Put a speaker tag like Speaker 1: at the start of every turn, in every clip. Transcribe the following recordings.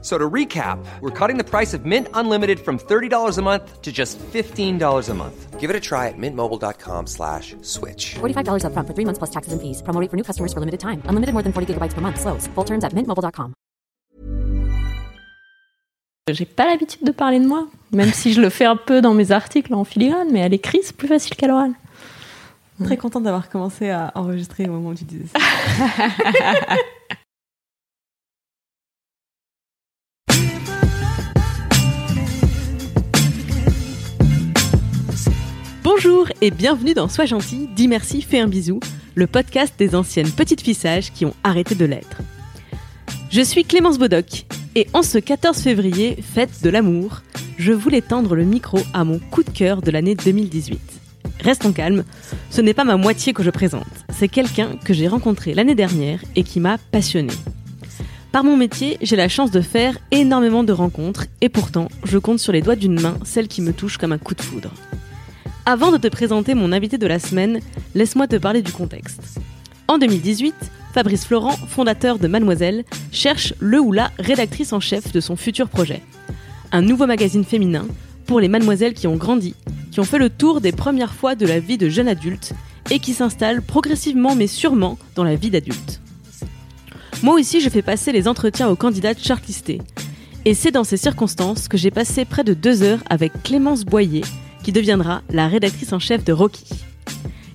Speaker 1: So to recap, we're cutting the price of Mint Unlimited from $30 a month to just $15 a month. Give it a try at mintmobile.com slash switch.
Speaker 2: $45 upfront for three months plus taxes and fees. Promo rate for new customers for limited time. Unlimited more than 40 gigabytes per month. Slows. Full terms at mintmobile.com.
Speaker 3: J'ai pas l'habitude de parler de moi, même si je le fais un peu dans mes articles en filigrane, mais à l'écrit, c'est plus facile qu'à l'oral.
Speaker 4: Très contente d'avoir commencé à enregistrer au moment où tu disais ça.
Speaker 5: Bonjour et bienvenue dans Sois gentil, dis merci, fais un bisou, le podcast des anciennes petites fissages qui ont arrêté de l'être. Je suis Clémence Bodoc et en ce 14 février, fête de l'amour, je voulais tendre le micro à mon coup de cœur de l'année 2018. Restons calmes, ce n'est pas ma moitié que je présente, c'est quelqu'un que j'ai rencontré l'année dernière et qui m'a passionné. Par mon métier, j'ai la chance de faire énormément de rencontres et pourtant, je compte sur les doigts d'une main celle qui me touche comme un coup de foudre. Avant de te présenter mon invité de la semaine, laisse-moi te parler du contexte. En 2018, Fabrice Florent, fondateur de Mademoiselle, cherche le ou la rédactrice en chef de son futur projet. Un nouveau magazine féminin pour les mademoiselles qui ont grandi, qui ont fait le tour des premières fois de la vie de jeune adulte et qui s'installent progressivement mais sûrement dans la vie d'adulte. Moi aussi, je fais passer les entretiens aux candidates shortlistées. Et c'est dans ces circonstances que j'ai passé près de deux heures avec Clémence Boyer, qui deviendra la rédactrice en chef de Rocky.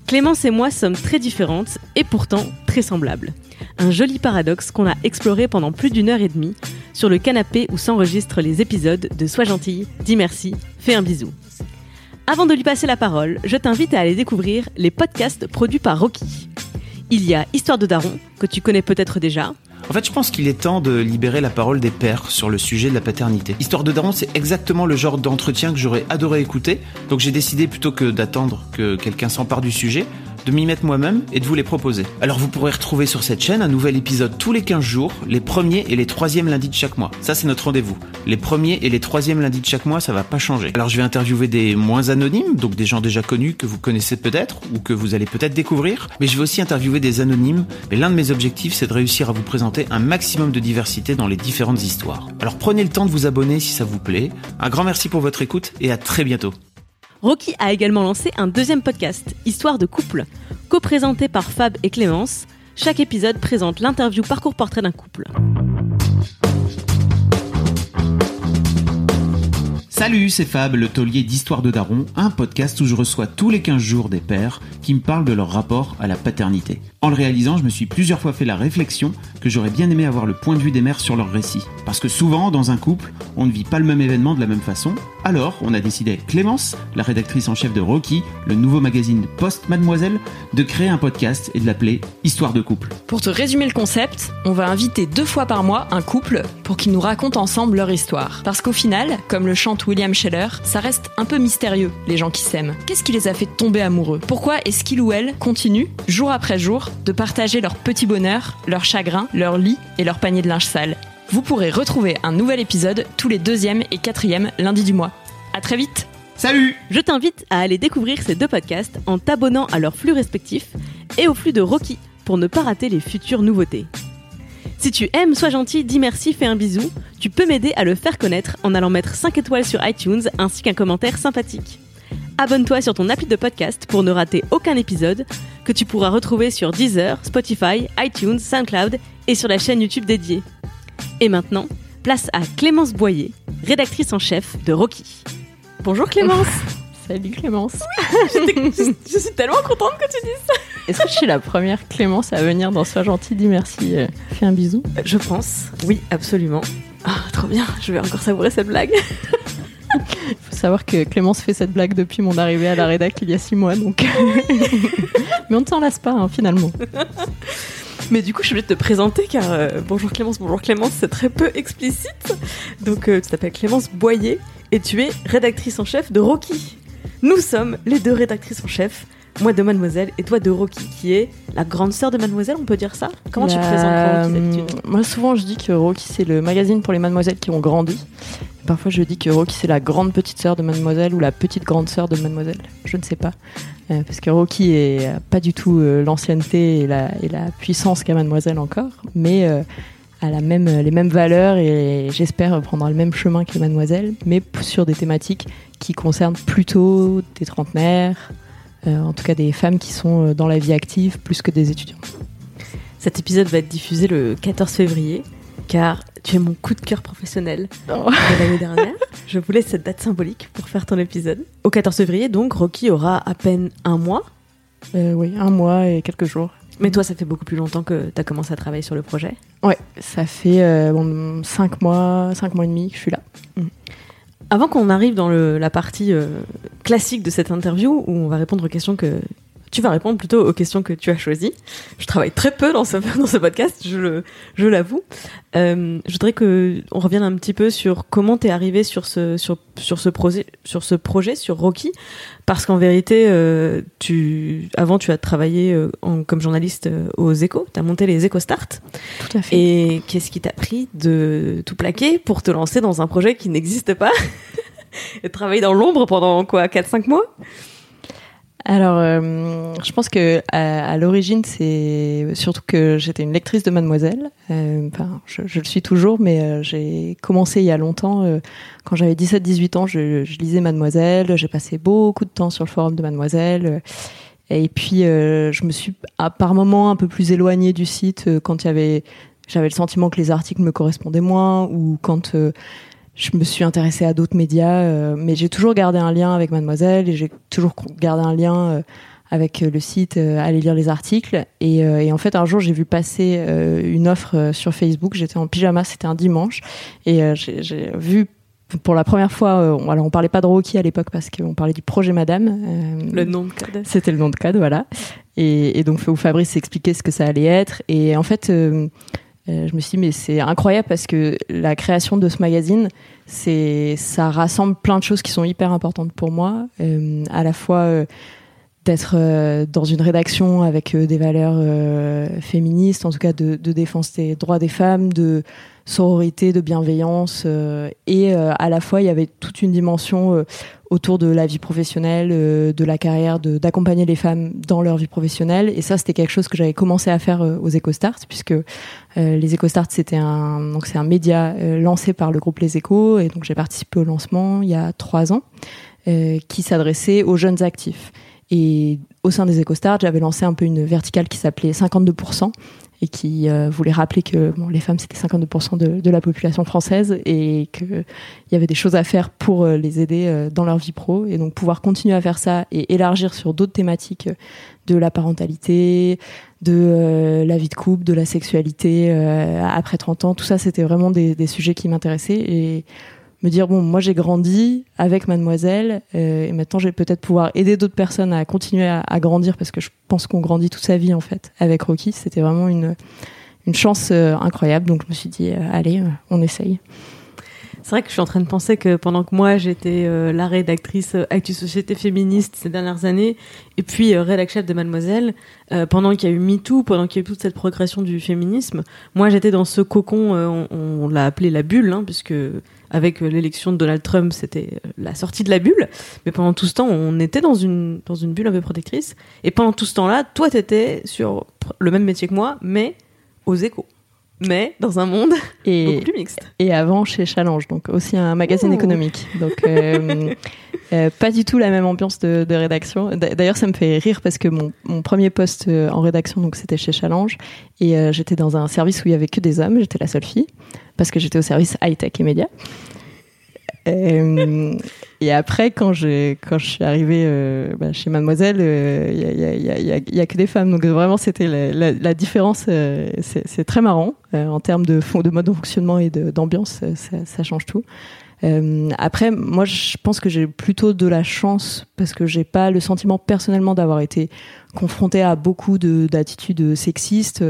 Speaker 5: Clémence et moi sommes très différentes et pourtant très semblables. Un joli paradoxe qu'on a exploré pendant plus d'une heure et demie sur le canapé où s'enregistrent les épisodes de Sois gentille, dis merci, fais un bisou. Avant de lui passer la parole, je t'invite à aller découvrir les podcasts produits par Rocky. Il y a Histoire de Daron, que tu connais peut-être déjà,
Speaker 6: en fait, je pense qu'il est temps de libérer la parole des pères sur le sujet de la paternité. Histoire de Daron, c'est exactement le genre d'entretien que j'aurais adoré écouter. Donc j'ai décidé plutôt que d'attendre que quelqu'un s'empare du sujet, de m'y mettre moi-même et de vous les proposer. Alors vous pourrez retrouver sur cette chaîne un nouvel épisode tous les 15 jours, les premiers et les troisièmes lundis de chaque mois. Ça c'est notre rendez-vous. Les premiers et les troisièmes lundis de chaque mois, ça va pas changer. Alors je vais interviewer des moins anonymes, donc des gens déjà connus que vous connaissez peut-être ou que vous allez peut-être découvrir, mais je vais aussi interviewer des anonymes. Mais l'un de mes objectifs, c'est de réussir à vous présenter un maximum de diversité dans les différentes histoires. Alors prenez le temps de vous abonner si ça vous plaît. Un grand merci pour votre écoute et à très bientôt.
Speaker 5: Rocky a également lancé un deuxième podcast, Histoire de couple, co-présenté par Fab et Clémence. Chaque épisode présente l'interview parcours portrait d'un couple.
Speaker 6: Salut, c'est Fab, le taulier d'Histoire de Daron, un podcast où je reçois tous les 15 jours des pères qui me parlent de leur rapport à la paternité. En le réalisant, je me suis plusieurs fois fait la réflexion que j'aurais bien aimé avoir le point de vue des mères sur leur récit. Parce que souvent, dans un couple, on ne vit pas le même événement de la même façon. Alors, on a décidé avec Clémence, la rédactrice en chef de Rocky, le nouveau magazine Post Mademoiselle, de créer un podcast et de l'appeler Histoire de couple.
Speaker 3: Pour te résumer le concept, on va inviter deux fois par mois un couple pour qu'ils nous racontent ensemble leur histoire. Parce qu'au final, comme le chante William Scheller, ça reste un peu mystérieux, les gens qui s'aiment. Qu'est-ce qui les a fait tomber amoureux? Pourquoi est-ce qu'il ou elle continue, jour après jour, de partager leur petit bonheur, leur chagrin, leur lit et leur panier de linge sale? Vous pourrez retrouver un nouvel épisode tous les deuxième et quatrième lundis du mois. À très vite
Speaker 6: Salut
Speaker 5: Je t'invite à aller découvrir ces deux podcasts en t'abonnant à leurs flux respectifs et au flux de Rocky pour ne pas rater les futures nouveautés. Si tu aimes, sois gentil, dis merci, fais un bisou, tu peux m'aider à le faire connaître en allant mettre 5 étoiles sur iTunes ainsi qu'un commentaire sympathique. Abonne-toi sur ton appli de podcast pour ne rater aucun épisode que tu pourras retrouver sur Deezer, Spotify, iTunes, SoundCloud et sur la chaîne YouTube dédiée. Et maintenant, place à Clémence Boyer, rédactrice en chef de Rocky. Bonjour Clémence
Speaker 3: Salut Clémence
Speaker 5: Je suis tellement contente que tu dises ça
Speaker 3: Est-ce que je suis la première Clémence à venir dans Sois gentil, dis merci, euh, fais un bisou
Speaker 5: Je pense, oui, absolument. Ah, trop bien, je vais encore savourer cette blague.
Speaker 3: Il faut savoir que Clémence fait cette blague depuis mon arrivée à la rédac il y a six mois, donc. Mais on ne s'en lasse pas, hein, finalement.
Speaker 5: Mais du coup, je vais te présenter car euh, bonjour Clémence, bonjour Clémence, c'est très peu explicite. Donc, euh, tu t'appelles Clémence Boyer et tu es rédactrice en chef de Rocky. Nous sommes les deux rédactrices en chef moi de Mademoiselle et toi de Rocky, qui est la grande sœur de Mademoiselle, on peut dire ça? Comment tu présentes Rocky d'habitude?
Speaker 3: Moi, souvent, je dis que Rocky, c'est le magazine pour les mademoiselles qui ont grandi. Parfois, je dis que Rocky, c'est la grande petite sœur de mademoiselle ou la petite grande sœur de mademoiselle. Je ne sais pas. Euh, parce que Rocky est pas du tout euh, l'ancienneté et la, et la puissance qu'a mademoiselle encore, mais euh, a la même, les mêmes valeurs et j'espère prendra le même chemin que mademoiselle, mais sur des thématiques qui concernent plutôt des trentenaires, euh, en tout cas des femmes qui sont euh, dans la vie active plus que des étudiants.
Speaker 5: Cet épisode va être diffusé le 14 février, car tu es mon coup de cœur professionnel
Speaker 3: Oh.
Speaker 5: de l'année dernière. Je voulais cette date symbolique pour faire ton épisode. Au 14 février, donc, Rocky aura à peine un mois.
Speaker 3: Euh, oui, un mois et quelques jours.
Speaker 5: Mais toi, ça fait beaucoup plus longtemps que tu as commencé à travailler sur le projet.
Speaker 3: Ouais, ça fait euh, bon, cinq mois, cinq mois et demi que je suis là.
Speaker 5: Avant qu'on arrive dans le- la partie euh, classique de cette interview, où on va répondre aux questions que... Tu vas répondre plutôt aux questions que tu as choisies. Je travaille très peu dans ce, dans ce podcast, je, le- je l'avoue. Euh, je voudrais que on revienne un petit peu sur comment tu es arrivé sur ce, sur, sur, ce projet, sur ce projet, sur Rocky. Parce qu'en vérité, euh, tu, avant, tu as travaillé euh, en- comme journaliste aux échos. Tu as monté les Échos Start.
Speaker 3: Tout à fait.
Speaker 5: Et qu'est-ce qui t'a pris de tout plaquer pour te lancer dans un projet qui n'existe pas Et travailler dans l'ombre pendant quoi 4-5 mois?
Speaker 3: Alors, euh, je pense que à, à l'origine, c'est surtout que j'étais une lectrice de Mademoiselle. Euh, je, je le suis toujours, mais euh, j'ai commencé il y a longtemps. euh, quand j'avais 17-18 ans, je, je lisais Mademoiselle. J'ai passé beaucoup de temps sur le forum de Mademoiselle. euh, Et puis, euh, je me suis à, par moments un peu plus éloignée du site quand il y avait, j'avais le sentiment que les articles me correspondaient moins ou quand euh, je me suis intéressée à d'autres médias. euh, mais j'ai toujours gardé un lien avec Mademoiselle et j'ai toujours gardé un lien euh, avec euh, le site, euh, aller lire les articles. Et, et en fait, un jour, j'ai vu passer une offre sur Facebook. J'étais en pyjama, c'était un dimanche, et j'ai vu pour la première fois. on- alors, on parlait pas de Rocky à l'époque parce qu'on parlait du projet Madame. euh,
Speaker 5: Le nom de code.
Speaker 3: c'était le nom de code, voilà. Et, et donc où Fabrice expliquait ce que ça allait être. Et en fait, euh, euh, je me suis dit, mais c'est incroyable parce que la création de ce magazine, c'est ça rassemble plein de choses qui sont hyper importantes pour moi. Euh, à la fois euh, d'être dans une rédaction avec des valeurs féministes, en tout cas de, de défense des droits des femmes, de sororité, de bienveillance, euh, et euh, à la fois il y avait toute une dimension euh, autour de la vie professionnelle, de la carrière, d'accompagner les femmes dans leur vie professionnelle. Et ça, c'était quelque chose que j'avais commencé à faire aux EcoStart, puisque les EcoStart, c'était un, c'est un média lancé par le groupe Les Échos, et donc j'ai participé au lancement il y a trois ans, qui s'adressait aux jeunes actifs. Et au sein des EcoStart, j'avais lancé un peu une verticale qui s'appelait 52% et qui euh, voulait rappeler que bon, les femmes c'était 52% de, la population française et qu'il y avait des choses à faire pour euh, les aider euh, dans leur vie pro et donc pouvoir continuer à faire ça et élargir sur d'autres thématiques de la parentalité, de la vie de couple, de la sexualité après 30 ans, tout ça c'était vraiment des, sujets qui m'intéressaient me dire bon moi j'ai grandi avec mademoiselle euh, et maintenant je vais peut-être pouvoir aider d'autres personnes à continuer à, grandir parce que je pense qu'on grandit toute sa vie en fait avec Rocky. C'était vraiment une une chance euh, incroyable. Donc je me suis dit euh, allez on essaye.
Speaker 5: C'est vrai que je suis en train de penser que pendant que moi j'étais la rédactrice Actu Société Féministe ces dernières années, et puis euh, rédac chef de Mademoiselle, pendant qu'il y a eu MeToo, pendant qu'il y a eu toute cette progression du féminisme, moi j'étais dans ce cocon, on, on l'a appelé la bulle, hein, puisque avec euh, l'élection de Donald Trump c'était euh, la sortie de la bulle, mais pendant tout ce temps on était dans une, bulle un peu protectrice, et pendant tout ce temps-là, toi t'étais sur le même métier que moi, mais aux échos. Mais dans un monde
Speaker 3: et
Speaker 5: beaucoup plus mixte.
Speaker 3: et avant chez Challenge, donc aussi un magazine
Speaker 5: Ouh.
Speaker 3: économique. Donc euh, euh, pas du tout la même ambiance de, de rédaction. D'a- D'ailleurs, ça me fait rire parce que mon, mon premier poste euh, en rédaction, donc c'était chez Challenge, et euh, j'étais dans un service où il y avait que des hommes. J'étais la seule fille parce que j'étais au service high tech et médias. Euh, et après, quand je, quand je suis arrivée euh, bah, chez Mademoiselle, euh, il y, a, il y, a, y, a, a- a que des femmes. Donc vraiment, c'était la, la, la différence. euh, c'est très marrant euh, en termes de, de mode de fonctionnement et d'ambiance. euh, ça, ça change tout. Euh, après, moi, je pense que j'ai plutôt de la chance parce que j'ai pas le sentiment personnellement d'avoir été confrontée à beaucoup de- d'attitudes sexistes,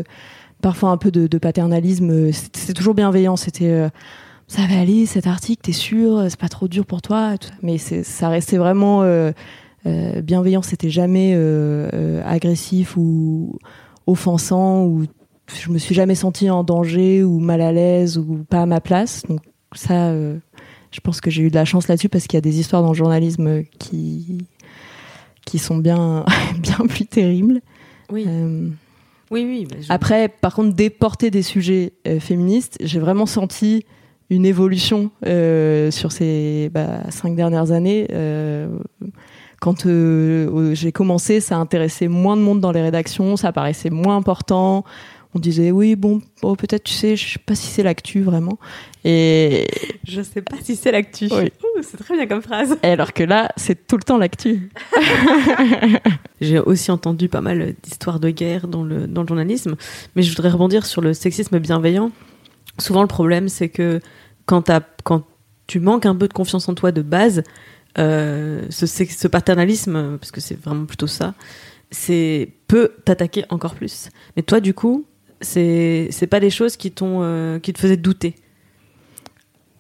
Speaker 3: parfois un peu de, de paternalisme. C'était toujours bienveillant. C'était euh, ça va aller cet article, t'es sûr, c'est pas trop dur pour toi, mais ça restait vraiment euh, euh, bienveillant, c'était jamais euh, agressif ou offensant ou je me suis jamais sentie en danger ou mal à l'aise ou pas à ma place. Donc ça, je pense que j'ai eu de la chance là-dessus parce qu'il y a des histoires dans le journalisme qui qui sont bien bien plus terribles.
Speaker 5: Oui, oui, oui. bah, je-
Speaker 3: après, par contre, déporter des sujets féministes, j'ai vraiment senti une évolution euh, sur ces bah, cinq dernières années. Euh, quand euh, j'ai commencé, ça intéressait moins de monde dans les rédactions, ça paraissait moins important. On disait oui, bon, bon, peut-être, tu sais, je sais pas si c'est l'actu vraiment. Et
Speaker 5: je sais pas si c'est l'actu.
Speaker 3: Oui.
Speaker 5: C'est très bien comme phrase.
Speaker 3: alors que là, c'est tout le temps l'actu.
Speaker 5: J'ai aussi entendu pas mal d'histoires de guerre dans le, dans le journalisme, mais je voudrais rebondir sur le sexisme bienveillant. Souvent, le problème, c'est que quand, tu manques un peu de confiance en toi de base, euh, ce, paternalisme, parce que c'est vraiment plutôt ça, c'est peut t'attaquer encore plus. Mais toi, du coup, c'est pas des choses qui euh, qui te faisaient douter.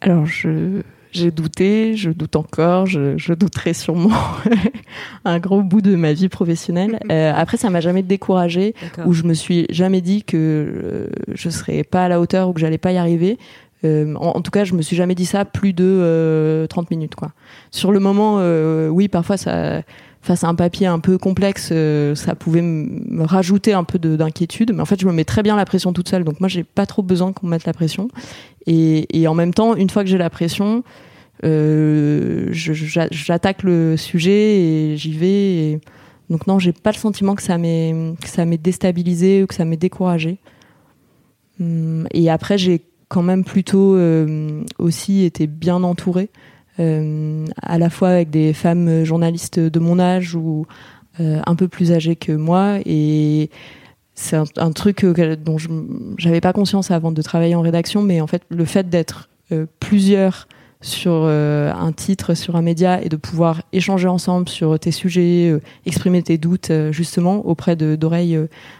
Speaker 3: Alors, je, j'ai douté, je doute encore, je, je douterai sûrement un gros bout de ma vie professionnelle. Euh, après, ça m'a jamais découragée, où je me suis jamais dit que euh, je serais pas à la hauteur ou que j'allais pas y arriver. Euh, en, en tout cas, je me suis jamais dit ça plus de euh, 30 minutes, quoi. Sur le moment, euh, oui, parfois, ça, face à un papier un peu complexe, euh, ça pouvait me rajouter un peu de- d'inquiétude. Mais en fait, je me mets très bien la pression toute seule, donc moi, j'ai pas trop besoin qu'on me mette la pression. Et, en même temps, une fois que j'ai la pression, euh, j'attaque le sujet et j'y vais. Donc non, j'ai pas le sentiment que ça m'ait déstabilisé ou que ça m'ait découragé. Hum, Et après, j'ai quand même plutôt euh, aussi été bien entourée, euh, à la fois avec des femmes journalistes de mon âge ou un peu plus âgées que moi. Et c'est un, truc dont je j'avais pas conscience avant de travailler en rédaction, mais en fait, le fait d'être euh, plusieurs sur euh, un titre, sur un média, et de pouvoir échanger ensemble sur tes sujets, euh, exprimer tes doutes justement auprès d'oreilles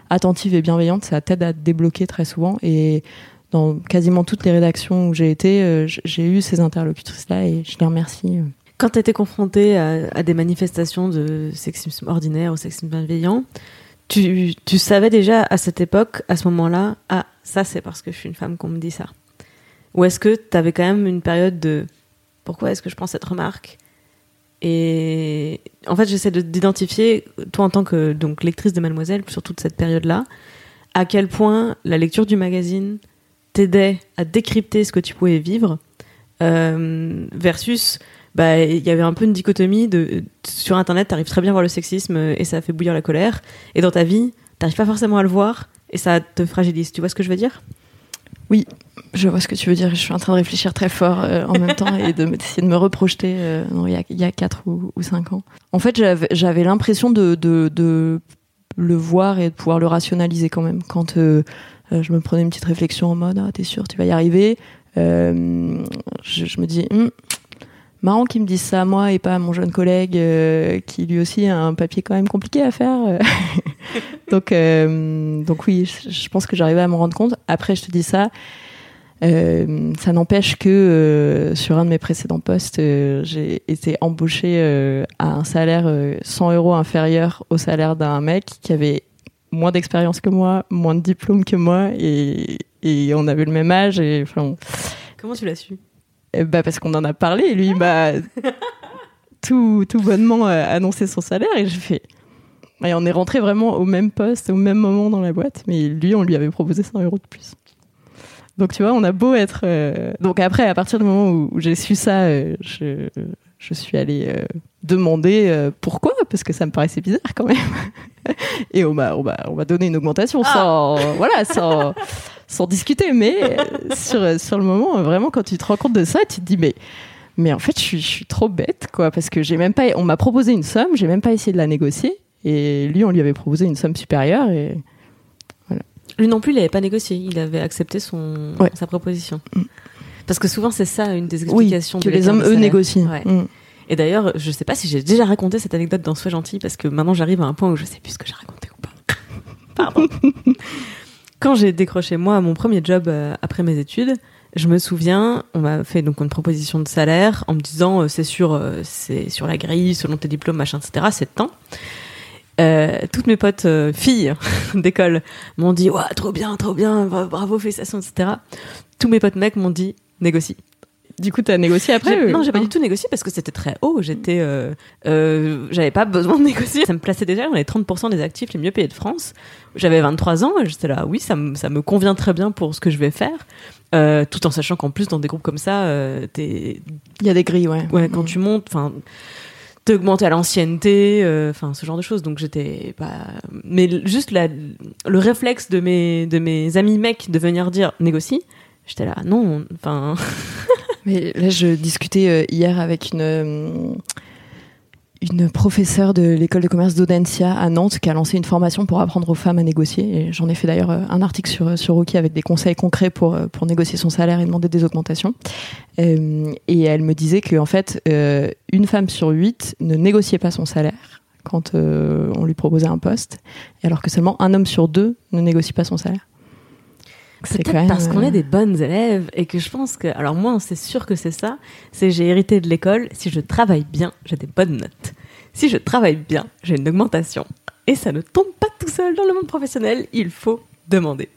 Speaker 3: attentives et bienveillantes, ça t'aide à te débloquer très souvent. Et dans quasiment toutes les rédactions où j'ai été, j'ai eu ces interlocutrices-là et je les remercie.
Speaker 5: Quand tu étais confronté à, à des manifestations de sexisme ordinaire ou sexisme bienveillant, tu, savais déjà à cette époque, à ce moment-là, ah, ça c'est parce que je suis une femme qu'on me dit ça Ou est-ce que tu avais quand même une période de pourquoi est-ce que je prends cette remarque? Et en fait, j'essaie de- d'identifier, toi en tant que donc, lectrice de Mademoiselle, sur toute cette période-là, à quel point la lecture du magazine t'aidait à décrypter ce que tu pouvais vivre euh, versus bah il y avait un peu une dichotomie sur internet t'arrives très bien à voir le sexisme et ça fait bouillir la colère et dans ta vie t'arrives pas forcément à le voir et ça te fragilise tu vois ce que je veux dire?
Speaker 3: Je vois ce que tu veux dire. Je suis en train de réfléchir très fort euh, en même temps et de d'essayer de me reprojeter euh, il y a, il y a 4 ou, ou 5 ans. En fait, j'avais l'impression de, le voir et de pouvoir le rationaliser quand même. Quand euh, je me prenais une petite réflexion en mode ah, T'es sûr, tu vas y arriver? Je, me dis Hum, Marrant qu'ils me disent ça moi et pas à mon jeune collègue euh, qui lui aussi a un papier quand même compliqué à faire. donc, euh, donc oui, je, pense que j'arrivais à m'en rendre compte. Après, je te dis ça. Euh, ça n'empêche que sur un de mes précédents postes, j'ai été embauchée à un salaire euh, 100 euros inférieur au salaire d'un mec qui avait moins d'expérience que moi, moins de diplôme que moi, et, et on avait le même âge.
Speaker 5: Comment tu l'as su?
Speaker 3: Bah parce qu'on en a parlé, et lui il m'a tout, tout bonnement euh, annoncé son salaire, et j'ai fait. Et on est rentré vraiment au même poste, au même moment dans la boîte, mais lui, on lui avait proposé 100 euros de plus. Donc tu vois, on a beau être. euh, Donc après, à partir du moment où, où j'ai su ça, euh, je, je suis allée euh, demander pourquoi, parce que ça me paraissait bizarre quand même. Et on m'a on m'a on m'a donné une augmentation sans voilà sans sans discuter, mais euh, sur sur le moment, euh, vraiment quand tu te rends compte de ça, tu te dis mais mais en fait, je suis, je suis trop bête, quoi, parce que j'ai même pas, on m'a proposé une somme, j'ai même pas essayé de la négocier, et lui, on lui avait proposé une somme supérieure, et
Speaker 5: lui non plus il avait pas négocié il avait accepté son
Speaker 3: Ouais.
Speaker 5: sa proposition
Speaker 3: Mm.
Speaker 5: parce que souvent c'est ça une des
Speaker 3: oui,
Speaker 5: explications
Speaker 3: que
Speaker 5: de
Speaker 3: les hommes eux négocient.
Speaker 5: Ouais.
Speaker 3: Mm.
Speaker 5: Et d'ailleurs, je sais pas si j'ai déjà raconté cette anecdote dans Sois gentil parce que maintenant j'arrive à un point où je sais plus ce que j'ai raconté ou pas. Pardon. Quand j'ai décroché moi mon premier job euh, après mes études, je me souviens, on m'a fait donc une proposition de salaire en me disant euh, c'est sur euh, c'est sur la grille selon tes diplômes machin etc. C'est temps. Euh, toutes mes potes euh, filles d'école m'ont dit ouais trop bien trop bien bra- bravo félicitations etc. Tous mes potes mecs m'ont dit négocie.
Speaker 3: Du coup, t'as négocié après
Speaker 5: J'ai- non, j'ai pas du tout négocié parce que c'était très haut. J'étais, euh, euh, j'avais pas besoin de négocier. Ça me plaçait déjà dans les 30% des actifs les mieux payés de France. J'avais 23 ans et j'étais là, oui, ça me, ça me convient très bien pour ce que je vais faire. Euh, tout en sachant qu'en plus, dans des groupes comme ça, t'es,
Speaker 3: Il y a des grilles, ouais.
Speaker 5: ouais, quand tu montes, enfin, t'augmentes à l'ancienneté, euh, enfin, ce genre de choses. Donc j'étais pas, mais l- juste la, le réflexe de mes, de mes amis mecs de venir dire négocie. J'étais là, non, enfin,
Speaker 3: Mais là, je discutais euh, hier avec une, euh, une professeure de l'école de commerce d'Audencia à Nantes qui a lancé une formation pour apprendre aux femmes à négocier. Et j'en ai fait d'ailleurs euh, un article sur, sur avec des conseils concrets pour, pour négocier son salaire et demander des augmentations. Et elle me disait que en fait, une femme sur huit ne négociait pas son salaire quand on lui proposait un poste, alors que seulement un homme sur deux ne négocie pas son salaire. C'est
Speaker 5: Peut-être parce qu'on
Speaker 3: euh,
Speaker 5: est des bonnes élèves et que je pense que, alors moi, c'est sûr que c'est ça. C'est j'ai hérité de l'école. Si je travaille bien, j'ai des bonnes notes. Si je travaille bien, j'ai une augmentation. Et ça ne tombe pas tout seul dans le monde professionnel. Il faut demander.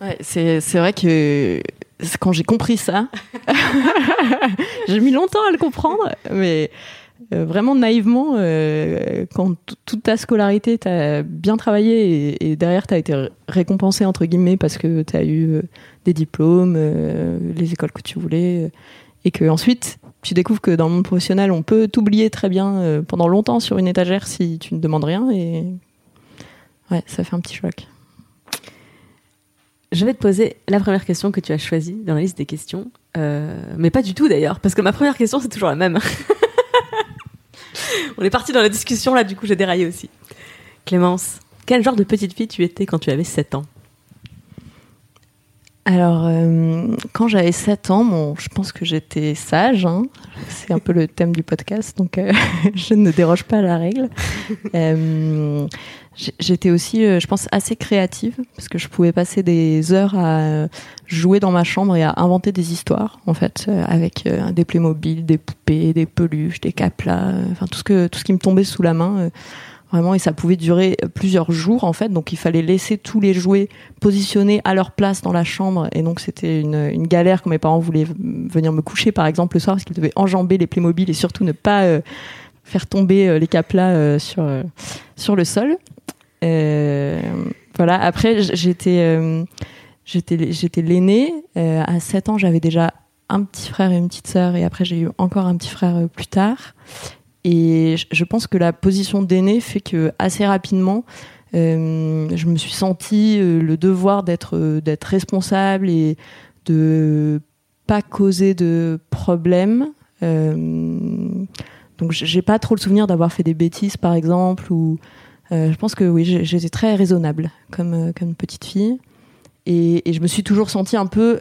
Speaker 3: Ouais, c'est, c'est vrai que quand j'ai compris ça, j'ai mis longtemps à le comprendre, mais euh, vraiment naïvement, euh, quand toute ta scolarité, tu as bien travaillé et, derrière, tu as été récompensé, entre guillemets, parce que tu as eu euh, des diplômes, les écoles que tu voulais, et que ensuite, tu découvres que dans le monde professionnel, on peut t'oublier très bien pendant longtemps sur une étagère si tu ne demandes rien, et ouais, ça fait un petit choc.
Speaker 5: Je vais te poser la première question que tu as choisie dans la liste des questions. Mais pas du tout d'ailleurs, parce que ma première question, c'est toujours la même. On est parti dans la discussion, là, du coup, j'ai déraillé aussi. Clémence, quel genre de petite fille tu étais quand tu avais 7 ans?
Speaker 3: Alors, euh, quand j'avais 7 ans, bon, je pense que j'étais sage. hein. C'est un peu le thème du podcast, donc euh, je ne déroge pas à la règle. Euh, j'étais aussi, euh, je pense, assez créative, parce que je pouvais passer des heures à euh, jouer dans ma chambre et à inventer des histoires, en fait, euh, avec des Playmobil, des poupées, des peluches, des caplas, enfin tout ce que tout ce qui me tombait sous la main. Vraiment, et ça pouvait durer plusieurs jours en fait, donc il fallait laisser tous les jouets positionnés à leur place dans la chambre, et donc c'était une, galère quand mes parents voulaient venir me coucher par exemple le soir parce qu'ils devaient enjamber les Playmobil et surtout ne pas faire tomber les caplas sur sur le sol. Euh, voilà. Après, j'étais euh, j'étais j'étais l'aînée. Euh, à 7 ans, j'avais déjà un petit frère et une petite sœur, et après j'ai eu encore un petit frère plus tard. Et je- pense que la position d'aîné fait que assez rapidement, je me suis sentie le devoir d'être d'être responsable et de pas causer de problèmes. Euh, donc j'ai pas trop le souvenir d'avoir fait des bêtises par exemple ou euh, je pense que oui j'étais très raisonnable comme euh, petite fille et, je me suis toujours sentie un peu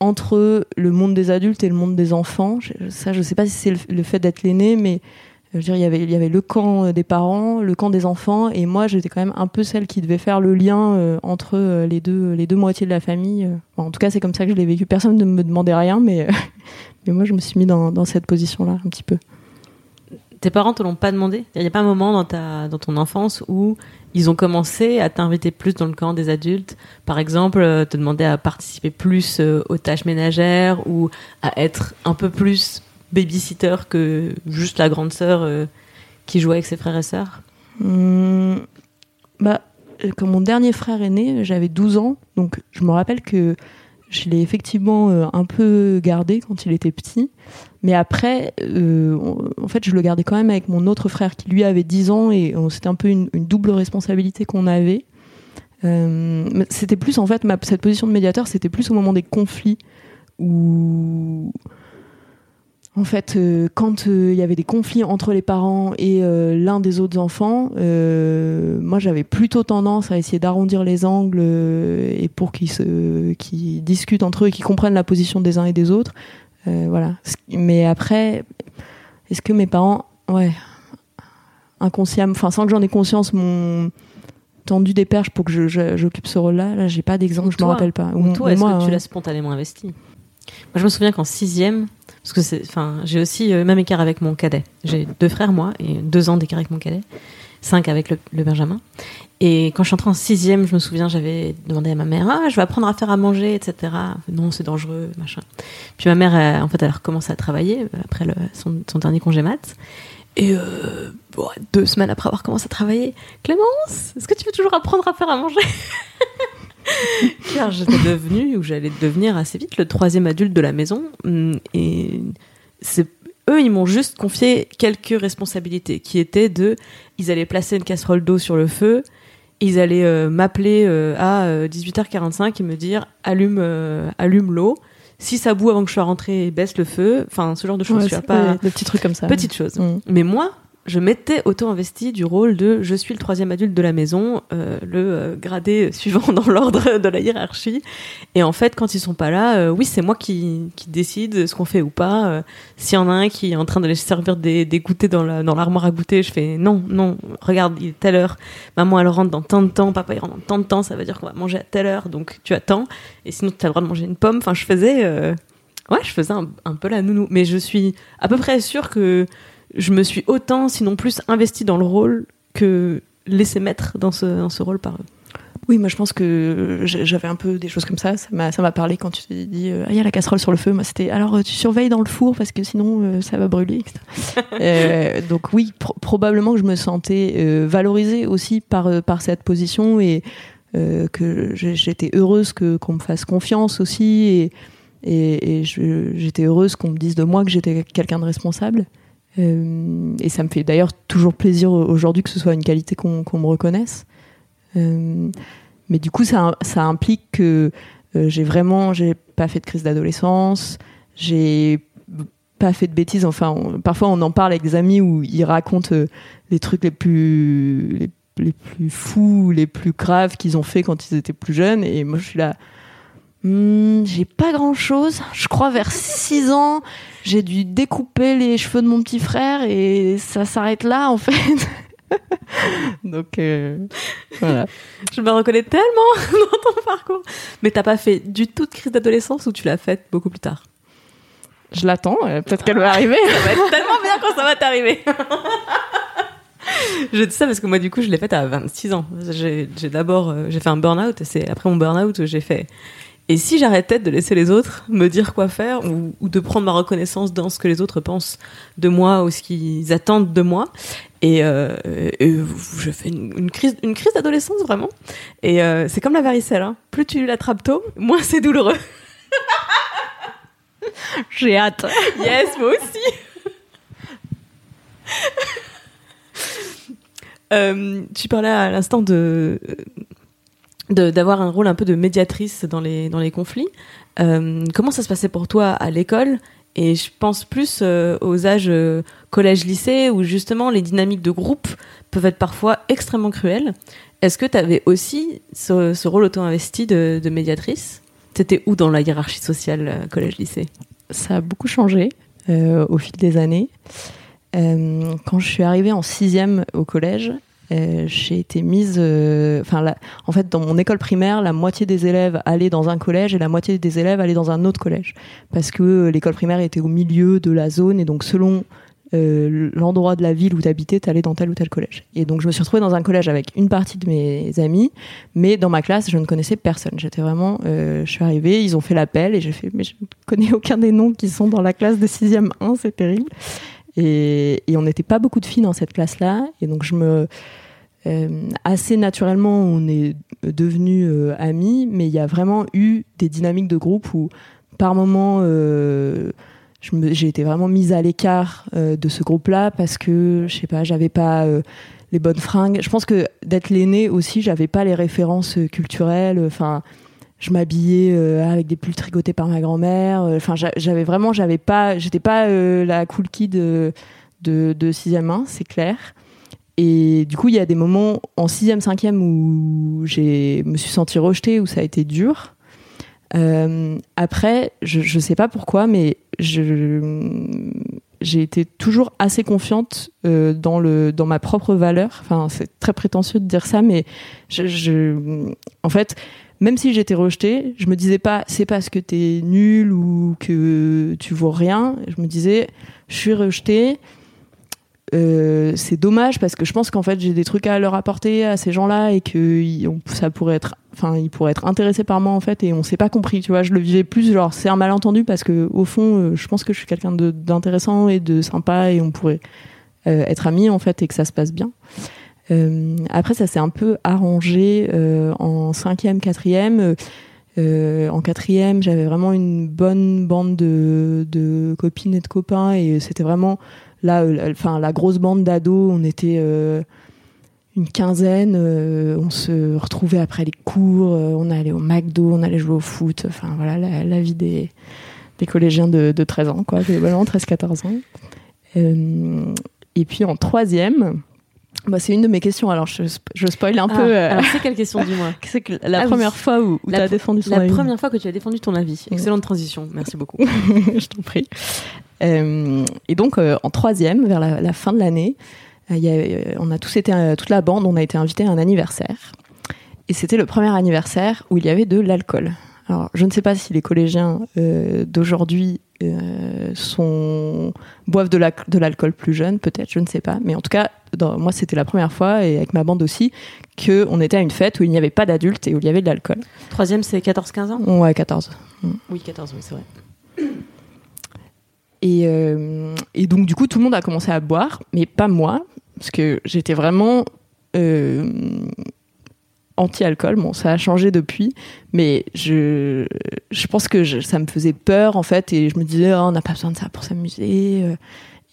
Speaker 3: entre le monde des adultes et le monde des enfants. Ça, je sais pas si c'est le, fait d'être l'aîné, mais dire, il y avait, le camp euh, des parents, le camp des enfants, et moi, j'étais quand même un peu celle qui devait faire le lien euh, entre euh, les deux, moitiés de la famille. euh. En tout cas, c'est comme ça que je l'ai vécu. Personne ne me demandait rien, mais, euh, mais moi, je me suis mis dans, dans cette position-là un petit peu.
Speaker 5: Tes parents te l'ont pas demandé? Il n'y a pas un moment dans, ta, dans ton enfance où ils ont commencé à t'inviter plus dans le camp des adultes? Par exemple, euh, te demander à participer plus euh, aux tâches ménagères ou à être un peu plus babysitter que juste la grande sœur euh, qui jouait avec ses frères et sœurs?
Speaker 3: Hum, bah, quand mon dernier frère est né, j'avais 12 ans, donc je me rappelle que je l'ai effectivement un peu gardé quand il était petit. Mais après, euh, en fait, je le gardais quand même avec mon autre frère qui lui avait 10 ans et c'était un peu une, double responsabilité qu'on avait. Euh, c'était plus en fait cette position de médiateur, c'était plus au moment des conflits où en fait, euh, quand il y avait des conflits entre les parents et l'un des autres enfants, moi j'avais plutôt tendance à essayer d'arrondir les angles et pour qu'ils discutent entre eux et qu'ils comprennent la position des uns et des autres. Euh, voilà. Mais après, est-ce que mes parents, ouais, inconsciemment, enfin sans que j'en ai conscience, m'ont tendu des perches pour que j'occupe ce rôle-là. Là, j'ai pas d'exemple,
Speaker 5: Ou
Speaker 3: je me rappelle pas.
Speaker 5: Ou toi, est-ce que tu
Speaker 3: hein.
Speaker 5: l'as spontanément investi? Moi, je me souviens qu'en sixième, parce que c'est, enfin, j'ai aussi euh, même écart avec mon cadet. J'ai deux frères, moi, et deux ans d'écart avec mon cadet, cinq avec le, Benjamin. Et quand je suis entrée en sixième, je me souviens, j'avais demandé à ma mère, ah, je vais apprendre à faire à manger, etc. Non, c'est dangereux, machin. Puis ma mère, en fait, elle a recommencé à travailler euh, après son, dernier congé maths. Et euh, deux semaines après avoir commencé à travailler, Clémence, est-ce que tu veux toujours apprendre à faire à manger? Car j'étais devenue, ou j'allais devenir assez vite, le troisième adulte de la maison. Hum, Et c'est eux, ils m'ont juste confié quelques responsabilités, qui étaient de, ils allaient placer une casserole d'eau sur le feu, ils allaient euh, m'appeler euh, à euh, 18h45 et me dire allume, euh, allume l'eau. Si ça bout avant que je sois rentrée, baisse le feu. Enfin, ce genre de choses.
Speaker 3: Ouais,
Speaker 5: tu pas
Speaker 3: des petits trucs comme ça.
Speaker 5: petite chose.
Speaker 3: Mm.
Speaker 5: Mais moi, je m'étais auto-investi du rôle de je suis le troisième adulte de la maison, euh, le euh, gradé suivant dans l'ordre de la hiérarchie. Et en fait, quand ils sont pas là, euh, oui, c'est moi qui, qui décide ce qu'on fait ou pas. Euh, S'il y en a un qui est en train d'aller se servir des, des goûters dans la- l'armoire à goûter, je fais non, non, regarde, il est telle heure. Maman, elle rentre dans tant de temps, papa, il rentre dans tant de temps, ça veut dire qu'on va manger à telle heure, donc tu attends. Et sinon, tu as le droit de manger une pomme. Enfin, je faisais. Ouais, je faisais un, un peu la nounou. Mais je suis à peu près sûre que je me suis autant, sinon plus, investie dans le rôle que laissé mettre dans ce, dans ce rôle par eux.
Speaker 3: Oui, moi je pense que j'avais un peu des choses comme ça. Ça m'a parlé quand tu t'es dit euh, ah, il y a la casserole sur le feu. Moi c'était alors tu surveilles dans le four parce que sinon euh, ça va brûler. etc. Euh, donc oui, pro- probablement que je me sentais euh, valorisée aussi par par cette position et que j'étais heureuse qu'on me fasse confiance aussi et et, et je- j'étais heureuse qu'on me dise de moi que j'étais quelqu'un de responsable. Euh, et ça me fait d'ailleurs toujours plaisir aujourd'hui que ce soit une qualité qu'on me reconnaisse. Euh, mais du coup, ça, implique que euh, j'ai vraiment, j'ai pas fait de crise d'adolescence, j'ai pas fait de bêtises. Enfin, parfois on en parle avec des amis où ils racontent les trucs les plus, les plus fous, les plus graves qu'ils ont fait quand ils étaient plus jeunes. Et moi, je suis là. Hmm, j'ai pas grand chose. Je crois vers 6 ans, j'ai dû découper les cheveux de mon petit frère et ça s'arrête là en fait. Donc euh, voilà.
Speaker 5: Je me reconnais tellement dans ton parcours. Mais t'as pas fait du tout de crise d'adolescence ou tu l'as faite beaucoup plus tard?
Speaker 3: Je l'attends, euh, peut-être qu'elle va arriver.
Speaker 5: Ça va être tellement bien quand ça va t'arriver. je dis ça parce que moi, du coup, je l'ai faite à 26 ans. J'ai d'abord, euh, j'ai fait un burn-out et c'est après mon burn-out j'ai fait. Et si j'arrêtais de laisser les autres me dire quoi faire ou, ou de prendre ma reconnaissance dans ce que les autres pensent de moi ou ce qu'ils attendent de moi et, euh, et je fais une, une crise, une crise d'adolescence vraiment. Et euh, c'est comme la varicelle, hein. plus tu l'attrapes tôt, moins c'est douloureux.
Speaker 3: J'ai hâte.
Speaker 5: Yes, moi aussi. Euh, tu parlais à l'instant de de- d'avoir un rôle un peu de médiatrice dans les dans les conflits. Euh, comment ça se passait pour toi à l'école? Et je pense plus euh, aux âges euh, collège-lycée où justement les dynamiques de groupe peuvent être parfois extrêmement cruelles. Est-ce que tu avais aussi ce, rôle auto-investi de, de médiatrice? T'étais où dans la hiérarchie sociale collège-lycée?
Speaker 3: Ça a beaucoup changé au fil des années. Quand je suis arrivée en sixième au collège, euh, j'ai été mise. euh, Enfin, la- en fait, dans mon école primaire, la moitié des élèves allaient dans un collège et la moitié des élèves allaient dans un autre collège, parce que euh, l'école primaire était au milieu de la zone et donc selon euh, l'endroit de la ville où tu habitais, tu allais dans tel ou tel collège. Et donc je me suis retrouvée dans un collège avec une partie de mes amis, mais dans ma classe, je ne connaissais personne. J'étais vraiment, euh, je suis arrivée, ils ont fait l'appel et j'ai fait, mais je ne connais aucun des noms qui sont dans la classe de 6e 1, c'est terrible. Et, on n'était pas beaucoup de filles dans cette classe-là, et donc je me, euh, assez naturellement, on est devenus euh, amis, mais il y a vraiment eu des dynamiques de groupe où, par moment, euh, j'ai été vraiment mise à l'écart euh, de ce groupe-là parce que, je sais pas, j'avais pas les bonnes fringues. Je pense que d'être l'aînée aussi, j'avais pas les références culturelles. Enfin, je m'habillais euh, avec des pulls tricotés par ma grand-mère. Euh, Enfin, j'a- j'avais vraiment, j'avais pas, j'étais pas euh, la cool kid de, de, de 6e 1, c'est clair. Et du coup, il y a des moments en 6e, 5e où j'ai me suis sentie rejetée, où ça a été dur. Après, je, je sais pas pourquoi, mais je j'ai été toujours assez confiante dans le dans ma propre valeur. Enfin, c'est très prétentieux de dire ça, mais je, je en fait, même si j'étais rejetée, je me disais pas c'est parce que t'es nul ou que tu vaux rien. Je me disais je suis rejetée. Euh, c'est dommage parce que je pense qu'en fait j'ai des trucs à leur apporter à ces gens-là et que ça pourrait être enfin ils pourraient être intéressés par moi en fait et on s'est pas compris tu vois je le vivais plus genre c'est un malentendu parce que au fond euh, je pense que je suis quelqu'un d'intéressant et de sympa et on pourrait euh, être amis en fait et que ça se passe bien après ça s'est un peu arrangé euh, en cinquième quatrième. Euh, euh, en quatrième j'avais vraiment une bonne bande de, de copines et de copains et c'était vraiment là euh, enfin la grosse bande d'ados. On était euh, une quinzaine, euh, on se retrouvait après les cours, euh, on allait au McDo, on allait jouer au foot, enfin voilà la, la vie des, des collégiens de, de 13 ans, quoi, globalement 13-14 ans. Euh, et puis en troisième, bah, c'est une de mes questions, alors je, je spoil un
Speaker 5: Ah,
Speaker 3: peu. euh,
Speaker 5: Alors, c'est quelle question, dis-moi
Speaker 3: c'est que la
Speaker 5: Ah oui.
Speaker 3: première fois où, où
Speaker 5: La
Speaker 3: tu as défendu son
Speaker 5: La
Speaker 3: avis.
Speaker 5: première fois que tu as défendu ton avis. Excellente transition. Merci beaucoup.
Speaker 3: je t'en prie. Euh, et donc, euh, en troisième, vers la, la fin de l'année, il y a- on a tous été, toute la bande, on a été invité à un anniversaire. Et c'était le premier anniversaire où il y avait de l'alcool. Alors, je ne sais pas si les collégiens d'aujourd'hui euh, sont boivent de la- de l'alcool plus jeunes, peut-être, je ne sais pas. Mais en tout cas, dans- moi, c'était la première fois, et avec ma bande aussi, que on était à une fête où il n'y avait pas d'adultes et où il y avait de l'alcool.
Speaker 5: Troisième, c'est 14-15 ans?
Speaker 3: Ouais, 14.
Speaker 5: Oui, 14, oui, c'est vrai.
Speaker 3: Et, euh, et donc, du coup, tout le monde a commencé à boire, mais pas moi, parce que j'étais vraiment euh, anti-alcool. Bon, ça a changé depuis, mais je, je pense que je- ça me faisait peur, en fait, et je me disais, oh, on n'a pas besoin de ça pour s'amuser. euh.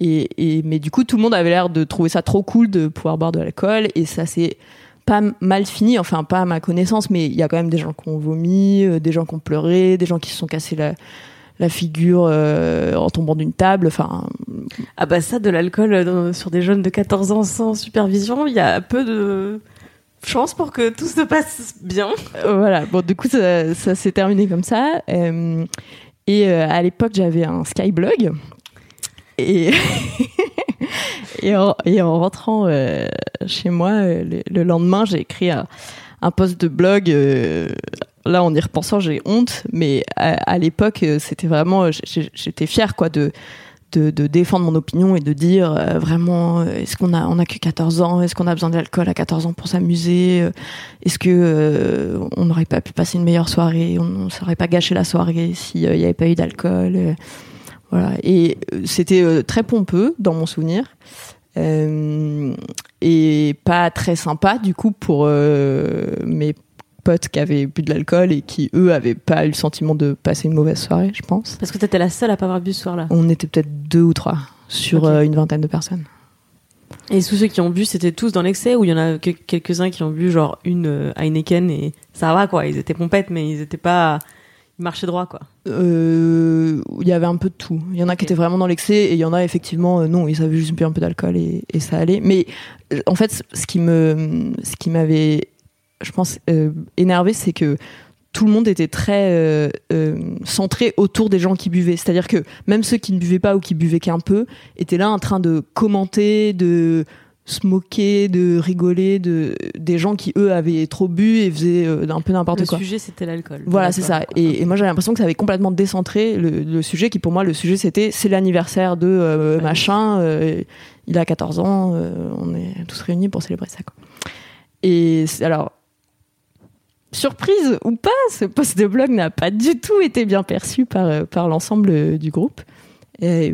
Speaker 3: Et, et, mais du coup, tout le monde avait l'air de trouver ça trop cool de pouvoir boire de l'alcool, et ça s'est pas mal fini, enfin pas à ma connaissance, mais il y a quand même des gens qui ont vomi, euh, des gens qui ont pleuré, des gens qui se sont cassés la, la figure euh, en tombant d'une table. Enfin,
Speaker 5: Ah bah ça, de l'alcool euh, sur des jeunes de 14 ans sans supervision, il y a peu de chance pour que tout se passe bien.
Speaker 3: euh, voilà. Bon, du coup, ça, s'est terminé comme ça. Euh, et euh, à l'époque, j'avais un Skyblog. Et, et, en, et en rentrant chez moi, le, le lendemain, j'ai écrit un, un post de blog. là, en y repensant, j'ai honte. Mais à, à l'époque, c'était vraiment. J'étais fière, quoi, de. De, défendre mon opinion et de dire euh, vraiment euh, est-ce qu'on a on a que 14 ans? Est-ce qu'on a besoin d'alcool à 14 ans pour s'amuser? Euh, est-ce que on n'aurait pas pu passer une meilleure soirée? On ne s'aurait pas gâché la soirée s'il n'y avait pas eu d'alcool Voilà. Et c'était très pompeux dans mon souvenir. Et pas très sympa du coup pour mes potes qui avaient bu de l'alcool et qui eux avaient pas eu le sentiment de passer une mauvaise soirée, je pense.
Speaker 5: Parce que t'étais la seule à pas avoir bu ce soir-là.
Speaker 3: On était peut-être deux ou trois sur euh, une vingtaine de personnes.
Speaker 5: Et tous ceux qui ont bu, c'était tous dans l'excès ou il y en a que quelques-uns qui ont bu genre une euh, Heineken et ça va quoi, ils étaient pompettes mais ils étaient pas... Ils marchaient droit quoi.
Speaker 3: Euh, il y avait un peu de tout. Il y en a qui étaient vraiment dans l'excès et il y en a effectivement euh, non, ils avaient juste bu un peu d'alcool et, et ça allait. Mais en fait, ce qui me, ce qui m'avait, je pense, euh, énervé, c'est que tout le monde était très euh, euh, centré autour des gens qui buvaient. C'est-à-dire que même ceux qui ne buvaient pas ou qui buvaient qu'un peu étaient là en train de commenter, de se moquer, de rigoler de des gens qui eux avaient trop bu et faisaient euh, un peu n'importe
Speaker 5: Le
Speaker 3: quoi.
Speaker 5: sujet c'était l'alcool.
Speaker 3: Voilà, c'est ça. Et, et moi, j'avais l'impression que ça avait complètement décentré le, le sujet, qui pour moi, le sujet, c'était c'est l'anniversaire de machin, il a 14 ans, on est tous réunis pour célébrer ça. Quoi. Et alors, surprise ou pas, ce post de blog n'a pas du tout été bien perçu par, euh, par l'ensemble euh, du groupe. Et,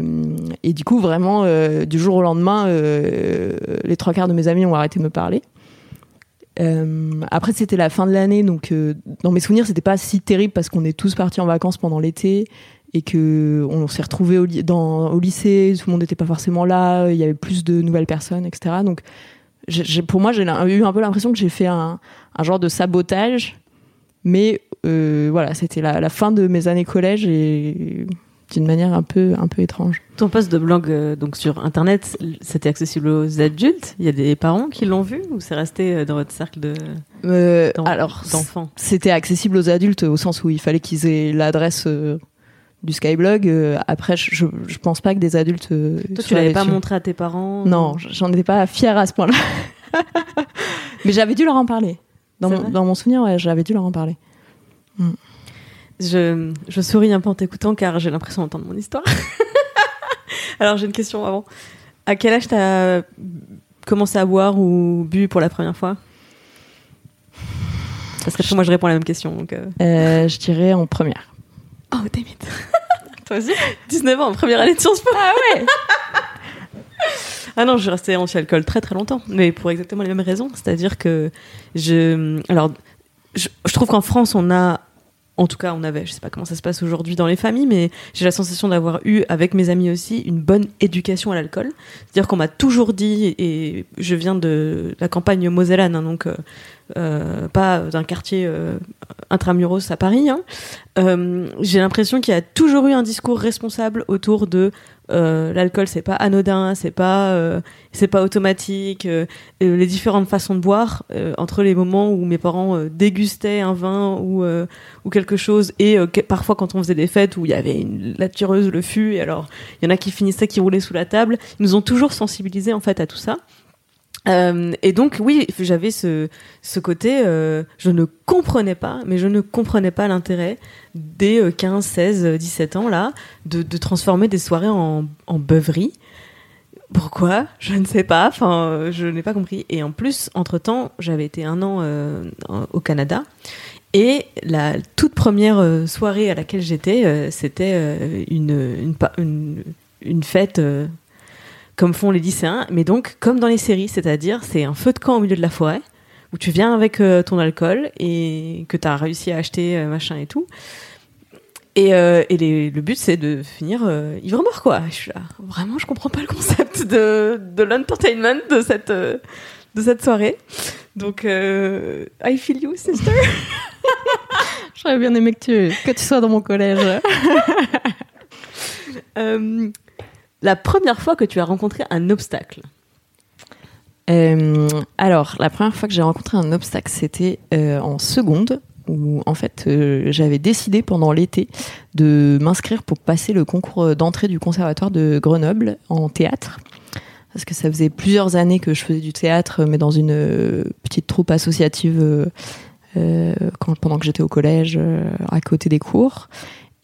Speaker 3: du coup, vraiment, euh, du jour au lendemain, les trois quarts de mes amis ont arrêté de me parler. Après, c'était la fin de l'année, donc dans mes souvenirs, c'était pas si terrible parce qu'on est tous partis en vacances pendant l'été et que on s'est retrouvés au, au lycée, tout le monde n'était pas forcément là, il y avait plus de nouvelles personnes, etc. Donc, j'ai- pour moi, j'ai eu un peu l'impression que j'ai fait un, un genre de sabotage, mais euh, voilà, c'était la, la fin de mes années collège et d'une manière un peu, un peu étrange.
Speaker 5: Ton post de blog euh, donc sur internet, c'était accessible aux adultes? Il y a des parents qui l'ont vu ou c'est resté euh, dans votre cercle de
Speaker 3: Euh,
Speaker 5: d'en-
Speaker 3: alors,
Speaker 5: d'enfants?
Speaker 3: c'était accessible aux adultes au sens où il fallait qu'ils aient l'adresse du Skyblog. euh, après, je, je pense pas que des adultes. euh,
Speaker 5: Toi, tu l'avais pas
Speaker 3: dessus.
Speaker 5: montré à tes parents
Speaker 3: Non, j'en étais pas fière à ce point-là. Mais j'avais dû leur en parler. Dans mon, dans mon souvenir, ouais, j'avais dû leur en parler.
Speaker 5: Je, je souris un peu en t'écoutant car j'ai l'impression d'entendre mon histoire. Alors j'ai une question avant. À quel âge t'as commencé à boire ou bu pour la première fois? Parce que moi je réponds à la même question. Donc, euh.
Speaker 3: Euh, je dirais en première.
Speaker 5: Oh, damn it. Toi aussi 19 ans, première année de Sciences Po.
Speaker 3: Ah ouais
Speaker 5: Ah non, je suis restée anti-alcool très très longtemps, mais pour exactement les mêmes raisons. C'est-à-dire que je. Alors, je, je trouve qu'en France, on a. En tout cas, on avait, je sais pas comment ça se passe aujourd'hui dans les familles, mais j'ai la sensation d'avoir eu, avec mes amis aussi, une bonne éducation à l'alcool. C'est-à-dire qu'on m'a toujours dit, et je viens de la campagne mosellane, hein, donc euh, euh, pas d'un quartier euh, intramuros à Paris, hein, euh, j'ai l'impression qu'il y a toujours eu un discours responsable autour de euh, l'alcool c'est pas anodin, c'est pas euh, c'est pas automatique, les différentes façons de boire entre les moments où mes parents dégustaient un vin ou ou quelque chose et parfois quand on faisait des fêtes où il y avait une, la tireuse, le fût et alors il y en a qui finissaient qui roulaient sous la table, ils nous ont toujours sensibilisés en fait à tout ça. Euh, et donc oui, j'avais ce, ce côté, euh, je ne comprenais pas, mais je ne comprenais pas l'intérêt des euh, 15, 16, euh, 17 ans là, de, transformer des soirées en, en. Pourquoi? Je ne sais pas. Enfin, euh, je n'ai pas compris. Et en plus, entre temps, j'avais été un an au Canada. Et la toute première soirée à laquelle j'étais, c'était une, une, fête comme font les lycéens, mais donc comme dans les séries, c'est-à-dire c'est un feu de camp au milieu de la forêt où tu viens avec euh, ton alcool et que tu as réussi à acheter euh, machin et tout. Et, euh, et les- le but c'est de finir euh, ivre mort quoi. Je suis là, vraiment je comprends pas le concept de, de l'entertainment de cette de cette soirée. Donc I feel you sister.
Speaker 3: J'aurais bien aimé que tu, que tu sois dans mon collège.
Speaker 5: La première fois que tu as rencontré un obstacle.
Speaker 3: Euh, alors, la première fois que j'ai rencontré un obstacle, c'était euh, en seconde, où en fait euh, j'avais décidé pendant l'été de m'inscrire pour passer le concours d'entrée du conservatoire de Grenoble en théâtre. Parce que ça faisait plusieurs années que je faisais du théâtre, mais dans une petite troupe associative pendant que j'étais au collège, à côté des cours.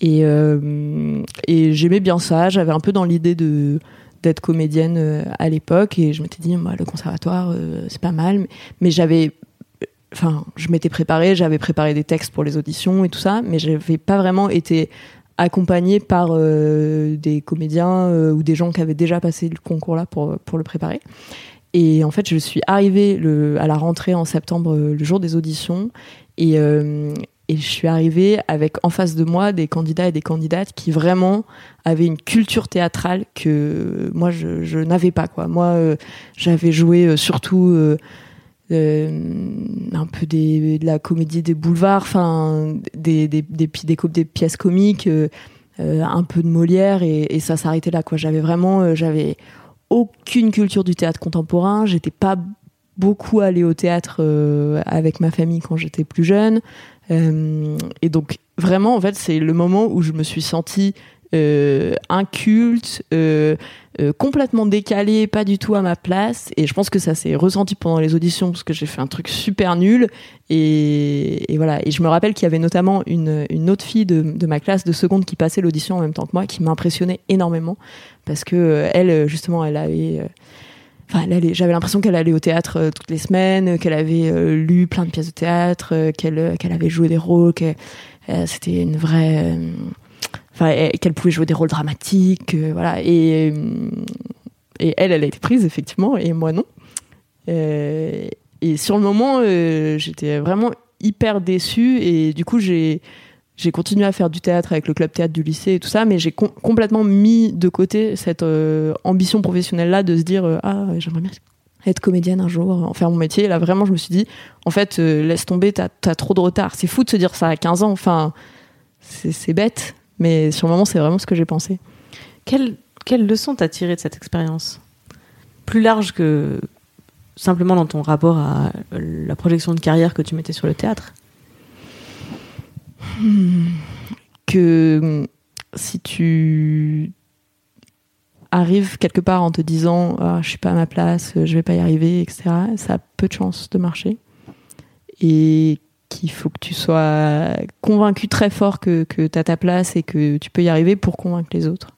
Speaker 3: Et, euh, et j'aimais bien ça. J'avais un peu dans l'idée de d'être comédienne euh, à l'époque. Et je m'étais dit moi le conservatoire euh, c'est pas mal. Mais, j'avais enfin je m'étais préparée. J'avais préparé des textes pour les auditions et tout ça. Mais j'avais pas vraiment été accompagnée par des comédiens ou des gens qui avaient déjà passé le concours là pour pour le préparer. Et en fait je suis arrivée le, à la rentrée en septembre le jour des auditions. Et et je suis arrivée avec en face de moi des candidats et des candidates qui vraiment avaient une culture théâtrale que moi je, n'avais pas. Moi euh, j'avais joué euh, surtout euh, un peu de la comédie des boulevards, enfin des des, des, pièces comiques, un peu de Molière et, ça s'arrêtait là. J'avais vraiment j'avais aucune culture du théâtre contemporain. J'étais pas beaucoup allée au théâtre avec ma famille quand j'étais plus jeune. Euh, et donc vraiment en fait c'est le moment où je me suis sentie euh, inculte, euh, euh, complètement décalée, pas du tout à ma place. Et je pense que ça s'est ressenti pendant les auditions parce que j'ai fait un truc super nul. Et, voilà. Et je me rappelle qu'il y avait notamment une, une autre fille de, de ma classe de seconde qui passait l'audition en même temps que moi, qui m'impressionnait énormément parce que euh, elle justement elle avait euh, Enfin, j'avais l'impression qu'elle allait au théâtre euh, toutes les semaines, euh, qu'elle avait euh, lu plein de pièces de théâtre, qu'elle avait joué des rôles, c'était une vraie, enfin, qu'elle pouvait jouer des rôles dramatiques, voilà. Et et elle, elle a été prise effectivement, et moi non. Et sur le moment, j'étais vraiment hyper déçue, et du coup j'ai j'ai continué à faire du théâtre avec le club théâtre du lycée et tout ça, mais j'ai com- complètement mis de côté cette euh, ambition professionnelle-là de se dire euh, ah j'aimerais bien être comédienne un jour, en faire mon métier. Et là vraiment je me suis dit en fait euh, laisse tomber, t'as as trop de retard. C'est fou de se dire ça à 15 ans. Enfin c'est bête, mais sur le moment c'est vraiment ce que j'ai pensé.
Speaker 5: Quelle, quelle leçon t'as tiré de cette expérience? Plus large que simplement dans ton rapport à la projection de carrière que tu mettais sur le théâtre?
Speaker 3: Que si tu arrives quelque part en te disant ah, je suis pas à ma place, je vais pas y arriver, etc., ça a peu de chances de marcher. Et qu'il faut que tu sois convaincu très fort que, que tu as ta place et que tu peux y arriver pour convaincre les autres.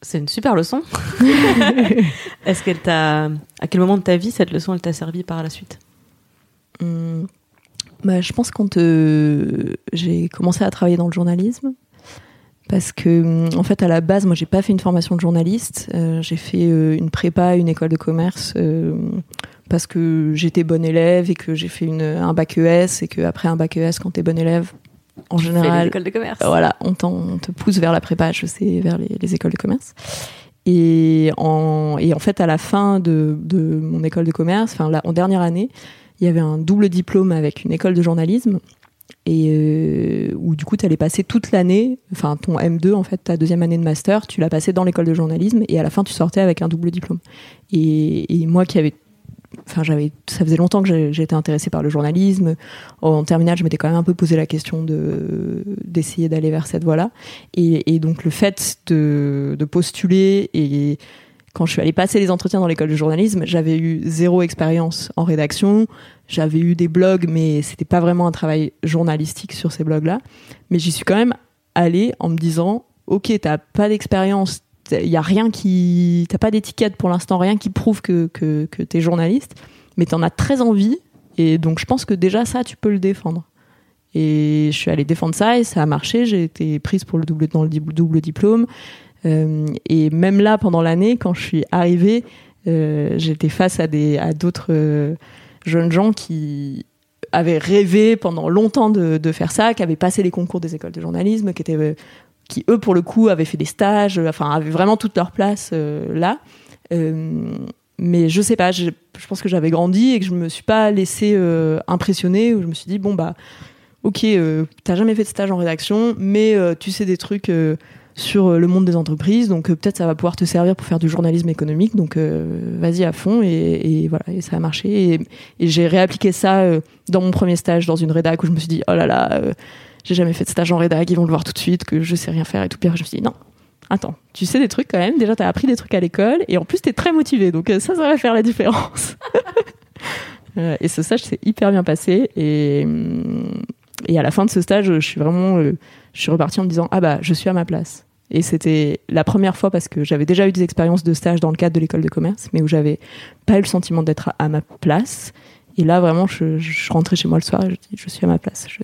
Speaker 5: C'est une super leçon. Est-ce qu'elle t'a. À quel moment de ta vie cette leçon elle t'a servi par la suite?
Speaker 3: Hum, bah, je pense quand euh, j'ai commencé à travailler dans le journalisme, parce que hum, en fait à la base moi j'ai pas fait une formation de journaliste, euh, j'ai fait euh, une prépa, une école de commerce euh, parce que j'étais bonne élève et que j'ai fait une, un bac ES et que après un bac ES quand t'es bonne élève en général
Speaker 5: l'école de commerce.
Speaker 3: voilà, on, on te pousse vers la prépa, je sais, vers les, les écoles de commerce. Et en, et en fait, à la fin de, de mon école de commerce, enfin, en dernière année, il y avait un double diplôme avec une école de journalisme. Et euh, où du coup, tu allais passer toute l'année, enfin ton M2, en fait, ta deuxième année de master, tu l'as passé dans l'école de journalisme et à la fin, tu sortais avec un double diplôme. Et, moi qui avais enfin j'avais ça faisait longtemps que j'étais intéressée par le journalisme en terminale je m'étais quand même un peu posé la question de d'essayer d'aller vers cette voie là et, et donc le fait de, de postuler et quand je suis allée passer les entretiens dans l'école de journalisme j'avais eu zéro expérience en rédaction. J'avais eu des blogs mais c'était pas vraiment un travail journalistique sur ces blogs là mais j'y suis quand même allée en me disant ok t'as pas d'expérience il y a rien qui t'as pas d'étiquette pour l'instant rien qui prouve que que, que t'es journaliste mais t'en as très envie. Et donc je pense que déjà ça tu peux le défendre. Et je suis allée défendre ça et ça a marché. J'ai été prise pour le double dans le double diplôme et même là pendant l'année quand je suis arrivée euh, j'étais face à d'autres euh, jeunes gens qui avaient rêvé pendant longtemps de, faire ça qui avaient passé les concours des écoles de journalisme qui étaient euh, qui eux pour le coup avaient fait des stages, euh, enfin avaient vraiment toute leur place euh, là. Euh, mais je sais pas, je, pense que j'avais grandi et que je me suis pas laissée euh, impressionner. Je me suis dit bon bah ok, euh, t'as jamais fait de stage en rédaction, mais euh, tu sais des trucs euh, sur euh, le monde des entreprises, donc euh, peut-être ça va pouvoir te servir pour faire du journalisme économique. Donc euh, vas-y à fond et, voilà et ça a marché et, j'ai réappliqué ça dans mon premier stage dans une rédac où je me suis dit oh là là. j'ai jamais fait de stage en rédac, ils vont le voir tout de suite que je sais rien faire et tout. Après, je me suis dit non, attends, tu sais des trucs quand même. Déjà, t'as appris des trucs à l'école et en plus, t'es très motivé. Donc ça, ça va faire la différence. Et ce stage s'est hyper bien passé et hum, et à la fin de ce stage, je suis vraiment, je suis repartie en me disant ah bah je suis à ma place. Et c'était la première fois parce que j'avais déjà eu des expériences de stage dans le cadre de l'école de commerce, mais où j'avais pas eu le sentiment d'être à, à ma place. Et là, vraiment, je, je rentrais chez moi le soir et je dis je suis à ma place. Je,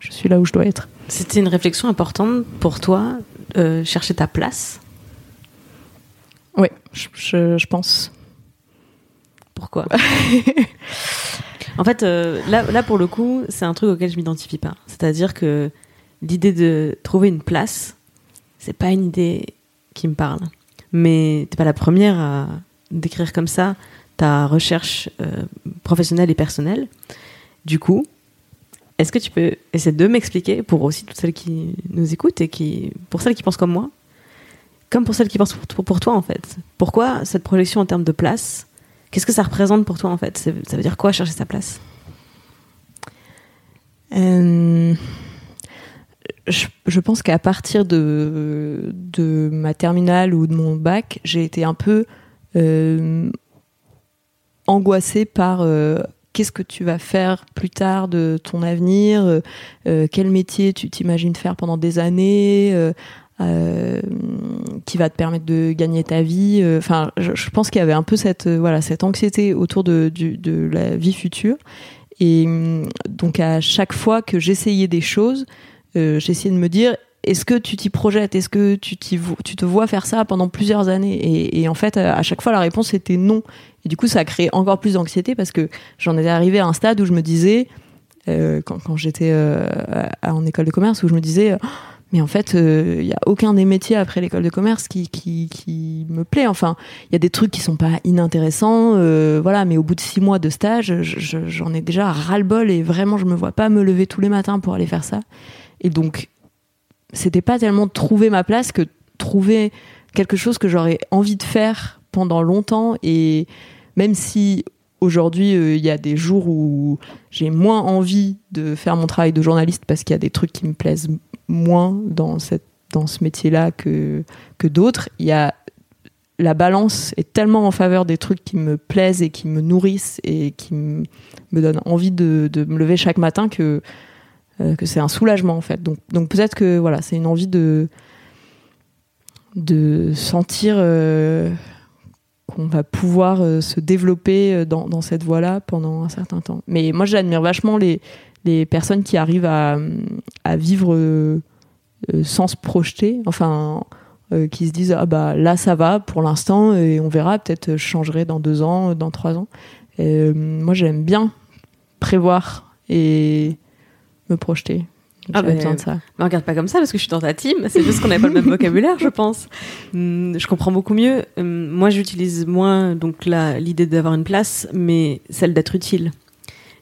Speaker 3: je suis là où je dois être.
Speaker 5: C'était une réflexion importante pour toi, euh, chercher ta place?
Speaker 3: Oui, je, je, je pense.
Speaker 5: Pourquoi? En fait, euh, là, là, pour le coup, c'est un truc auquel je m'identifie pas. C'est-à-dire que l'idée de trouver une place, c'est pas une idée qui me parle. Mais t'es pas la première à décrire comme ça ta recherche euh, professionnelle et personnelle. Du coup, est-ce que tu peux essayer de m'expliquer, pour aussi toutes celles qui nous écoutent et qui, pour celles qui pensent comme moi, comme pour celles qui pensent pour, toi en fait, pourquoi cette projection en termes de place Qu'est-ce que ça représente pour toi en fait? Ça veut dire quoi chercher sa place?
Speaker 3: Euh, je, pense qu'à partir de, ma terminale ou de mon bac, j'ai été un peu euh, angoissée par euh, qu'est-ce que tu vas faire plus tard de ton avenir, euh, quel métier tu t'imagines faire pendant des années. qui va te permettre de gagner ta vie. Enfin, je, pense qu'il y avait un peu cette voilà cette anxiété autour de, la vie future. Et donc à chaque fois que j'essayais des choses, j'essayais de me dire est-ce que tu t'y projettes? Est-ce que tu, tu te vois faire ça pendant plusieurs années? Et, et en fait, à chaque fois, la réponse était non. Et du coup, ça a créé encore plus d'anxiété parce que j'en étais arrivé à un stade où je me disais, euh, quand, quand j'étais euh, en école de commerce, où je me disais, Oh, mais en fait, il n'y a aucun des métiers après l'école de commerce qui, qui, qui me plaît. Enfin, il y a des trucs qui sont pas inintéressants, euh, voilà, mais au bout de six mois de stage, je- je- j'en ai déjà ras-le-bol et vraiment, je me vois pas me lever tous les matins pour aller faire ça. Et donc, c'était pas tellement trouver ma place que trouver quelque chose que j'aurais envie de faire pendant longtemps et même si aujourd'hui euh, il y a des jours où j'ai moins envie de faire mon travail de journaliste parce qu'il y a des trucs qui me plaisent moins dans cette dans ce métier-là que que d'autres. Il y a la balance est tellement en faveur des trucs qui me plaisent et qui me nourrissent et qui me donnent envie de, de me lever chaque matin que euh, que c'est un soulagement en fait. Donc donc peut-être que voilà, c'est une envie de de sentir euh, qu'on va pouvoir euh, se développer dans, dans cette voie-là pendant un certain temps. Mais moi, j'admire vachement les, les personnes qui arrivent à, à vivre sans se projeter, enfin, qui se disent ah bah là ça va pour l'instant et on verra, peut-être je changerai dans deux ans, dans trois ans. Moi, j'aime bien prévoir et me projeter.
Speaker 5: Ah bah,
Speaker 3: besoin de ça.
Speaker 5: Me regarde pas comme ça parce que je suis dans ta team. C'est juste qu'on n'a pas le même vocabulaire, je pense. Hum, Je comprends beaucoup mieux. Hum, Moi, j'utilise moins donc là l'idée d'avoir une place, mais celle d'être utile.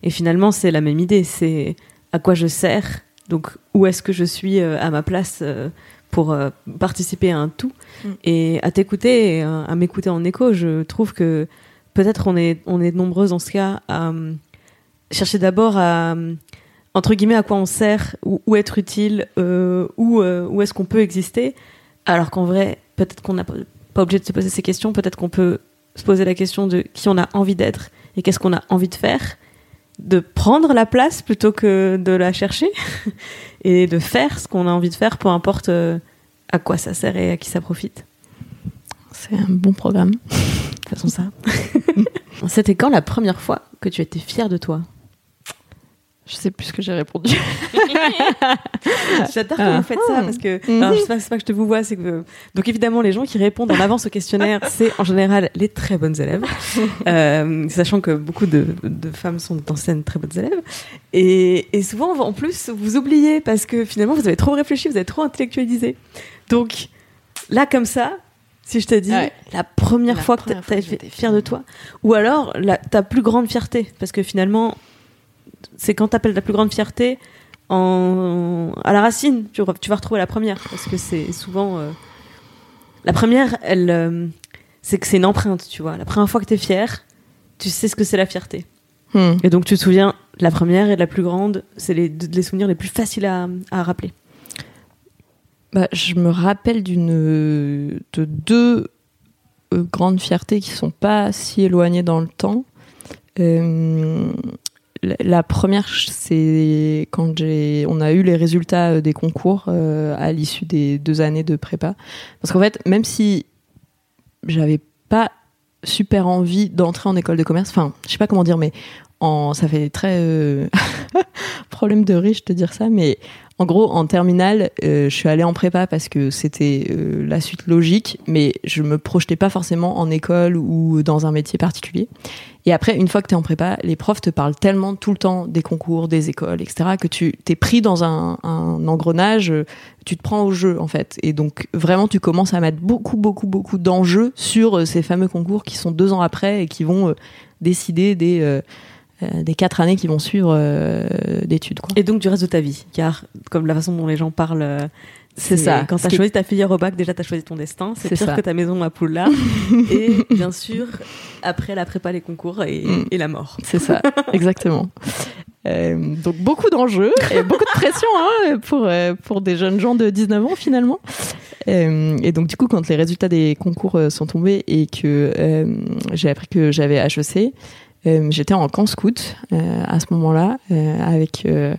Speaker 5: Et finalement, c'est la même idée. C'est à quoi je sers. Donc, où est-ce que je suis euh, à ma place euh, pour euh, participer à un tout
Speaker 3: Mm.
Speaker 5: Et à t'écouter, à, à m'écouter en écho, je trouve que peut-être on est on est nombreuses dans ce cas à chercher d'abord à entre guillemets à quoi on sert, où, où être utile, euh, où, euh, où est-ce qu'on peut exister, alors qu'en vrai, peut-être qu'on n'a pas pas obligé de se poser ces questions, peut-être qu'on peut se poser la question de qui on a envie d'être et qu'est-ce qu'on a envie de faire, de prendre la place plutôt que de la chercher, et de faire ce qu'on a envie de faire, peu importe euh, à quoi ça sert et à qui ça profite.
Speaker 3: C'est un bon programme.
Speaker 5: Façon ça. C'était quand la première fois que tu étais fière de toi?
Speaker 3: Je sais plus ce que j'ai répondu.
Speaker 5: J'adore quand vous faites ça parce que alors, je sais pas, c'est pas que je te vous vois, c'est que donc évidemment les gens qui répondent en avance au questionnaire, c'est en général les très bonnes élèves, Euh, sachant que beaucoup de, de femmes sont d'anciennes très bonnes élèves et, et souvent en plus vous oubliez parce que finalement vous avez trop réfléchi, vous avez trop intellectualisé. Donc là comme ça, si je te dis
Speaker 3: Ouais.
Speaker 5: la première
Speaker 3: La
Speaker 5: fois que
Speaker 3: première que
Speaker 5: été
Speaker 3: j'étais
Speaker 5: fière de toi, ou alors la, ta plus grande fierté, parce que finalement c'est quand t'appelles la plus grande fierté en, à la racine, tu, vas retrouver la première, parce que c'est souvent euh, la première, elle, euh, c'est que c'est une empreinte, tu vois. La première fois que t'es fier, tu sais ce que c'est la fierté,
Speaker 3: Hmm.
Speaker 5: et donc tu te souviens de la première et de la plus grande, c'est les, souvenirs les plus faciles à, à rappeler.
Speaker 3: Bah, je me rappelle d'une de deux euh, grandes fiertés qui sont pas si éloignées dans le temps. Euh, la, première, c'est quand j'ai, on a eu les résultats euh, des concours euh, à l'issue des deux années de prépa. Parce qu'en fait, même si j'avais pas super envie d'entrer en école de commerce, enfin, je sais pas comment dire, mais en, ça fait très euh, problème de riche de dire ça, mais en gros, en terminale, euh, je suis allée en prépa parce que c'était euh, la suite logique, mais je me projetais pas forcément en école ou dans un métier particulier. Et après, une fois que tu es en prépa, les profs te parlent tellement tout le temps des concours, des écoles, etc., que tu t'es pris dans un, un engrenage, tu te prends au jeu, en fait. Et donc, vraiment, tu commences à mettre beaucoup, beaucoup, beaucoup d'enjeux sur euh, ces fameux concours qui sont deux ans après et qui vont euh, décider des, euh, des quatre années qui vont suivre euh, d'études, quoi.
Speaker 5: Et donc du reste de ta vie, car comme la façon dont les gens parlent, euh,
Speaker 3: C'est ça.
Speaker 5: Quand
Speaker 3: qui est-
Speaker 5: choisi ta filière au bac, déjà t'as choisi ton destin. C'est pire
Speaker 3: ça.
Speaker 5: que ta maison à Poulard. et bien sûr, après la prépa, les concours et,
Speaker 3: Mm.
Speaker 5: et la mort.
Speaker 3: C'est ça, exactement. Euh, donc beaucoup d'enjeux et beaucoup de pression hein, pour, euh, pour des jeunes gens de 19 ans finalement. Euh, et donc du coup, quand les résultats des concours euh, sont tombés et que euh, j'ai appris que j'avais HEC, euh, j'étais en camp scout euh, à ce moment-là euh, avec euh,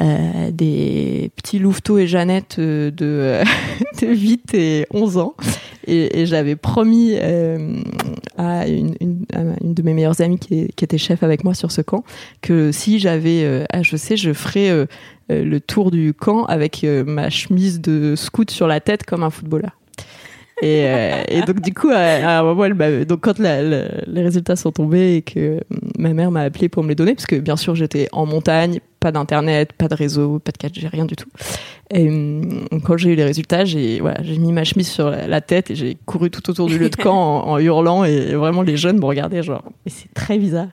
Speaker 3: euh, des petits louveteaux et Jeannette euh, de, euh, de 8 et 11 ans. Et, j'avais promis euh, à, une, de mes meilleures amies qui, était chef avec moi sur ce camp que si j'avais euh, HEC, je ferais euh, euh, le tour du camp avec euh, ma chemise de scout sur la tête comme un footballeur. Et, euh, et donc du coup, à, à un moment, elle donc quand la- la- les résultats sont tombés et que euh, ma mère m'a appelé pour me les donner, parce que bien sûr j'étais en montagne, pas d'internet, pas de réseau, pas de 4G, rien du tout. Et hum, quand j'ai eu les résultats, j'ai voilà, j'ai mis ma chemise sur la, tête et j'ai couru tout autour du lieu de camp en, en hurlant et vraiment les jeunes me regardaient genre mais c'est très bizarre.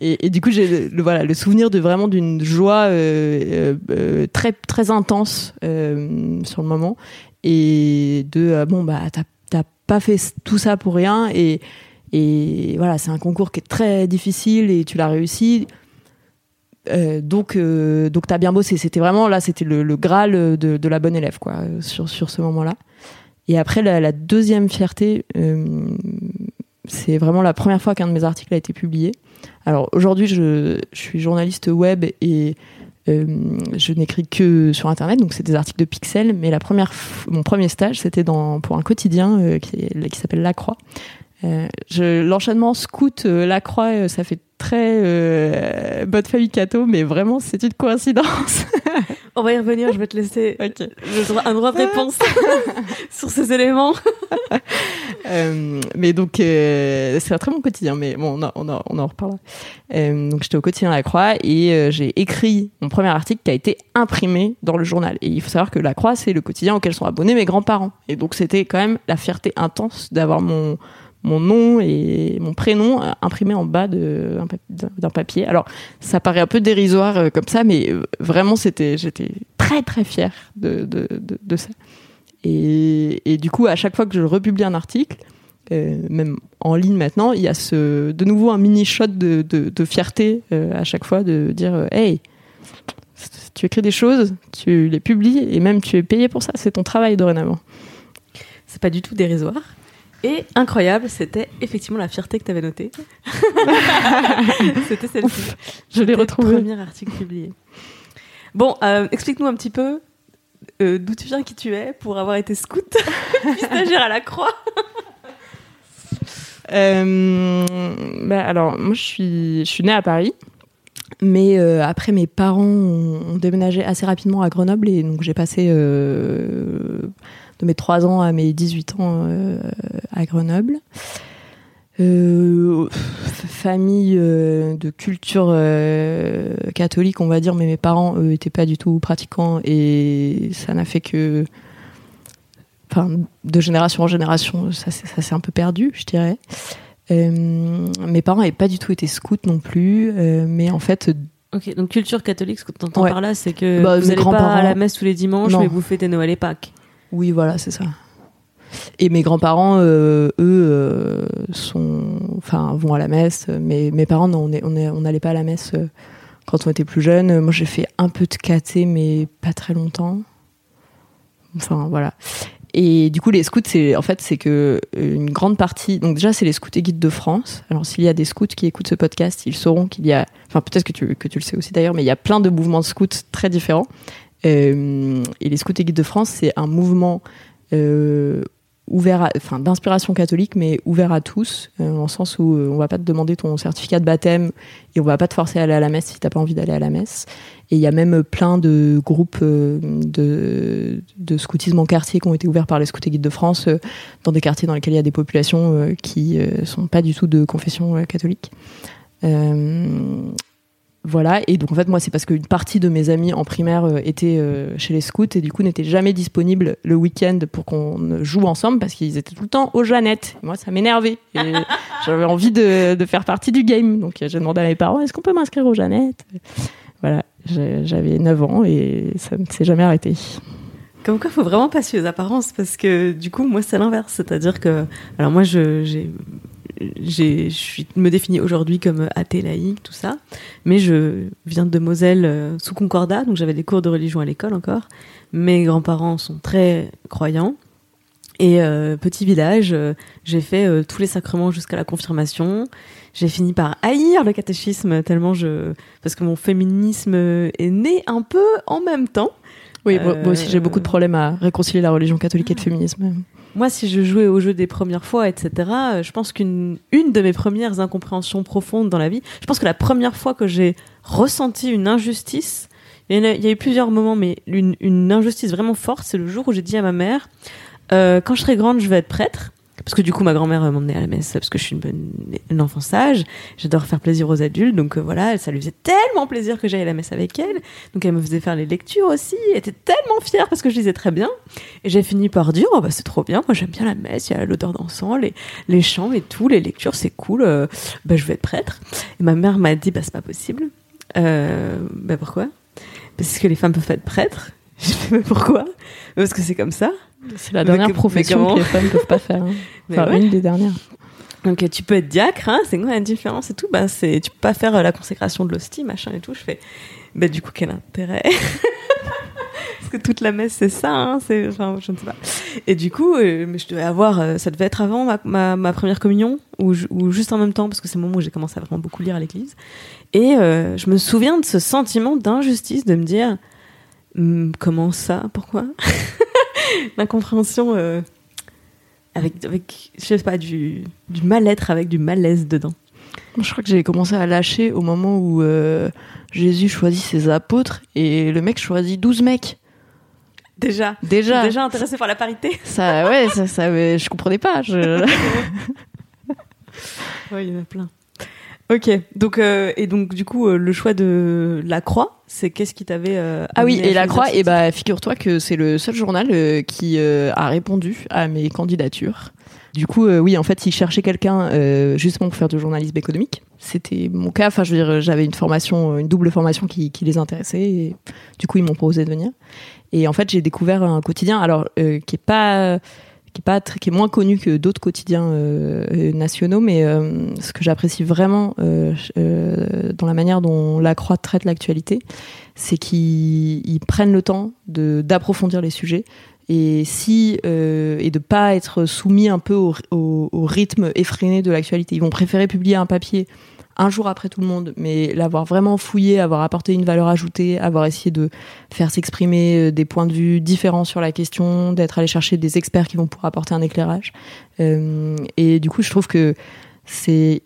Speaker 3: Et, et du coup j'ai le, voilà le souvenir de vraiment d'une joie euh, euh, euh, très très intense euh, sur le moment et de euh, bon bah t'as pas fait tout ça pour rien et et voilà c'est un concours qui est très difficile et tu l'as réussi euh, donc, euh, donc t'as bien bossé. C'était vraiment là, c'était le, le graal de, de la bonne élève, quoi, sur, sur ce moment-là. Et après, la, deuxième fierté, c'est vraiment la première fois qu'un de mes articles a été publié. Alors aujourd'hui, je, je suis journaliste web et je n'écris que sur Internet, donc c'est des articles de Pixel. Mais la première, mon premier stage, c'était pour un quotidien euh, qui, s'appelle La Croix. Euh, L'enchaînement scout euh, La Croix, euh, ça fait très euh, bonne famille Cato, mais vraiment c'est une coïncidence.
Speaker 5: On va y revenir, je vais te laisser
Speaker 3: Ok.
Speaker 5: le droit- un droit de réponse sur ces éléments.
Speaker 3: Euh, mais donc euh, c'est un très bon quotidien, mais bon on, en- on, en- on en reparlera. Euh, donc j'étais au quotidien La Croix et j'ai écrit mon premier article qui a été imprimé dans le journal. Et il faut savoir que La Croix c'est le quotidien auquel sont abonnés mes grands-parents. Et donc c'était quand même la fierté intense d'avoir mon mon nom et mon prénom euh, imprimé en bas d'un pap- d'un d'un papier. Alors ça paraît un peu dérisoire euh, comme ça, mais euh, vraiment c'était j'étais très très fière de, ça. Et, du coup, à chaque fois que je republie un article, euh, même en ligne maintenant, il y a de nouveau un mini shot de, de, fierté à chaque fois de dire Hey, tu écris des choses, tu les publies et même tu es payé pour ça, c'est ton travail dorénavant.
Speaker 5: C'est pas du tout dérisoire. Et incroyable, c'était effectivement la fierté que tu avais notée. c'était celle-ci.
Speaker 3: Je l'ai
Speaker 5: C'était le. Premier article publié. Bon, euh, explique-nous un petit peu euh, d'où tu viens, qui tu es, pour avoir été scout, puis stagiaire à la Croix.
Speaker 3: Euh, bah, alors, moi, je suis, je suis née à Paris. Mais euh, après, mes parents ont, déménagé assez rapidement à Grenoble et donc j'ai passé euh, de mes 3 ans à mes 18 ans euh, à Grenoble. Famille de culture catholique, on va dire, mais mes parents, eux, étaient pas du tout pratiquants et ça n'a fait que. Enfin, de génération en génération, ça s'est un peu perdu, je dirais. Euh, mes parents n'avaient pas du tout été scouts non plus, euh, mais en fait,
Speaker 5: Ok, donc culture catholique, ce que tu entends
Speaker 3: Ouais.
Speaker 5: par là, c'est que
Speaker 3: Bah,
Speaker 5: vous n'allez pas à la messe tous les dimanches,
Speaker 3: Non.
Speaker 5: mais vous fêtez Noël et Pâques.
Speaker 3: Oui, voilà, c'est ça. Et mes grands-parents, euh, eux, euh, sont, enfin, vont à la messe. Mais mes parents, non, on est- on est- on n'allait pas à la messe euh, quand on était plus jeunes. Moi, j'ai fait un peu de caté, mais pas très longtemps. Enfin, voilà. Et du coup, les scouts, c'est en fait, c'est que euh, une grande partie. Donc déjà, c'est les scouts et guides de France. Alors, s'il y a des scouts qui écoutent ce podcast, ils sauront qu'il y a. Enfin, peut-être que tu que tu le sais aussi d'ailleurs, mais il y a plein de mouvements de scouts très différents. Euh, et les scouts et guides de France, c'est un mouvement euh, ouvert, enfin d'inspiration catholique, mais ouvert à tous, euh, en sens où euh, on va pas te demander ton certificat de baptême et on va pas te forcer à aller à la messe si t'as pas envie d'aller à la messe. Et il y a même plein de groupes euh, de, de scoutisme en quartier qui ont été ouverts par les scouts et guides de France euh, dans des quartiers dans lesquels il y a des populations euh, qui euh, sont pas du tout de confession euh, catholique. Euh, voilà, et donc en fait, moi, c'est parce qu'une partie de mes amis en primaire euh, étaient euh, chez les scouts et du coup n'étaient jamais disponibles le week-end pour qu'on joue ensemble parce qu'ils étaient tout le temps aux Jeannettes. Moi, ça m'énervait. J'avais envie de, de faire partie du game. Donc j'ai demandé à mes parents est-ce qu'on peut m'inscrire aux Jeannettes? Voilà, j'avais 9 ans et ça ne s'est jamais arrêté.
Speaker 5: Comme quoi, faut vraiment pas suivre les apparences parce que du coup, moi, c'est l'inverse. C'est-à-dire que, alors moi, je, j'ai, j'ai, je me définis aujourd'hui comme athée laïque, tout ça, mais je viens de Moselle euh, sous Concordat, donc j'avais des cours de religion à l'école encore. Mes grands-parents sont très croyants. Et euh, petit village, euh, j'ai fait tous les sacrements jusqu'à la confirmation. J'ai fini par haïr le catéchisme tellement je, parce que mon féminisme est né un peu en même temps.
Speaker 3: Oui, moi- moi aussi
Speaker 5: Euh,
Speaker 3: j'ai beaucoup de problèmes à réconcilier la religion catholique et le féminisme.
Speaker 5: Moi, si je jouais au jeu des premières fois, etc., euh, je pense qu'une une de mes premières incompréhensions profondes dans la vie, je pense que la première fois que j'ai ressenti une injustice, il y, en a, il y a eu plusieurs moments, mais une, une injustice vraiment forte, c'est le jour où j'ai dit à ma mère, euh, quand je serai grande, je vais être prêtre. Parce que du coup, ma grand-mère euh, m'emmenait à la messe parce que je suis une bonne enfant sage. J'adore faire plaisir aux adultes. Donc euh, voilà, ça lui faisait tellement plaisir que j'aille à la messe avec elle. Donc elle me faisait faire les lectures aussi. Elle était tellement fière parce que je lisais très bien. Et j'ai fini par dire, oh bah c'est trop bien, moi j'aime bien la messe, il y a l'odeur d'encens, les, chants et tout, les lectures, c'est cool, euh, bah je vais être prêtre. Et ma mère m'a dit, bah c'est pas possible. Bah pourquoi? Parce que les femmes peuvent être prêtres. Je fais, mais pourquoi? Parce que c'est comme ça.
Speaker 3: C'est la dernière profession que les femmes ne peuvent pas faire. hein. Enfin,
Speaker 5: ouais.
Speaker 3: une des dernières.
Speaker 5: Donc tu peux être diacre, hein, c'est quoi la différence et tout? Bah c'est tu peux pas faire euh, la consécration de l'hostie, machin et tout. Je fais bah du coup quel intérêt? Parce que toute la messe c'est ça, hein, c'est enfin je ne sais pas. Et du coup, euh, je devais avoir, euh, ça devait être avant ma, ma, ma première communion ou, ou juste en même temps parce que c'est le moment où j'ai commencé à vraiment beaucoup lire à l'église. Et je me souviens de ce sentiment d'injustice de me dire Hum, comment ça, pourquoi? L'incompréhension euh, avec avec je sais pas du du mal-être avec du malaise dedans.
Speaker 3: Je crois que j'ai commencé à lâcher au moment où euh, Jésus choisit ses apôtres et le mec choisit 12 mecs.
Speaker 5: Déjà.
Speaker 3: Déjà.
Speaker 5: Déjà intéressé par la parité
Speaker 3: Ça, ouais, ça, ça, je comprenais pas. Je...
Speaker 5: Il y en a plein. Ok, donc euh, et donc du coup euh, le choix de la Croix, c'est qu'est-ce qui t'avait euh,
Speaker 3: Ah oui, et la Croix, et bah figure-toi que c'est le seul journal euh, qui euh, a répondu à mes candidatures. Du coup, euh, oui, en fait, ils cherchaient quelqu'un euh, justement pour faire du journalisme économique. C'était mon cas. Enfin, je veux dire, j'avais une formation, une double formation qui, qui les intéressait. Et du coup, ils m'ont proposé de venir. Et en fait, j'ai découvert un quotidien, alors euh, qui est pas qui est pas qui est moins connu que d'autres quotidiens euh, euh, nationaux, mais euh, ce que j'apprécie vraiment dans la manière dont la Croix traite l'actualité, c'est qu'ils ils prennent le temps d'approfondir les sujets et si euh, et de pas être soumis un peu au rythme effréné de l'actualité. Ils vont préférer publier un papier un jour après tout le monde, mais l'avoir vraiment fouillé, avoir apporté une valeur ajoutée, avoir essayé de faire s'exprimer euh, des points de vue différents sur la question, d'être allé chercher des experts qui vont pouvoir apporter un éclairage. Euh, et du coup, je trouve que c'est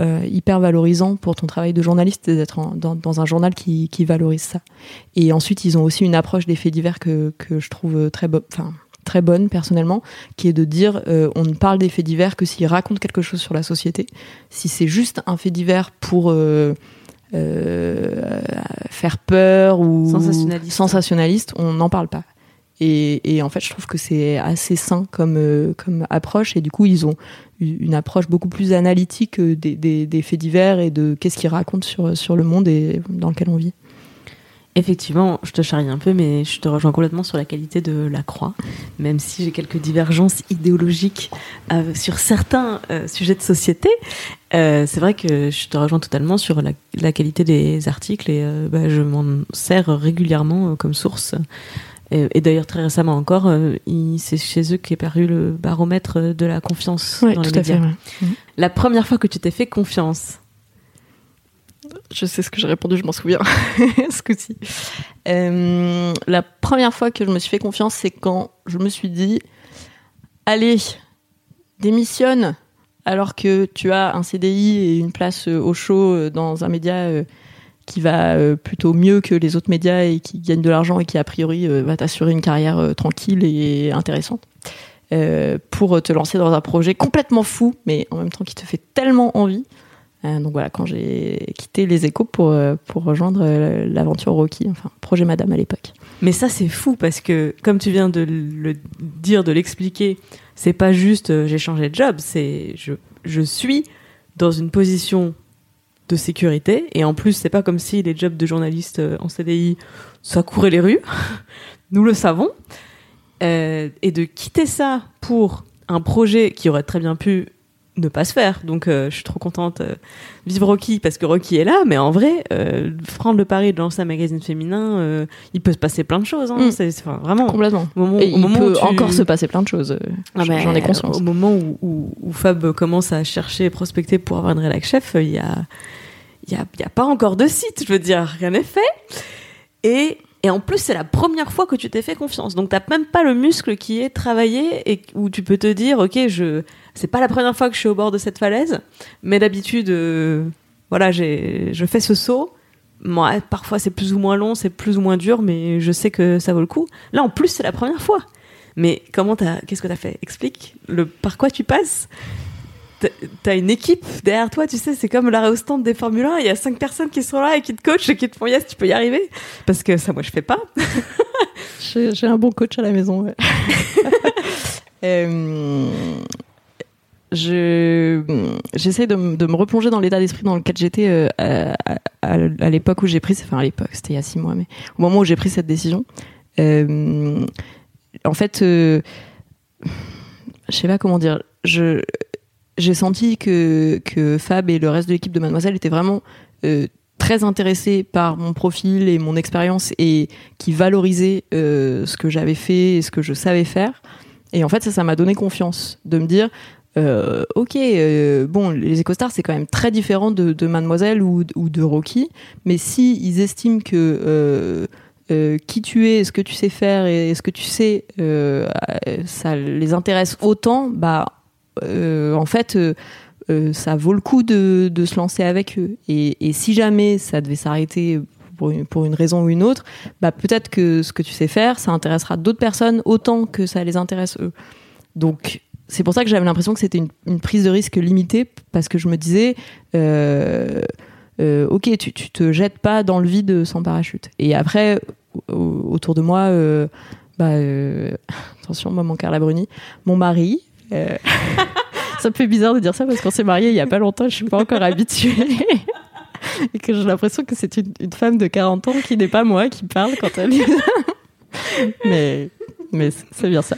Speaker 3: euh, hyper valorisant pour ton travail de journaliste d'être dans, un journal qui, valorise ça. Et ensuite, ils ont aussi une approche des faits divers que, que je trouve très, enfin, très bonne personnellement, qui est de dire euh, on ne parle des faits divers que s'ils racontent quelque chose sur la société. Si c'est juste un fait divers pour euh, euh, faire peur ou
Speaker 5: Sensationnaliste.
Speaker 3: sensationnaliste, on n'en parle pas. Et, et en fait, je trouve que c'est assez sain comme, euh, comme approche. Et du coup, ils ont une approche beaucoup plus analytique des, des, des faits divers et de qu'est-ce qu'ils racontent sur, sur le monde et dans lequel on vit.
Speaker 5: Effectivement, je te charrie un peu, mais je te rejoins complètement sur la qualité de la Croix, même si j'ai quelques divergences idéologiques euh, sur certains euh, sujets de société. Euh, c'est vrai que je te rejoins totalement sur la, la qualité des articles et bah, je m'en sers régulièrement comme source. Et, et d'ailleurs, très récemment encore, c'est chez eux qu'est paru le baromètre de la confiance dans les
Speaker 3: fait.
Speaker 5: médias.
Speaker 3: ouais.
Speaker 5: La première fois que tu t'es fait confiance,
Speaker 3: Je sais ce que j'ai répondu, je m'en souviens. ce coup-ci. Euh, la première fois que je me suis fait confiance, c'est quand je me suis dit Allez, démissionne alors que tu as un CDI et une place euh, au chaud euh, dans un média qui va plutôt mieux que les autres médias et qui gagne de l'argent et qui a priori va t'assurer une carrière tranquille et intéressante. pour te lancer dans un projet complètement fou, mais en même temps qui te fait tellement envie. Euh, donc voilà, quand j'ai quitté les échos pour, euh, pour rejoindre euh, l'aventure Rocky, enfin, projet Madame à l'époque.
Speaker 5: Mais ça, c'est fou parce que, comme tu viens de le dire, de l'expliquer, c'est pas juste j'ai changé de job, c'est je, je suis dans une position de sécurité et en plus, c'est pas comme si les jobs de journaliste en CDI ça courait les rues, nous le savons. Et de quitter ça pour un projet qui aurait très bien pu ne pas se faire. Donc euh, je suis trop contente. euh, vive Rocky parce que Rocky est là, mais en vrai, euh, prendre le pari de lancer un magazine féminin, euh, il peut se passer plein de choses. Hein.
Speaker 3: Mm.
Speaker 5: C'est c'est- enfin, vraiment.
Speaker 3: Complètement.
Speaker 5: Au moment,
Speaker 3: Et
Speaker 5: au
Speaker 3: il
Speaker 5: moment
Speaker 3: peut
Speaker 5: tu-
Speaker 3: encore se passer plein de choses.
Speaker 5: Ah
Speaker 3: j'en-
Speaker 5: ben,
Speaker 3: J'en ai conscience.
Speaker 5: Au moment où, où, où Fab commence à chercher et prospecter pour avoir une rédac chef, il y a, il y a, il y a pas encore de site, je veux dire, rien n'est fait. Et, et en plus, c'est la première fois que tu t'es fait confiance. Donc, t'as même pas le muscle qui est travaillé et où tu peux te dire, ok, je, c'est pas la première fois que je suis au bord de cette falaise, mais d'habitude, euh, voilà, j'ai, je fais ce saut. Moi, parfois c'est plus ou moins long, c'est plus ou moins dur, mais je sais que ça vaut le coup. Là, en plus, c'est la première fois. Mais comment t'as, qu'est-ce que t'as fait? Explique le par quoi tu passes. T'as- une équipe derrière toi, tu sais, c'est comme l'arrêt au stand des Formule 1, il y a cinq personnes qui sont là et qui te coachent et qui te font yes, tu peux y arriver. Parce que ça, moi, je fais pas.
Speaker 3: J'ai j'ai un bon coach à la maison. ouais. Euh, je j'essaie de, de me replonger dans l'état d'esprit dans lequel j'étais euh, à, à- l'époque où j'ai pris enfin à l'époque c'était il y a six mois mais au moment où j'ai pris cette décision euh, en fait euh, je sais pas comment dire je j'ai senti que, que Fab et le reste de l'équipe de Mademoiselle étaient vraiment euh, très intéressés par mon profil et mon expérience et qui valorisaient ce que j'avais fait et ce que je savais faire. Et en fait, ça, ça m'a donné confiance de me dire, euh, ok, euh, bon, les EcoStars, c'est quand même très différent de, de Mademoiselle ou, de Rocky, mais si ils estiment que euh, qui tu es, ce que tu sais faire et ce que tu sais, ça les intéresse autant, bah, en fait, ça vaut le coup de, se lancer avec eux. Et, et si jamais ça devait s'arrêter pour une, pour une raison ou une autre, bah, peut-être que ce que tu sais faire, ça intéressera d'autres personnes autant que ça les intéresse eux. Donc, c'est pour ça que j'avais l'impression que c'était une, prise de risque limitée parce que je me disais, euh, euh, ok, tu, tu te jettes pas dans le vide sans parachute. Et après, autour de moi, euh, bah, attention, moi, mon Carla Bruni, mon mari. Ça me fait bizarre de dire ça parce qu'on s'est mariés il y a pas longtemps, je suis pas encore habituée. Et que j'ai l'impression que c'est une, une, femme de 40 ans qui n'est pas moi qui parle quand elle dit mais, mais c'est bien ça.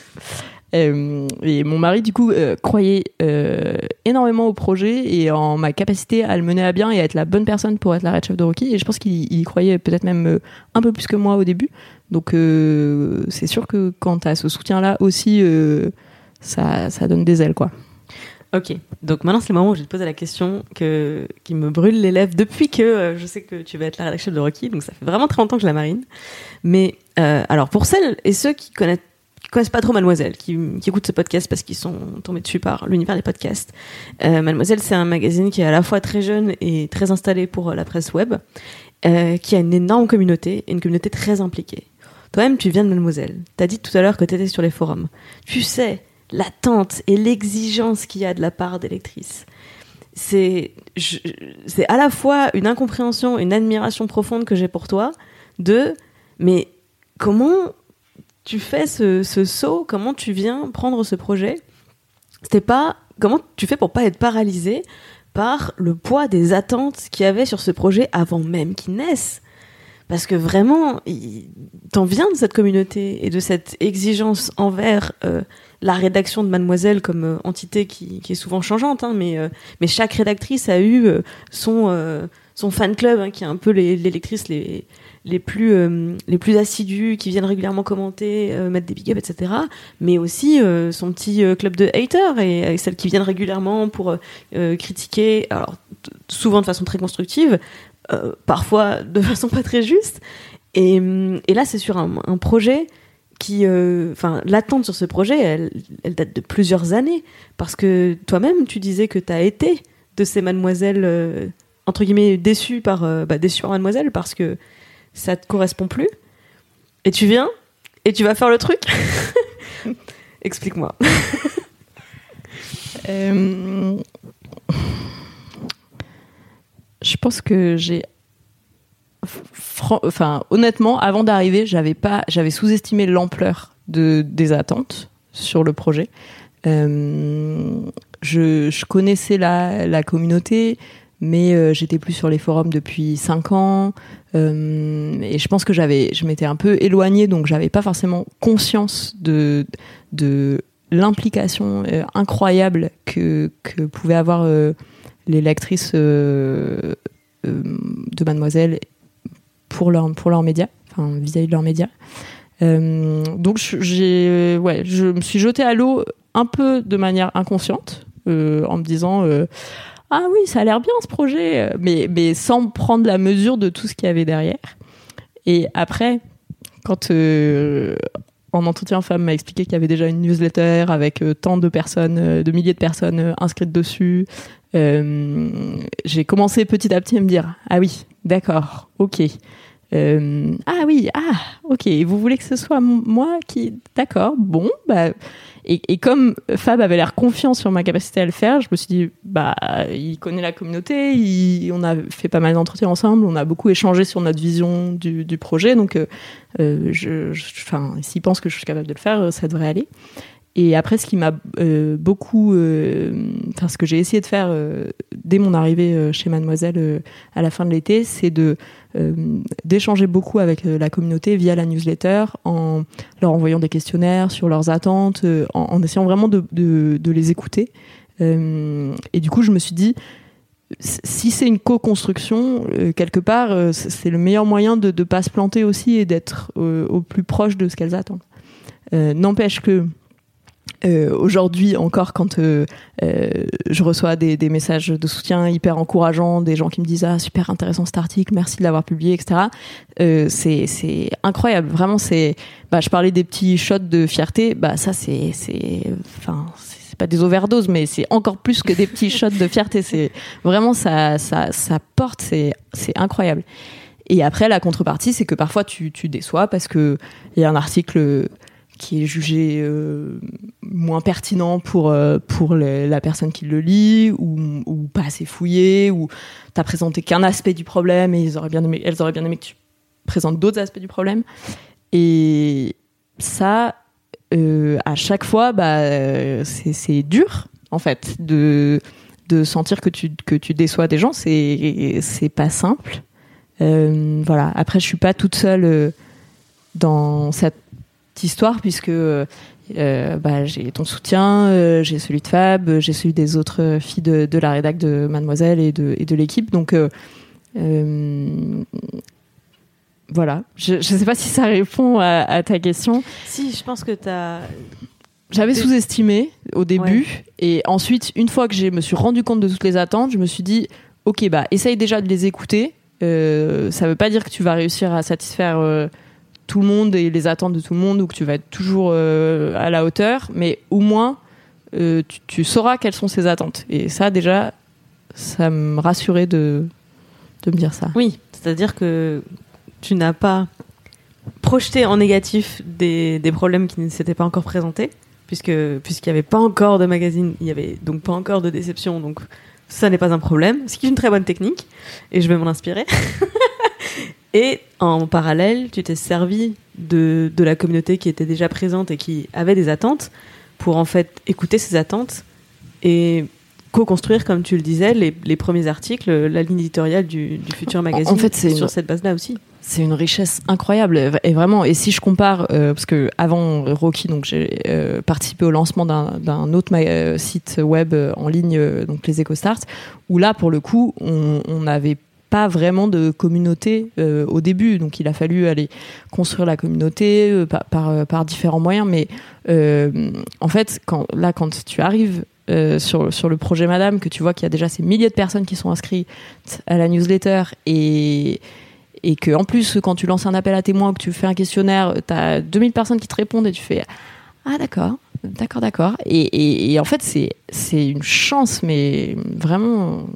Speaker 3: Euh, et mon mari, du coup, euh, croyait euh, énormément au projet et en ma capacité à le mener à bien et à être la bonne personne pour être la red chef de Rocky. Et je pense qu'il y croyait peut-être même un peu plus que moi au début. Donc, c'est sûr que quand as ce soutien-là aussi, ça, ça donne des ailes, quoi.
Speaker 5: Ok, donc maintenant c'est le moment où je vais te poser la question que, qui me brûle les lèvres depuis que je sais que tu vas être la rédactrice de Rocky, donc ça fait vraiment très longtemps que je la marine. Mais alors pour celles et ceux qui connaissent, qui connaissent pas trop Mademoiselle, qui, écoutent ce podcast parce qu'ils sont tombés dessus par l'univers des podcasts, euh, Mademoiselle c'est un magazine qui est à la fois très jeune et très installé pour la presse web, euh, qui a une énorme communauté et une communauté très impliquée. Toi-même tu viens de Mademoiselle, t'as dit tout à l'heure que t'étais sur les forums. Tu sais l'attente et l'exigence qu'il y a de la part des lectrices. C'est, c'est à la fois une incompréhension, une admiration profonde que j'ai pour toi de, mais comment tu fais ce, saut, comment tu viens prendre ce projet? C'était pas, comment tu fais pour pas être paralysé par le poids des attentes qu'il y avait sur ce projet avant même qu'il naisse? Parce que vraiment, t'en viens de cette communauté et de cette exigence envers euh, la rédaction de Mademoiselle comme euh, entité qui, est souvent changeante, hein, mais, euh, mais chaque rédactrice a eu son, son fan club, hein, qui est un peu les, les lectrices les, les, plus, les plus assidues, qui viennent régulièrement commenter, mettre des big ups, etc. Mais aussi son petit club de haters et, celles qui viennent régulièrement pour critiquer, alors souvent de façon très constructive, euh, parfois de façon pas très juste. Et, et là, c'est sur un, projet qui, enfin, euh, l'attente sur ce projet, elle, date de plusieurs années, parce que toi-même, tu disais que tu as été de ces mademoiselles euh, entre guillemets déçues par, euh, bah, déçues par mademoiselle parce que ça te correspond plus. Et tu viens et tu vas faire le truc. Explique-moi.
Speaker 3: je pense que j'ai enfin honnêtement avant d'arriver j'avais pas j'avais sous-estimé l'ampleur de des attentes sur le projet euh, je, je, connaissais la, la communauté mais euh, j'étais plus sur les forums depuis cinq ans euh, et je pense que j'avais je m'étais un peu éloignée donc j'avais pas forcément conscience de de l'implication euh, incroyable que que pouvait avoir les lectrices de Mademoiselle pour leur pour leurs médias, enfin vis-à-vis de leurs médias. Donc j'ai ouais, je me suis jetée à l'eau un peu de manière inconsciente en me disant ah oui ça a l'air bien ce projet, mais mais sans prendre la mesure de tout ce qu'il y avait derrière. Et après quand euh, en entretien femme m'a expliqué qu'il y avait déjà une newsletter avec euh, tant de personnes, de milliers de personnes inscrites dessus, euh, j'ai commencé petit à petit à me dire ah oui d'accord ok. Euh, ah oui ah ok. Vous voulez que ce soit moi qui d'accord bon bah et, comme Fab avait l'air confiant sur ma capacité à le faire je me suis dit bah il connaît la communauté on a fait pas mal d'entretiens ensemble on a beaucoup échangé sur notre vision du, projet. Donc euh, je, enfin s'il pense que je suis capable de le faire ça devrait aller et après, ce qui m'a euh, beaucoup, euh, enfin ce que j'ai essayé de faire euh, dès mon arrivée chez Mademoiselle à la fin de l'été, c'est d'échanger beaucoup avec la communauté via la newsletter, en leur envoyant des questionnaires sur leurs attentes, en, essayant vraiment de les écouter et du coup, je me suis dit, si c'est une co-construction, quelque part, c'est le meilleur moyen de ne pas se planter aussi et d'être au plus proche de ce qu'elles attendent. N'empêche que euh, aujourd'hui encore quand euh, euh, je reçois des, des, messages de soutien hyper encourageants, des gens qui me disent ah super intéressant cet article, merci de l'avoir publié, etc. c'est c'est incroyable, vraiment c'est. Bah je parlais des petits shots de fierté, bah ça c'est c'est enfin c'est pas des overdoses, mais c'est encore plus que des petits shots de fierté. C'est vraiment ça ça ça porte, c'est c'est incroyable. Et après la contrepartie, c'est que parfois tu tu déçois parce que il y a un article qui est jugé euh, moins pertinent pour, euh, pour la personne qui le lit ou, pas assez fouillé ou t'as présenté qu'un aspect du problème et ils auraient bien elles auraient bien aimé que tu présentes d'autres aspects du problème. Et ça euh, à chaque fois bah c'est dur en fait de de sentir que tu que tu déçois des gens. C'est pas simple. Voilà. Après je suis pas toute seule dans cette histoire puisque euh, bah, j'ai ton soutien, euh, j'ai celui de Fab, j'ai celui des autres filles de, la rédac de Mademoiselle et de, et de l'équipe. Donc euh, voilà, je ne sais pas si ça répond à, ta question.
Speaker 4: Si, je pense que tu as...
Speaker 3: J'avais sous-estimé au début et ensuite, une fois que je me suis rendu compte de toutes les attentes, je me suis dit, ok, bah essaye déjà de les écouter. Euh, ça veut pas dire que tu vas réussir à satisfaire tout le monde et les attentes de tout le monde ou que tu vas être toujours euh, à la hauteur, mais au moins euh, tu, sauras quelles sont ses attentes. Et ça, déjà, ça me rassurait de, de me dire ça.
Speaker 4: Oui, c'est-à-dire que tu n'as pas projeté en négatif des, des problèmes qui ne s'étaient pas encore présentés, puisque puisqu'il n'y avait pas encore de magazine, il n'y avait donc pas encore de déception, donc ça n'est pas un problème, ce qui est une très bonne technique, et je vais m'en inspirer. Et en parallèle, tu t'es servi de, de la communauté qui était déjà présente et qui avait des attentes pour en fait écouter ces attentes et co-construire, comme tu le disais, les, les, premiers articles, la ligne éditoriale du, du futur magazine
Speaker 3: en fait, c'est
Speaker 4: sur cette base-là aussi.
Speaker 3: C'est une richesse incroyable et vraiment. Et si je compare, euh, parce que avant Rocky, donc j'ai euh, participé au lancement d'un autre euh, site web en ligne, donc les EcoStart, où là pour le coup, on, on avait pas vraiment de communauté euh, au début. Donc il a fallu aller construire la communauté euh, par, euh, par, différents moyens. Mais en fait, quand, là, quand tu arrives sur, sur le projet Madame, que tu vois qu'il y a déjà ces milliers de personnes qui sont inscrites à la newsletter et, et que en plus, quand tu lances un appel à témoins, que tu fais un questionnaire, tu as 2000 personnes qui te répondent et tu fais Ah d'accord, d'accord, d'accord. Et, et, et, en fait, c'est une chance, mais vraiment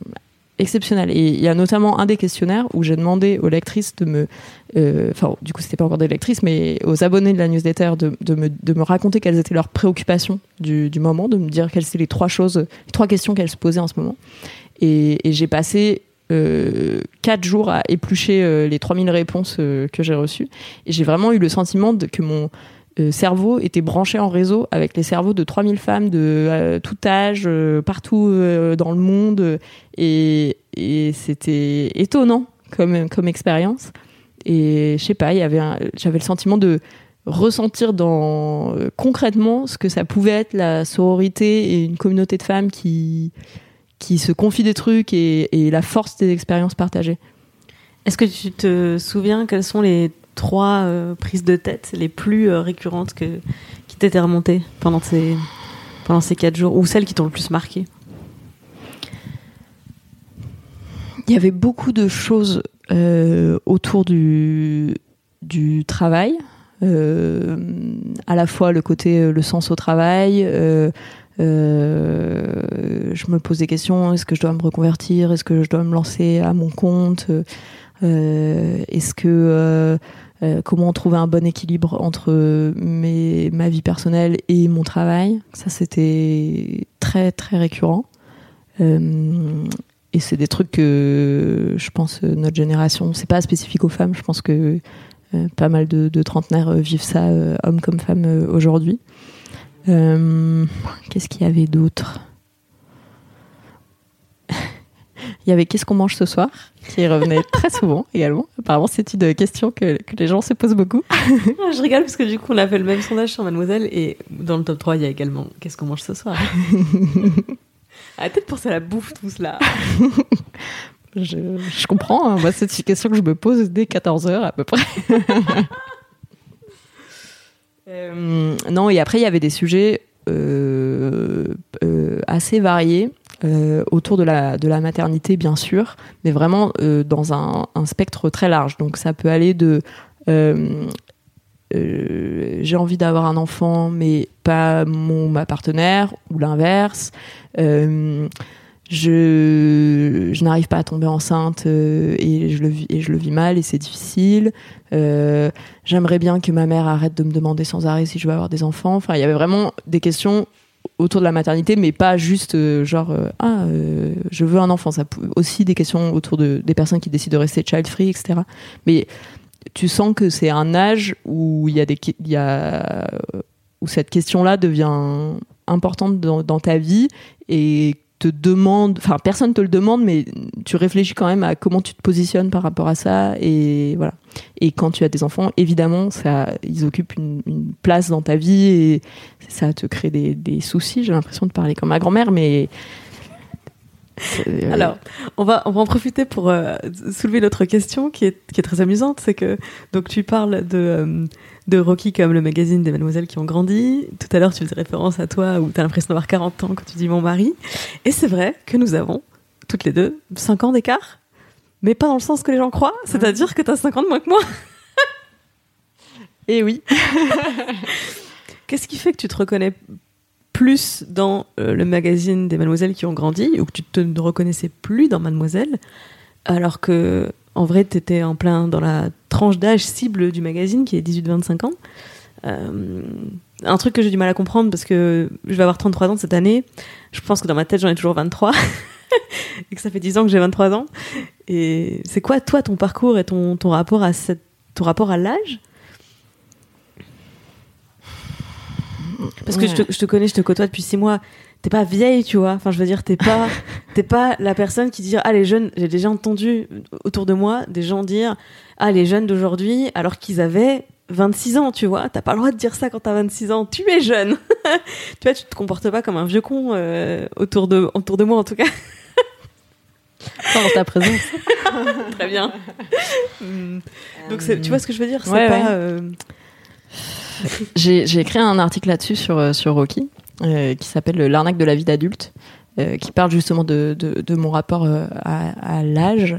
Speaker 3: exceptionnel. Et il y a notamment un des questionnaires où j'ai demandé aux lectrices de me, euh, enfin du coup c'était pas encore des lectrices, mais aux abonnés de la newsletter de, de, me, de me raconter quelles étaient leurs préoccupations du, du moment, de me dire quelles étaient les trois choses, les trois questions qu'elles se posaient en ce moment. Et, j'ai passé euh, quatre jours à éplucher euh, les 3000 réponses euh, que j'ai reçues. Et j'ai vraiment eu le sentiment de, que mon euh, cerveau était branché en réseau avec les cerveaux de 3000 femmes de euh, tout âge, euh, partout dans le monde. Et, c'était étonnant comme, comme expérience. Et je sais pas, j'avais le sentiment de ressentir dans concrètement ce que ça pouvait être la sororité et une communauté de femmes qui qui se confient des trucs et, et la force des expériences partagées.
Speaker 4: Est-ce que tu te souviens quels sont les trois euh, prises de tête les plus euh, récurrentes qui t'étaient remontées pendant ces, quatre jours ou celles qui t'ont le plus marqué
Speaker 3: Il y avait beaucoup de choses euh, autour du travail, à la fois le côté le sens au travail. je me pose des questions est-ce que je dois me reconvertir Est-ce que je dois me lancer à mon compte Est-ce que euh, comment trouver un bon équilibre entre mes, ma vie personnelle et mon travail? Ça, c'était très, très récurrent. Euh, et c'est des trucs que je pense notre génération, c'est pas spécifique aux femmes, je pense que euh, pas mal de, de, trentenaires vivent ça, hommes comme femmes, aujourd'hui. Qu'est-ce qu'il y avait d'autre? Il y avait Qu'est-ce qu'on mange ce soir qui revenait très souvent également. Apparemment, c'est une question que, que, les gens se posent beaucoup.
Speaker 4: Ah, je rigole parce que du coup, on a fait le même sondage sur Mademoiselle et dans le top 3, il y a également Qu'est-ce qu'on mange ce soir
Speaker 5: Arrêtez de penser à la bouffe, tout cela.
Speaker 3: je, je comprends, hein. moi c'est une question que je me pose dès 14h à peu près. Euh, non, et après il y avait des sujets euh, euh, assez variés. Euh, autour de la, de la maternité, bien sûr, mais vraiment euh, dans un, spectre très large. Donc ça peut aller de euh, j'ai envie d'avoir un enfant, mais pas mon ma partenaire, ou l'inverse. Je, je n'arrive pas à tomber enceinte et, je le vis, et je le vis mal et c'est difficile. J'aimerais bien que ma mère arrête de me demander sans arrêt si je veux avoir des enfants. Enfin, il y avait vraiment des questions autour de la maternité, mais pas juste euh, genre euh, ah euh, je veux un enfant. Ça aussi des questions autour de des personnes qui décident de rester child free, etc. Mais tu sens que c'est un âge où il y a des y a où cette question-là devient importante dans, dans ta vie et te demande, enfin personne te le demande, mais tu réfléchis quand même à comment tu te positionnes par rapport à ça et voilà. Et quand tu as des enfants, évidemment, ça, ils occupent une, place dans ta vie et ça te crée des, des soucis. J'ai l'impression de parler comme ma grand-mère, mais
Speaker 5: Alors, on va, on va en profiter pour euh, soulever notre question qui est, qui est très amusante. C'est que donc tu parles de, euh, de Rocky comme le magazine des mademoiselles qui ont grandi. Tout à l'heure, tu faisais référence à toi où tu as l'impression d'avoir 40 ans quand tu dis mon mari. Et c'est vrai que nous avons, toutes les deux, 5 ans d'écart. Mais pas dans le sens que les gens croient, c'est-à-dire que tu as 5 ans de moins que moi.
Speaker 3: Et oui.
Speaker 5: Qu'est-ce qui fait que tu te reconnais plus dans euh, le magazine des mademoiselles qui ont grandi ou que tu te reconnaissais plus dans Mademoiselle alors que en vrai tu étais en plein dans la tranche d'âge cible du magazine qui est 18-25 ans. Euh, un truc que j'ai du mal à comprendre parce que je vais avoir 33 ans cette année je pense que dans ma tête j'en ai toujours 23 et que ça fait 10 ans que j'ai 23 ans. Et c'est quoi toi ton parcours et ton, ton rapport à cette, ton rapport à l'âge? Parce que je, te, je te connais, je te côtoie depuis six mois. T'es pas vieille, tu vois. Enfin, je veux dire, t'es pas, t'es pas la personne qui dit ah les jeunes. J'ai déjà entendu autour de moi des gens dire ah les jeunes d'aujourd'hui alors qu'ils avaient 26 ans, tu vois. T'as pas le droit de dire ça quand t'as 26 ans. Tu es jeune. tu vois, tu te comportes pas comme un vieux con euh, autour de autour de moi en tout cas.
Speaker 3: Dans ta présence.
Speaker 5: Très bien. Donc tu vois ce que je veux dire? C'est
Speaker 3: Ouais,
Speaker 5: pas.
Speaker 3: ouais.
Speaker 5: euh,
Speaker 3: J'ai écrit un article là-dessus sur, euh, sur Rocky, euh, qui s'appelle L'arnaque de la vie d'adulte, euh, qui parle justement de, de, mon rapport à, à l'âge.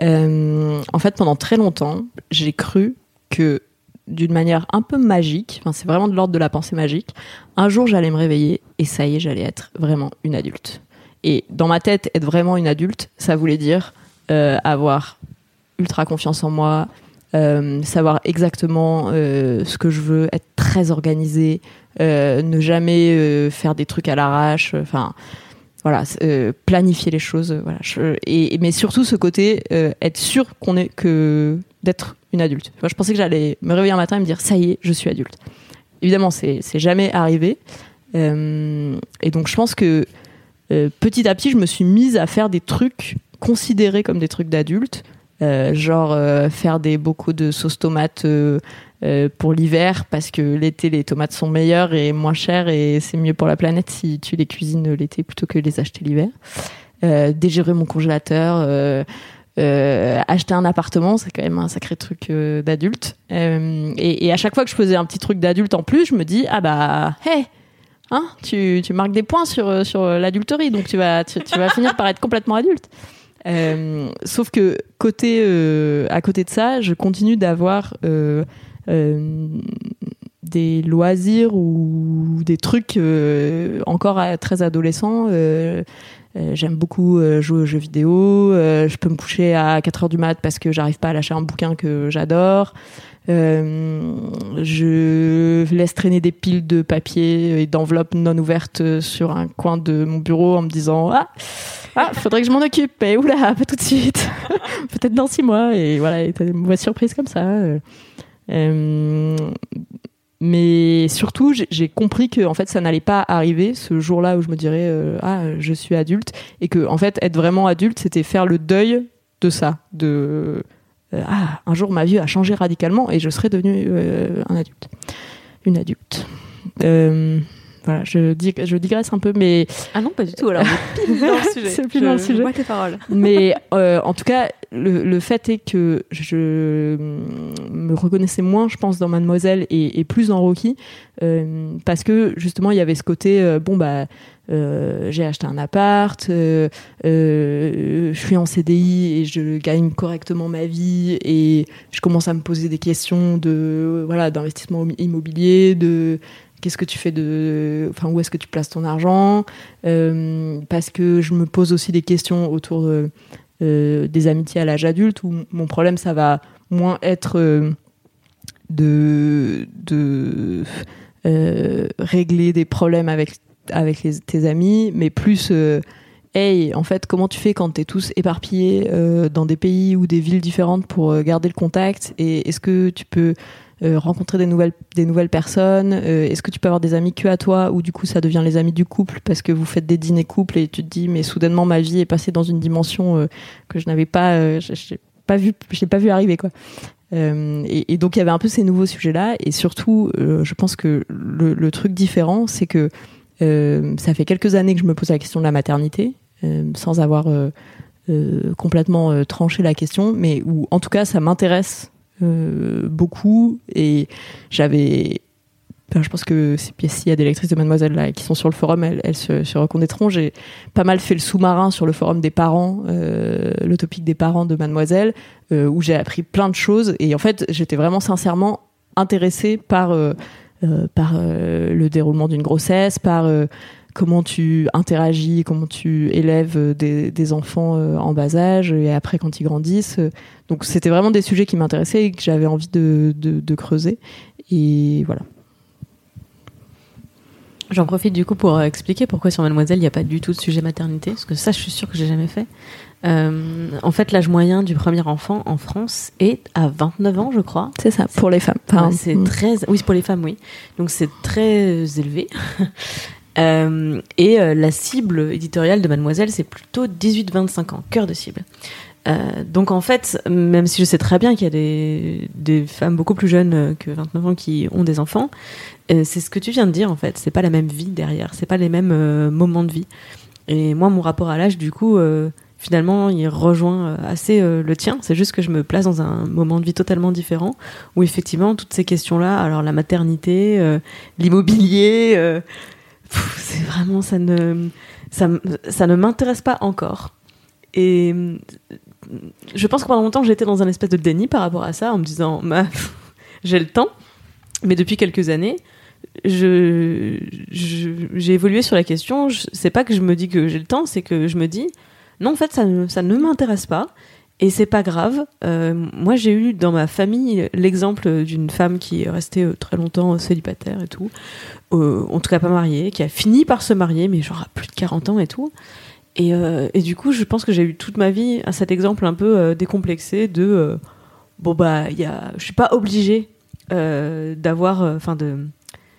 Speaker 3: En fait, pendant très longtemps, j'ai cru que d'une manière un peu magique, enfin, c'est vraiment de l'ordre de la pensée magique, un jour j'allais me réveiller et ça y est, j'allais être vraiment une adulte. Et dans ma tête, être vraiment une adulte, ça voulait dire avoir ultra confiance en moi, euh, savoir exactement euh, ce que je veux, être très organisé, euh, ne jamais faire des trucs à l'arrache, enfin voilà, planifier les choses, voilà. Et, mais surtout ce côté être sûr qu'on est que d'être une adulte. Je pensais que j'allais me réveiller un matin et me dire ça y est, je suis adulte. Évidemment, c'est jamais arrivé. Et donc je pense que petit à petit, je me suis mise à faire des trucs considérés comme des trucs d'adultes, genre euh, faire des bocaux de sauce tomate euh, euh, pour l'hiver parce que l'été les tomates sont meilleures et moins chères et c'est mieux pour la planète si tu les cuisines l'été plutôt que les acheter l'hiver. Euh, dégérer mon congélateur. euh, euh, acheter un appartement, c'est quand même un sacré truc euh, d'adulte. Euh, et, à chaque fois que je faisais un petit truc d'adulte en plus, je me dis ah bah hey, hein, tu, tu marques des points sur euh, sur l'adulterie, donc tu vas tu vas finir par être complètement adulte. Euh, sauf que côté euh, à côté de ça, je continue d'avoir euh, euh, des loisirs ou des trucs euh, encore à- très adolescents. J'aime beaucoup jouer aux jeux vidéo. je peux me coucher à 4 heures du mat parce que j'arrive pas à lâcher un bouquin que j'adore. Je laisse traîner des piles de papier et d'enveloppes non ouvertes sur un coin de mon bureau en me disant ah ah faudrait que je m'en occupe. Et oula pas tout de suite. Peut-être dans six mois. Et voilà et t'as des mauvaises surprises comme ça. Euh. Euh, mais surtout j'ai- compris que en fait ça n'allait pas arriver ce jour-là où je me dirais euh, ah je suis adulte. Et que en fait être vraiment adulte c'était faire le deuil de ça de ah un jour ma vie a changé radicalement et je serai devenu euh, un adulte. Une adulte voilà, je, dig je digresse un peu, mais
Speaker 5: ah non, pas du tout. Alors, pile dans le sujet.
Speaker 3: C'est pile dans le
Speaker 5: Je
Speaker 3: sujet.
Speaker 5: vois tes paroles.
Speaker 3: mais euh, en tout cas, le, le fait est que je me reconnaissais moins, je pense, dans Mademoiselle et, et plus dans Rocky, euh, parce que justement, il y avait ce côté, euh, bon bah. Euh, j'ai acheté un appart, euh, euh, je suis en CDI et je gagne correctement ma vie et je commence à me poser des questions de voilà d'investissement immobilier, de qu'est-ce que tu fais de, enfin où est-ce que tu places ton argent, euh, parce que je me pose aussi des questions autour euh, des amitiés à l'âge adulte où mon problème ça va moins être euh, de régler des problèmes avec avec tes amis, mais plus hey, en fait, comment tu fais quand t'es tous éparpillés dans des pays ou des villes différentes pour garder le contact Et est-ce que tu peux euh, rencontrer des nouvelles, des nouvelles personnes Euh, Est-ce que tu peux avoir des amis que à toi ou du coup ça devient les amis du couple parce que vous faites des dîners couples et tu te dis mais soudainement ma vie est passée dans une dimension euh, que je n'avais pas, pas vu, pas vu arriver quoi. Et, donc il y avait un peu ces nouveaux sujets là et surtout je pense que le, le truc différent c'est que ça fait quelques années que je me pose la question de la maternité, sans avoir complètement tranché la question, mais où en tout cas ça m'intéresse euh, beaucoup et j'avais. je pense que si- s'il y a des lectrices de Mademoiselle là, qui sont sur le forum, elles, se, reconnaîtront. J'ai pas mal fait le sous-marin sur le forum des parents, euh, le topic des parents de Mademoiselle, euh, où j'ai appris plein de choses. Et en fait, j'étais vraiment sincèrement intéressée par euh, par le déroulement d'une grossesse, par comment tu interagis, comment tu élèves euh, des, des enfants euh, en bas âge et après quand ils grandissent. Donc c'était vraiment des sujets qui m'intéressaient et que j'avais envie de, de, de creuser. Et voilà.
Speaker 5: J'en profite du coup pour euh, expliquer pourquoi sur Mademoiselle il n'y a pas du tout de sujet maternité, parce que ça je suis sûre que j'ai jamais fait. Euh, en fait, l'âge moyen du premier enfant en France est à 29 ans, je crois.
Speaker 3: C'est ça, pour les femmes.
Speaker 5: Ouais, c'est
Speaker 3: mm.
Speaker 5: très, oui, pour les femmes, oui. Donc c'est très élevé. Euh, et euh, la cible éditoriale de Mademoiselle, c'est plutôt 18-25 ans, cœur de cible. Euh, donc en fait, même si je sais très bien qu'il y a des, des femmes beaucoup plus jeunes que 29 ans qui ont des enfants, c'est ce que tu viens de dire en fait. C'est pas la même vie derrière, c'est pas les mêmes moments de vie. Et moi, mon rapport à l'âge, du coup, finalement, il rejoint assez le tien. C'est juste que je me place dans un moment de vie totalement différent, où effectivement, toutes ces questions-là, alors la maternité, l'immobilier, c'est vraiment ça ne ça, ça ne m'intéresse pas encore. Et euh, je pense que pendant longtemps, j'étais dans un espèce de déni par rapport à ça, en me disant, bah, j'ai le temps. Mais depuis quelques années, je, j'ai évolué sur la question. C'est pas que je me dis que j'ai le temps, c'est que je me dis, non, en fait, ça ne, ça ne m'intéresse pas. Et c'est pas grave. Euh, moi, j'ai eu dans ma famille l'exemple d'une femme qui est restée euh, très longtemps célibataire et tout, euh, en tout cas pas mariée, qui a fini par se marier, mais genre à plus de 40 ans et tout. Et, euh, et du coup, je pense que j'ai eu toute ma vie à cet exemple un peu euh, décomplexé de euh, bon bah, il je suis pas obligée euh, d'avoir, enfin de,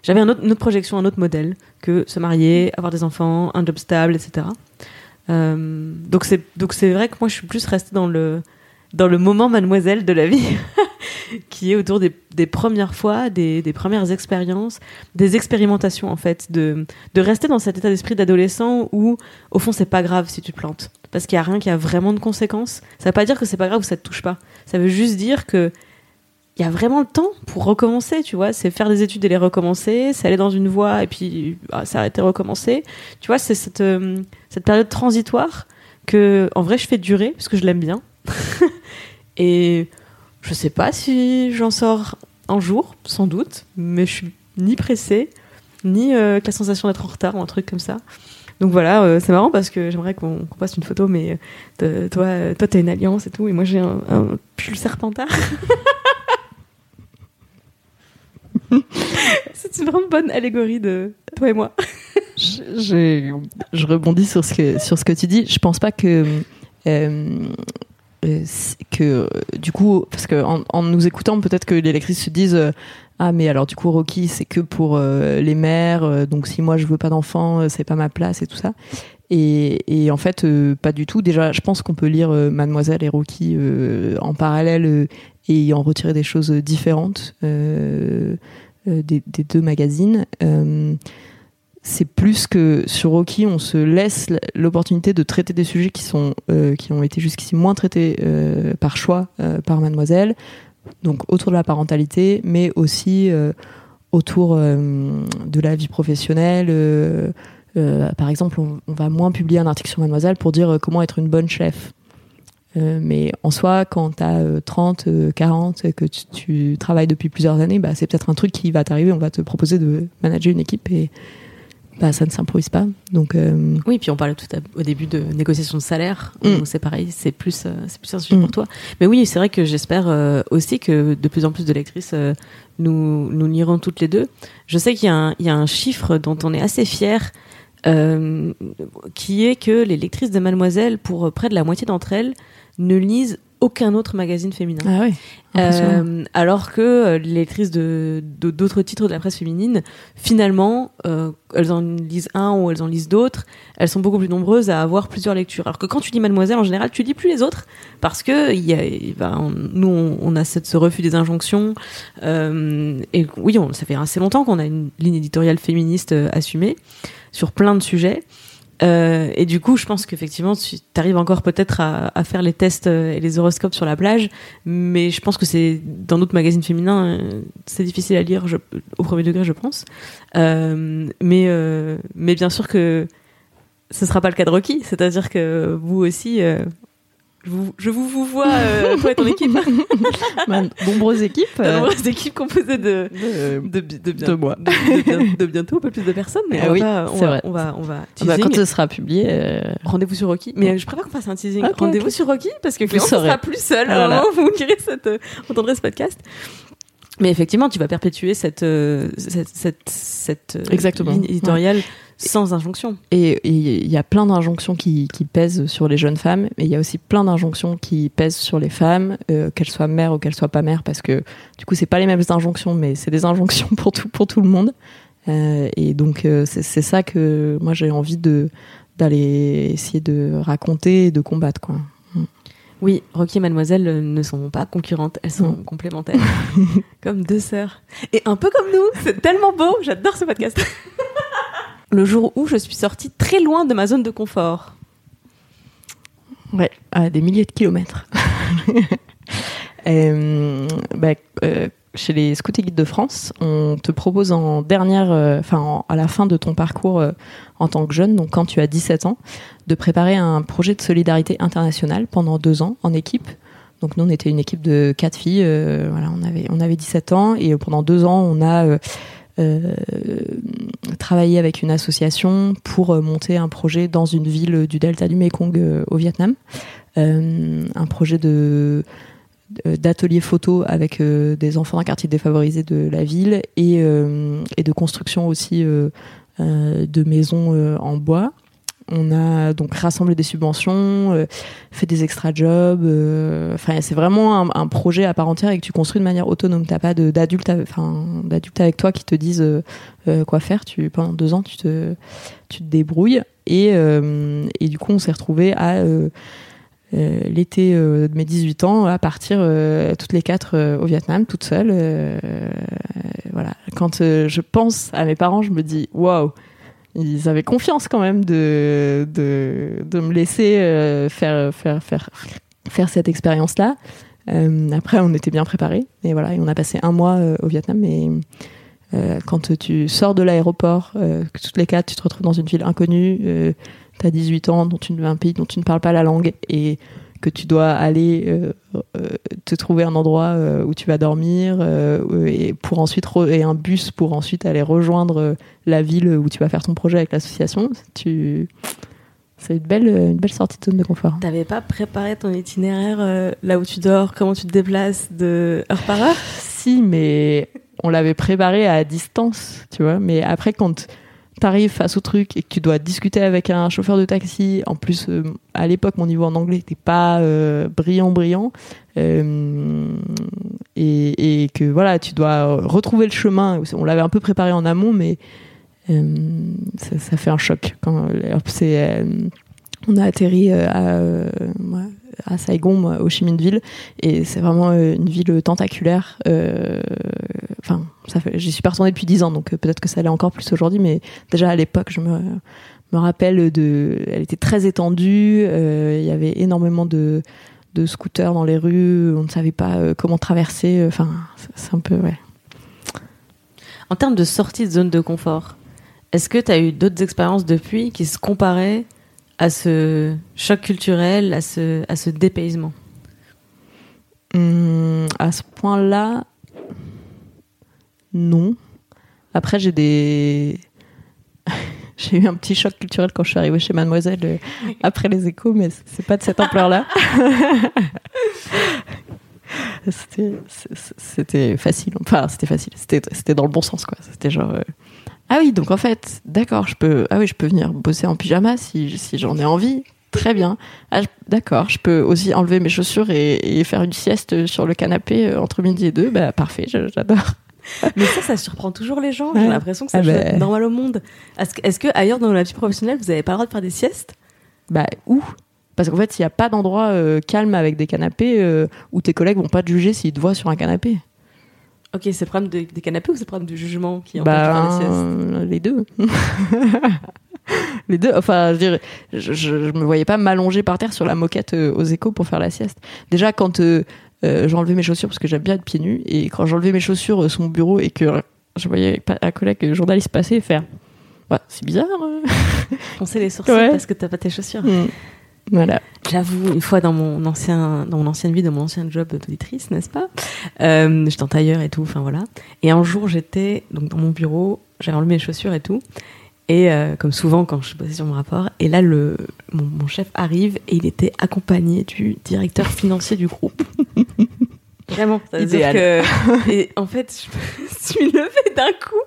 Speaker 5: j'avais un une autre projection, un autre modèle que se marier, avoir des enfants, un job stable, etc. Euh, donc c'est donc c'est vrai que moi je suis plus restée dans le dans le moment mademoiselle de la vie qui est autour des, des premières fois, des, des premières expériences, des expérimentations en fait, de, de rester dans cet état d'esprit d'adolescent où au fond c'est pas grave si tu te plantes parce qu'il y a rien qui a vraiment de conséquences. Ça veut pas dire que c'est pas grave ou ça te touche pas. Ça veut juste dire que il y a vraiment le temps pour recommencer, tu vois. C'est faire des études et les recommencer, c'est aller dans une voie et puis ah, s'arrêter, recommencer. Tu vois, c'est cette, euh, cette période transitoire que, en vrai, je fais durer parce que je l'aime bien. et je sais pas si j'en sors un jour, sans doute, mais je suis ni pressée, ni euh, avec la sensation d'être en retard ou un truc comme ça. Donc voilà, euh, c'est marrant parce que j'aimerais qu'on passe une photo, mais de- toi, euh, toi, t'as une alliance et tout, et moi j'ai un, un pull serpentard. C'est une vraiment bonne allégorie de toi et moi.
Speaker 3: je, je- rebondis sur ce que sur ce que tu dis. Je pense pas que euh, euh, que du coup parce que en, nous écoutant peut-être que les lectrices se disent euh, ah mais alors du coup Rocky c'est que pour les mères donc si moi je veux pas d'enfant c'est pas ma place et tout ça et, et en fait pas du tout déjà je pense qu'on peut lire Mademoiselle et Rocky en parallèle et y en retirer des choses différentes euh, euh, des, deux magazines euh, c'est plus que sur Rocky, on se laisse l'opportunité de traiter des sujets qui sont qui ont été jusqu'ici moins traités par choix par Mademoiselle, donc autour de la parentalité, mais aussi autour de la vie professionnelle. par exemple, on, va moins publier un article sur Mademoiselle pour dire comment être une bonne chef. Mais en soi, quand tu as 30, 40, que tu, tu, travailles depuis plusieurs années, bah, c'est peut-être un truc qui va t'arriver. On va te proposer de manager une équipe et, bah, ça ne s'improvise pas. Donc, euh,
Speaker 5: Oui, puis on parlait tout au début de négociation de salaire. Mm. C'est pareil, c'est plus, euh, c'est plus un sujet pour mm. toi. Mais oui, c'est vrai que j'espère euh, aussi que de plus en plus de lectrices nous, nous liront toutes les deux. Je sais qu'il y, y, a un chiffre dont on est assez fier. qui est que les lectrices de Mademoiselle, pour près de la moitié d'entre elles, ne lisent aucun autre magazine féminin.
Speaker 3: Ah oui.
Speaker 5: Euh, alors que euh, les lectrices de d'autres titres de la presse féminine, finalement, euh, elles en lisent un ou elles en lisent d'autres. Elles sont beaucoup plus nombreuses à avoir plusieurs lectures. Alors que quand tu lis Mademoiselle, en général, tu lis plus les autres parce que y a, ben, nous, on, a cette, ce refus des injonctions. et oui, on, ça fait assez longtemps qu'on a une ligne éditoriale féministe assumée sur plein de sujets. Euh, et du coup, je pense qu'effectivement, tu arrives encore peut-être à, faire les tests euh, et les horoscopes sur la plage, mais je pense que c'est dans d'autres magazines féminins, euh, c'est difficile à lire au premier degré, je pense. Mais, mais bien sûr que ce sera pas le cas de Rocky, c'est-à-dire que vous aussi, je vous, je vous, vous vois, euh, toi et ton équipe.
Speaker 3: Ma nombreuses équipes.
Speaker 5: Euh, nombreuses équipes composées de,
Speaker 3: de, de,
Speaker 5: de, bien,
Speaker 3: de moi.
Speaker 5: De, bientôt un peu plus de personnes. Mais
Speaker 3: ah
Speaker 5: on,
Speaker 3: oui,
Speaker 5: va, on,
Speaker 3: va,
Speaker 5: on va, on va,
Speaker 3: on va, quand ce sera publié. Euh...
Speaker 5: Rendez-vous sur Rocky. Mais je préfère qu'on fasse un teasing.
Speaker 3: Okay,
Speaker 5: Rendez-vous
Speaker 3: okay.
Speaker 5: sur Rocky parce que Clément sera plus seul moment où vous lirez cette, euh, entendrez ce podcast. Mais effectivement, tu vas perpétuer cette, euh, cette, cette, cette
Speaker 3: Exactement.
Speaker 5: ligne éditoriale. Ouais sans injonction.
Speaker 3: Et il y a plein d'injonctions qui, qui, pèsent sur les jeunes femmes, mais il y a aussi plein d'injonctions qui pèsent sur les femmes, euh, qu'elles soient mères ou qu'elles soient pas mères, parce que du coup, c'est pas les mêmes injonctions, mais c'est des injonctions pour tout, pour tout le monde. Euh, et donc, euh, c'est ça que moi j'ai envie de d'aller essayer de raconter et de combattre, quoi.
Speaker 5: Oui, Rocky et Mademoiselle ne sont pas concurrentes, elles sont complémentaires, comme deux sœurs. Et un peu comme nous, c'est tellement beau, j'adore ce podcast. le jour où je suis sortie très loin de ma zone de confort.
Speaker 3: Ouais, à des milliers de kilomètres. euh, bah, euh, chez les Scouts et Guides de France, on te propose en dernière, enfin euh, à la fin de ton parcours en tant que jeune, donc quand tu as 17 ans, de préparer un projet de solidarité internationale pendant deux ans en équipe. Donc nous, on était une équipe de quatre filles. Voilà, on avait on avait 17 ans et pendant deux ans, on a euh, travaillé avec une association pour monter un projet dans une ville du delta du Mekong euh, au Vietnam. Euh, un projet de d'ateliers photo avec euh, des enfants d'un quartier défavorisé de la ville et, euh, de construction aussi euh, de maisons en bois. On a donc rassemblé des subventions, fait des extra jobs. Enfin, c'est vraiment un, projet à part entière et que tu construis de manière autonome. T'as pas d'adultes, enfin avec toi qui te disent quoi faire. Tu pendant deux ans, tu te tu te débrouilles et et du coup, on s'est retrouvé à euh, l'été euh, de mes 18 ans à partir euh, toutes les quatre au Vietnam toute seule voilà quand je pense à mes parents je me dis waouh ils avaient confiance quand même de de, de me laisser faire faire faire faire cette expérience là après on était bien préparés. Et voilà et on a passé un mois au Vietnam. Et quand tu sors de l'aéroport toutes les quatre tu te retrouves dans une ville inconnue tu as 18 ans, dont tu, un pays dont tu ne parles pas la langue. Et que tu dois aller euh, euh, te trouver un endroit euh, où tu vas dormir et pour ensuite et un bus pour ensuite aller rejoindre la ville où tu vas faire ton projet avec l'association. Tu c'est une belle, une belle sortie de zone de confort.
Speaker 5: T'avais pas préparé ton itinéraire là où tu dors, comment tu te déplaces de heure par heure?
Speaker 3: Si, mais on l'avait préparé à distance, tu vois. Mais après, quand t'arrives face au truc et que tu dois discuter avec un chauffeur de taxi, en plus euh, à l'époque mon niveau en anglais n'était pas euh, brillant brillant, euh, et, que voilà tu dois retrouver le chemin. On l'avait un peu préparé en amont, mais ça, fait un choc quand on a atterri à, à Saigon, au Chi Minh Ville, et c'est vraiment une ville tentaculaire. Enfin, ça fait, j'y suis pas retournée depuis 10 ans, donc euh, peut-être que ça allait encore plus aujourd'hui, mais déjà à l'époque, je me, me rappelle de, elle était très étendue, euh, il y avait énormément de, de scooters dans les rues, on ne savait pas euh, comment traverser, enfin, c'est- c'est un peu, ouais.
Speaker 5: En termes de sortie de zone de confort, est-ce que tu as eu d'autres expériences depuis qui se comparaient à ce choc culturel, à ce, à ce dépaysement?
Speaker 3: Hum, à ce point-là, non. Après, j'ai des. j'ai eu un petit choc culturel quand je suis arrivée chez Mademoiselle euh, après les échos, mais c'est pas de cette ampleur-là. C'était- facile. Enfin, c'était facile. C'était dans le bon sens, quoi. C'était genre. euh, Ah oui, donc en fait, d'accord, je peux. Ah oui, je peux venir bosser en pyjama si, si j'en ai envie. Très bien. Ah, d'accord, je peux aussi enlever mes chaussures et, et faire une sieste sur le canapé euh, entre midi et deux. Bah parfait, j'adore.
Speaker 5: Mais ça, ça surprend toujours les gens. J'ai l'impression que c'est
Speaker 3: Ah ben.
Speaker 5: normal au monde. Est-ce que, est-ce que ailleurs dans la vie professionnelle, vous n'avez pas le droit de faire des siestes?
Speaker 3: Bah où? Parce qu'en fait, il n'y a pas d'endroit euh, calme avec des canapés euh, où tes collègues vont pas te juger s'ils te voient sur un canapé.
Speaker 5: Ok, c'est le problème de- des canapés ou c'est le problème du jugement qui empêche de faire
Speaker 3: Bah,
Speaker 5: des siestes?
Speaker 3: euh, les deux. les deux. Enfin, je, dirais, je, je, je me voyais pas m'allonger par terre sur la moquette euh, aux échos pour faire la sieste. Déjà, quand euh, euh, j'enlevais mes chaussures, parce que j'aime bien être pieds nus, et quand j'enlevais mes chaussures euh, sur mon bureau et que je voyais un collègue journaliste passer et faire. Ouais, c'est bizarre. euh.
Speaker 5: Poncer les sourcils
Speaker 3: Ouais.
Speaker 5: parce que t'as pas tes chaussures.
Speaker 3: Mm. Voilà.
Speaker 5: J'avoue, une fois dans mon ancien, dans mon ancienne vie, dans mon ancien job d'auditrice, n'est-ce pas euh, J'étais en tailleur et tout, enfin voilà. Et un jour, j'étais donc dans mon bureau, j'avais enlevé mes chaussures et tout. Et euh, comme souvent quand je bossais sur mon rapport, et là le mon, mon chef arrive et il était accompagné du directeur financier du groupe. Vraiment, ça veut dire
Speaker 3: Idéal.
Speaker 5: que et en fait je me suis levée d'un coup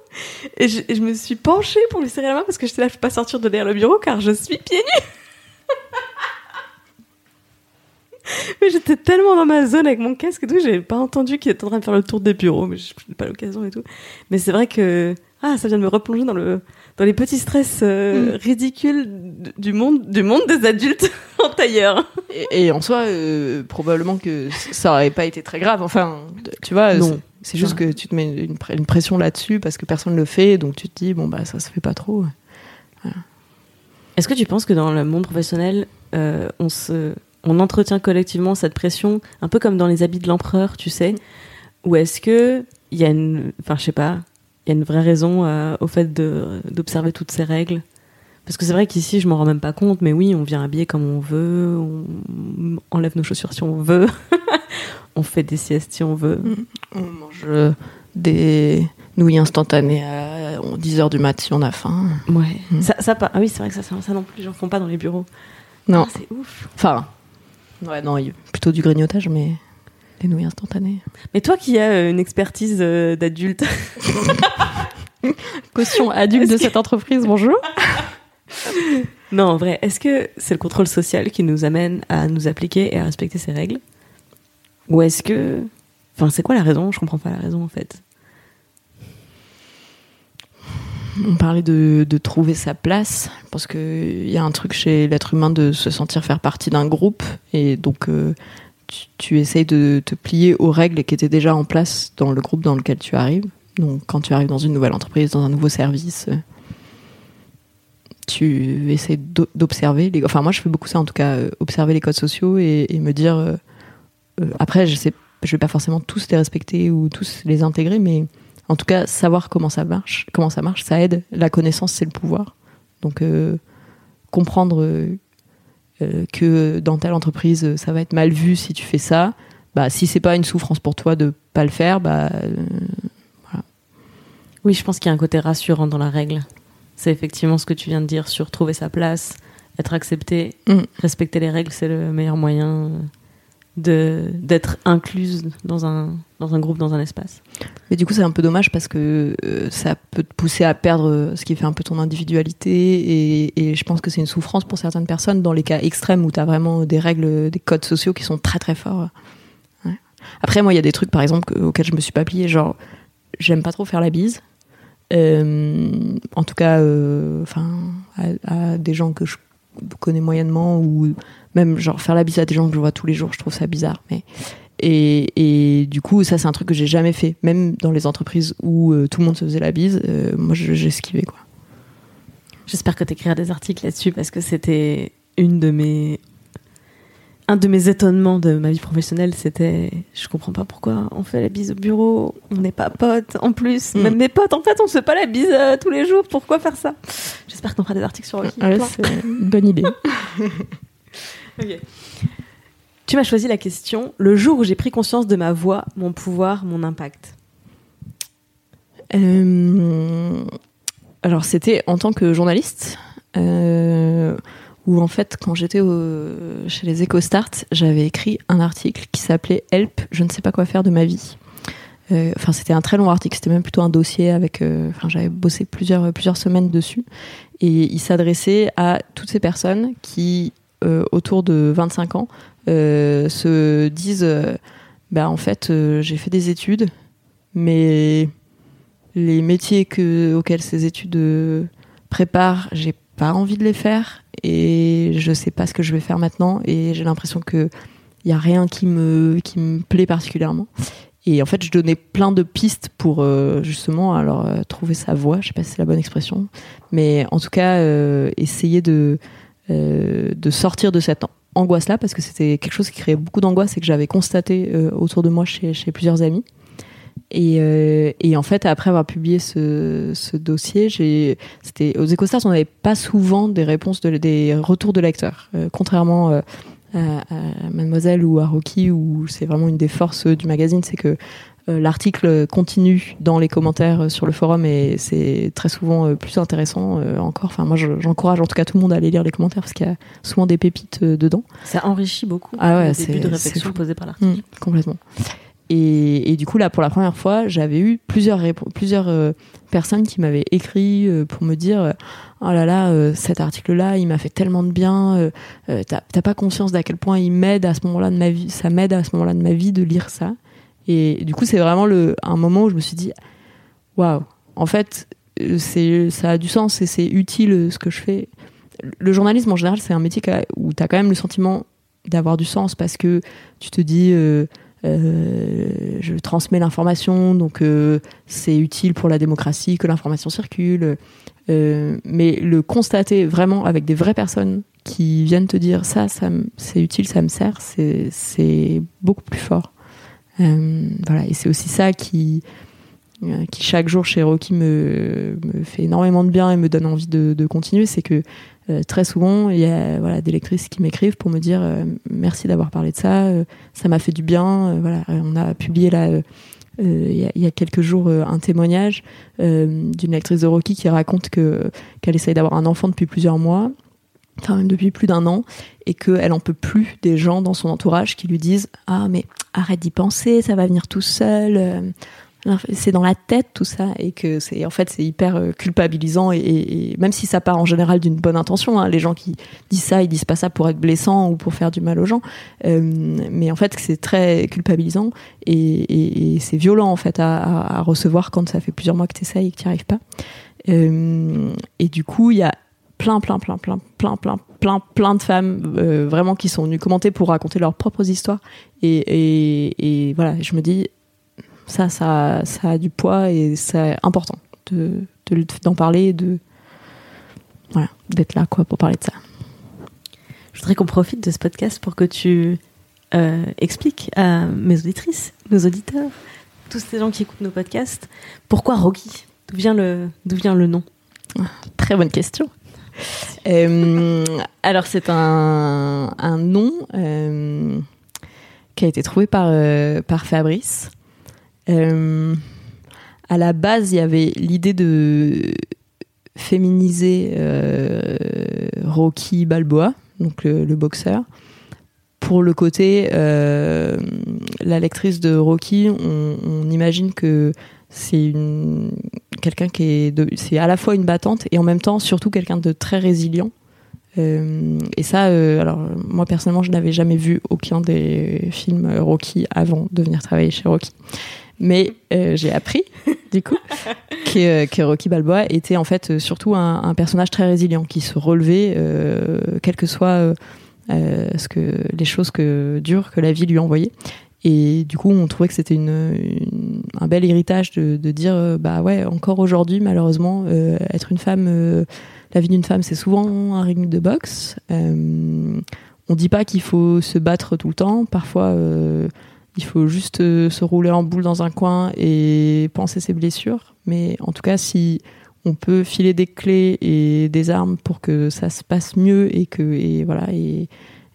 Speaker 5: et je, et je me suis penchée pour lui serrer la main parce que j'étais là, je peux pas sortir de derrière le bureau car je suis pieds nus. Mais j'étais tellement dans ma zone avec mon casque et tout, j'ai pas entendu qu'il était en train de faire le tour des bureaux, mais je n'ai pas l'occasion et tout. Mais c'est vrai que ah, ça vient de me replonger dans le dans les petits stress euh, ridicules d- du monde du monde des adultes en tailleur.
Speaker 3: Et, et en soi, euh, probablement que ça aurait pas été très grave. Enfin, tu vois, c'est- juste que tu te mets une, pr- une pression là-dessus parce que personne le fait, donc tu te dis bon bah ça se fait pas trop.
Speaker 5: Est-ce que tu penses que dans le monde professionnel, euh, on se on entretient collectivement cette pression, un peu comme dans les habits de l'empereur, tu sais, ou est-ce que il y a une, enfin je sais pas, y a une vraie raison euh, au fait d'observer toutes ces règles Parce que c'est vrai qu'ici je m'en rends même pas compte, mais oui, on vient habiller comme on veut, on enlève nos chaussures si on veut, on fait des siestes si on veut.
Speaker 3: On mange euh, des nouilles instantanées à 10h du mat si on a faim.
Speaker 5: Ouais.
Speaker 3: Mm.
Speaker 5: Ça, ça pas. Ah oui, c'est vrai que ça, ça, non plus, les gens font pas dans les bureaux.
Speaker 3: Non,
Speaker 5: Ah, c'est ouf.
Speaker 3: enfin, ouais, non, il plutôt du grignotage, mais des nouilles instantanées.
Speaker 5: Mais toi qui as euh, une expertise euh, d'adulte,
Speaker 3: Caution adulte de
Speaker 5: que-
Speaker 3: cette entreprise, bonjour.
Speaker 5: non, en vrai, est-ce que c'est le contrôle social qui nous amène à nous appliquer et à respecter ces règles? Ou est-ce que. Enfin, c'est quoi la raison? Je comprends pas la raison en fait.
Speaker 3: On parlait de, de trouver sa place, parce qu'il y a un truc chez l'être humain de se sentir faire partie d'un groupe, et donc euh, tu, essayes de te plier aux règles qui étaient déjà en place dans le groupe dans lequel tu arrives. Donc quand tu arrives dans une nouvelle entreprise, dans un nouveau service, euh, tu essaies d'o- d'observer. Les... Enfin moi je fais beaucoup ça en tout cas, euh, observer les codes sociaux et, me dire... euh, après je sais, je vais pas forcément tous les respecter ou tous les intégrer, mais en tout cas, savoir comment ça marche, comment ça marche, ça aide. La connaissance, c'est le pouvoir. Donc, comprendre que dans telle entreprise, euh, ça va être mal vu si tu fais ça. Bah, si c'est pas une souffrance pour toi de pas le faire, bah, euh,
Speaker 5: Oui, je pense qu'il y a un côté rassurant dans la règle. C'est effectivement ce que tu viens de dire sur trouver sa place, être accepté,
Speaker 3: Mm.
Speaker 5: respecter les règles, c'est le meilleur moyen euh, de d'être incluse dans un dans un groupe, dans un espace.
Speaker 3: Mais du coup, c'est un peu dommage parce que euh, ça peut te pousser à perdre euh, ce qui fait un peu ton individualité. Et, je pense que c'est une souffrance pour certaines personnes dans les cas extrêmes où tu as vraiment des règles, des codes sociaux qui sont très très forts. Après, moi, il y a des trucs, par exemple, que- auxquels je me suis pas pliée. Genre, j'aime pas trop faire la bise. Euh, en tout cas, enfin, à, à des gens que je connais moyennement ou même genre faire la bise à des gens que je vois tous les jours, je trouve ça bizarre. Mais et, du coup, ça, c'est un truc que j'ai jamais fait. Même dans les entreprises où euh, tout le monde se faisait la bise, euh, moi, j'ai esquivé, quoi.
Speaker 4: J'espère que tu écriras des articles là-dessus parce que c'était une de mes. Un de mes étonnements de ma vie professionnelle, c'était je comprends pas pourquoi on fait la bise au bureau, on n'est pas potes en plus. Mm. Même mes potes, en fait, on se fait pas la bise euh, tous les jours. Pourquoi faire ça? J'espère qu'on fera des articles sur Rocky.
Speaker 3: c'est une bonne idée.
Speaker 4: ok. Tu m'as choisi la question le jour où j'ai pris conscience de ma voix, mon pouvoir, mon impact.
Speaker 3: Euh, alors c'était en tant que journaliste, euh, où en fait quand j'étais chez les EcoStart, j'avais écrit un article qui s'appelait Help, je ne sais pas quoi faire de ma vie. Euh, enfin, c'était un très long article, c'était même plutôt un dossier avec. Enfin, j'avais bossé plusieurs semaines dessus, et il s'adressait à toutes ces personnes qui, autour de 25 ans, euh, se disent euh, bah en fait euh, j'ai fait des études mais les métiers que, auxquels ces études préparent j'ai pas envie de les faire et je sais pas ce que je vais faire maintenant et j'ai l'impression que il y a rien qui me qui me plaît particulièrement. Et en fait je donnais plein de pistes pour justement alors trouver sa voie. Je sais pas si c'est la bonne expression mais en tout cas essayer de de sortir de cette angoisse-là parce que c'était quelque chose qui créait beaucoup d'angoisse et que j'avais constaté euh, autour de moi chez, plusieurs amis. Et, euh, et, en fait, après avoir publié ce, dossier, j'ai, c'était aux EcoStars, on n'avait pas souvent des réponses, de, des retours de lecteurs, euh, contrairement à, Mademoiselle ou à Rocky, où c'est vraiment une des forces du magazine, c'est que l'article continue dans les commentaires sur le forum et c'est très souvent euh, plus intéressant euh, encore. Enfin, moi, j'encourage en tout cas tout le monde à aller lire les commentaires parce qu'il y a souvent des pépites dedans.
Speaker 4: Ça enrichit beaucoup
Speaker 3: ah ouais,
Speaker 4: le début de réflexion posée par l'article.
Speaker 3: Mmh, complètement. Et, et, du coup, là, pour la première fois, j'avais eu plusieurs, plusieurs personnes qui m'avaient écrit pour me dire Oh là là, cet article-là, il m'a fait tellement de bien. T'as pas conscience d'à quel point il m'aide à ce moment-là de ma vie. Ça m'aide à ce moment-là de ma vie de lire ça. Et du coup, c'est vraiment le, un moment où je me suis dit, waouh, en fait, c'est, ça a du sens et c'est utile euh, ce que je fais. Le journalisme, en général, c'est un métier où tu as quand même le sentiment d'avoir du sens parce que tu te dis, euh, euh, je transmets l'information, donc c'est utile pour la démocratie que l'information circule. mais le constater vraiment avec des vraies personnes qui viennent te dire ça, ça c'est utile, ça me sert, c'est beaucoup plus fort. Euh, voilà, et c'est aussi ça qui, euh, qui chaque jour chez Rocky me, me, fait énormément de bien et me donne envie de, de continuer, c'est que euh, très souvent il y a voilà des lectrices qui m'écrivent pour me dire merci d'avoir parlé de ça, ça m'a fait du bien. voilà, on a publié là il y, y, a quelques jours un témoignage d'une lectrice de Rocky qui raconte que qu'elle essaye d'avoir un enfant depuis plusieurs mois depuis plus d'un an, et qu'elle en peut plus des gens dans son entourage qui lui disent ah mais arrête d'y penser, ça va venir tout seul, euh, c'est dans la tête tout ça, et que c'est en fait c'est hyper euh, culpabilisant et, même si ça part en général d'une bonne intention, hein, les gens qui disent ça ils disent pas ça pour être blessant ou pour faire du mal aux gens, euh, mais en fait c'est très culpabilisant et, c'est violent en fait à, recevoir quand ça fait plusieurs mois que tu essayes et que tu arrives pas. et du coup, il y a plein, plein, plein, plein, plein, plein, plein, plein de femmes euh, vraiment qui sont venues commenter pour raconter leurs propres histoires. Et, et, et voilà, je me dis, ça, ça, ça a du poids et c'est important de, d'en parler, de voilà, d'être là quoi pour parler de ça.
Speaker 4: Je voudrais qu'on profite de ce podcast pour que tu euh, expliques à mes auditrices, nos auditeurs, tous ces gens qui écoutent nos podcasts, pourquoi Rocky? D'où vient le, d'où vient le nom?
Speaker 3: Très bonne question. Euh, alors c'est un, nom euh, qui a été trouvé par, euh, Fabrice. à la base, il y avait l'idée de féminiser Rocky Balboa, donc le, boxeur. Pour le côté, la lectrice de Rocky, on imagine que c'est quelqu'un qui est c'est à la fois une battante et en même temps surtout quelqu'un de très résilient. Euh, et ça euh, alors moi personnellement je n'avais jamais vu aucun des films Rocky avant de venir travailler chez Rocky. Mais euh, j'ai appris du coup que, Rocky Balboa était en fait surtout un, personnage très résilient qui se relevait quelles que soient ce que les choses que dures que la vie lui envoyait Et du coup, on trouvait que c'était une, un bel héritage de, dire, euh, bah ouais, encore aujourd'hui, malheureusement, euh, être une femme, euh, la vie d'une femme, c'est souvent un ring de boxe. On dit pas qu'il faut se battre tout le temps. Parfois, il faut juste se rouler en boule dans un coin et penser ses blessures. Mais en tout cas, si on peut filer des clés et des armes pour que ça se passe mieux et que et voilà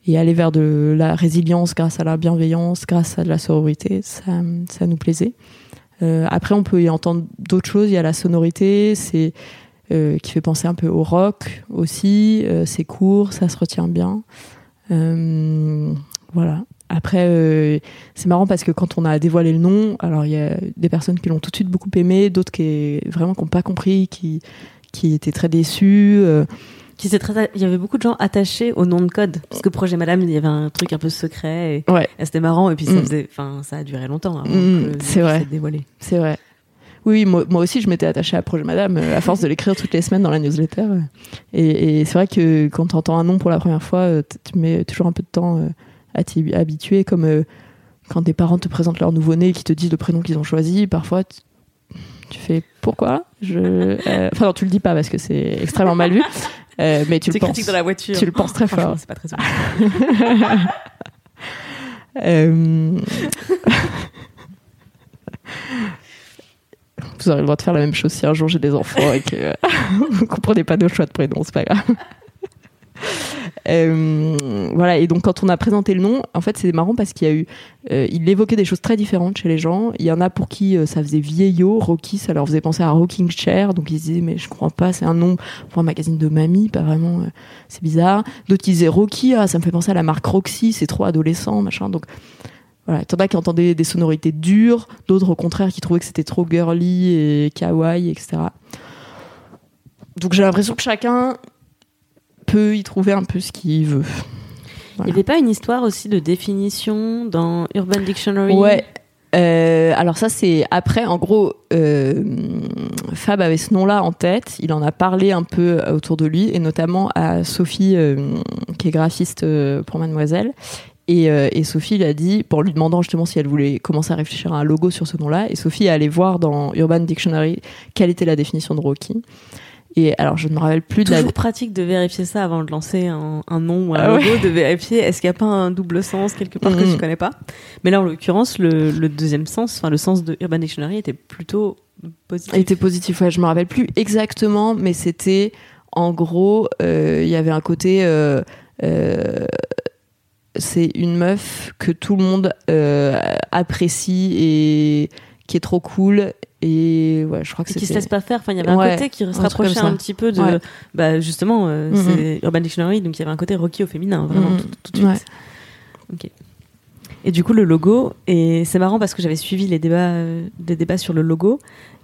Speaker 3: et aller vers de la résilience grâce à la bienveillance, grâce à de la sororité, ça, ça nous plaisait. Euh, après, on peut y entendre d'autres choses. Il y a la sonorité, c'est euh, qui fait penser un peu au rock aussi. Euh, c'est court, ça se retient bien. Euh, voilà. Après, euh, c'est marrant parce que quand on a dévoilé le nom, alors il y a des personnes qui l'ont tout de suite beaucoup aimé, d'autres qui vraiment qui n'ont pas compris, qui qui étaient très déçus.
Speaker 5: Qui s'est très, il y avait beaucoup de gens attachés au nom de code parce que Projet Madame, il y avait un truc un peu secret et,
Speaker 3: Ouais.
Speaker 5: et c'était marrant et puis ça
Speaker 3: Mm.
Speaker 5: faisait, enfin, ça a duré longtemps
Speaker 3: Mm, c'est vrai.
Speaker 5: dévoilé.
Speaker 3: C'est vrai. Oui, moi, moi aussi, je m'étais attachée à Projet Madame euh, à force de l'écrire toutes les semaines dans la newsletter. euh. Et, et c'est vrai que quand tu entends un nom pour la première fois, euh, tu mets toujours un peu de temps à t'y habituer, comme quand des parents te présentent leur nouveau-né et qui te disent le prénom qu'ils ont choisi. Parfois, tu, fais pourquoi? Je... Enfin, non, tu le dis pas parce que c'est extrêmement mal vu, euh, mais tu le penses.
Speaker 5: dans la voiture.
Speaker 3: Tu le penses très fort.
Speaker 5: C'est pas très.
Speaker 3: Euh, Vous aurez le droit de faire la même chose si un jour j'ai des enfants et que euh, vous comprenez pas nos choix de prénom, c'est pas grave. Euh, voilà, et donc quand on a présenté le nom, en fait c'est marrant parce qu'il y a eu, euh, il évoquait des choses très différentes chez les gens. Il y en a pour qui euh, ça faisait vieillot, Rocky, ça leur faisait penser à Rocking Chair, donc ils se disaient mais je comprends pas, c'est un nom pour un magazine de mamie, pas vraiment, c'est bizarre. D'autres qui disaient Rocky, ah, ça me fait penser à la marque Roxy, c'est trop adolescent, machin. Donc voilà, il y en a qui entendaient des sonorités dures, d'autres au contraire qui trouvaient que c'était trop girly et kawaii, etc. Donc j'ai l'impression que chacun peut y trouver un peu ce qu'il veut.
Speaker 5: Il n'y avait pas une histoire aussi de définition dans Urban Dictionary?
Speaker 3: Ouais. Euh, alors ça c'est après en gros euh, Fab avait ce nom-là en tête il en a parlé un peu autour de lui et notamment à Sophie euh, qui est graphiste euh, pour Mademoiselle et, euh, et Sophie lui a dit pour lui demandant justement si elle voulait commencer à réfléchir à un logo sur ce nom-là et Sophie est allée voir dans Urban Dictionary quelle était la définition de Rocky et alors je ne me rappelle plus de la
Speaker 5: Toujours pratique de vérifier ça avant de lancer un, un nom ou un
Speaker 3: Ah
Speaker 5: logo,
Speaker 3: ouais.
Speaker 5: de vérifier est-ce qu'il n'y a pas un double sens quelque part que tu connais pas? Mais là, en l'occurrence, le, le deuxième sens, enfin le sens de Urban Dictionary était plutôt positif.
Speaker 3: était positif. Ouais, je me rappelle plus exactement, mais c'était en gros, euh, il y avait un côté. euh, euh, c'est une meuf que tout le monde apprécie et qui est trop cool. Et ouais, je crois que
Speaker 5: Et qui se laisse pas faire. Enfin, il y avait un
Speaker 3: Ouais,
Speaker 5: côté qui se rapprochait un petit peu de,
Speaker 3: Ouais.
Speaker 5: bah, justement, euh,
Speaker 3: Mhm.
Speaker 5: c'est Urban Dictionary, donc il y avait un côté Rocky au féminin, vraiment
Speaker 3: Mhm.
Speaker 5: tout, tout de suite.
Speaker 3: Ouais.
Speaker 5: Ok. Et du coup, le logo, et c'est marrant parce que j'avais suivi les débats, euh, des débats sur le logo.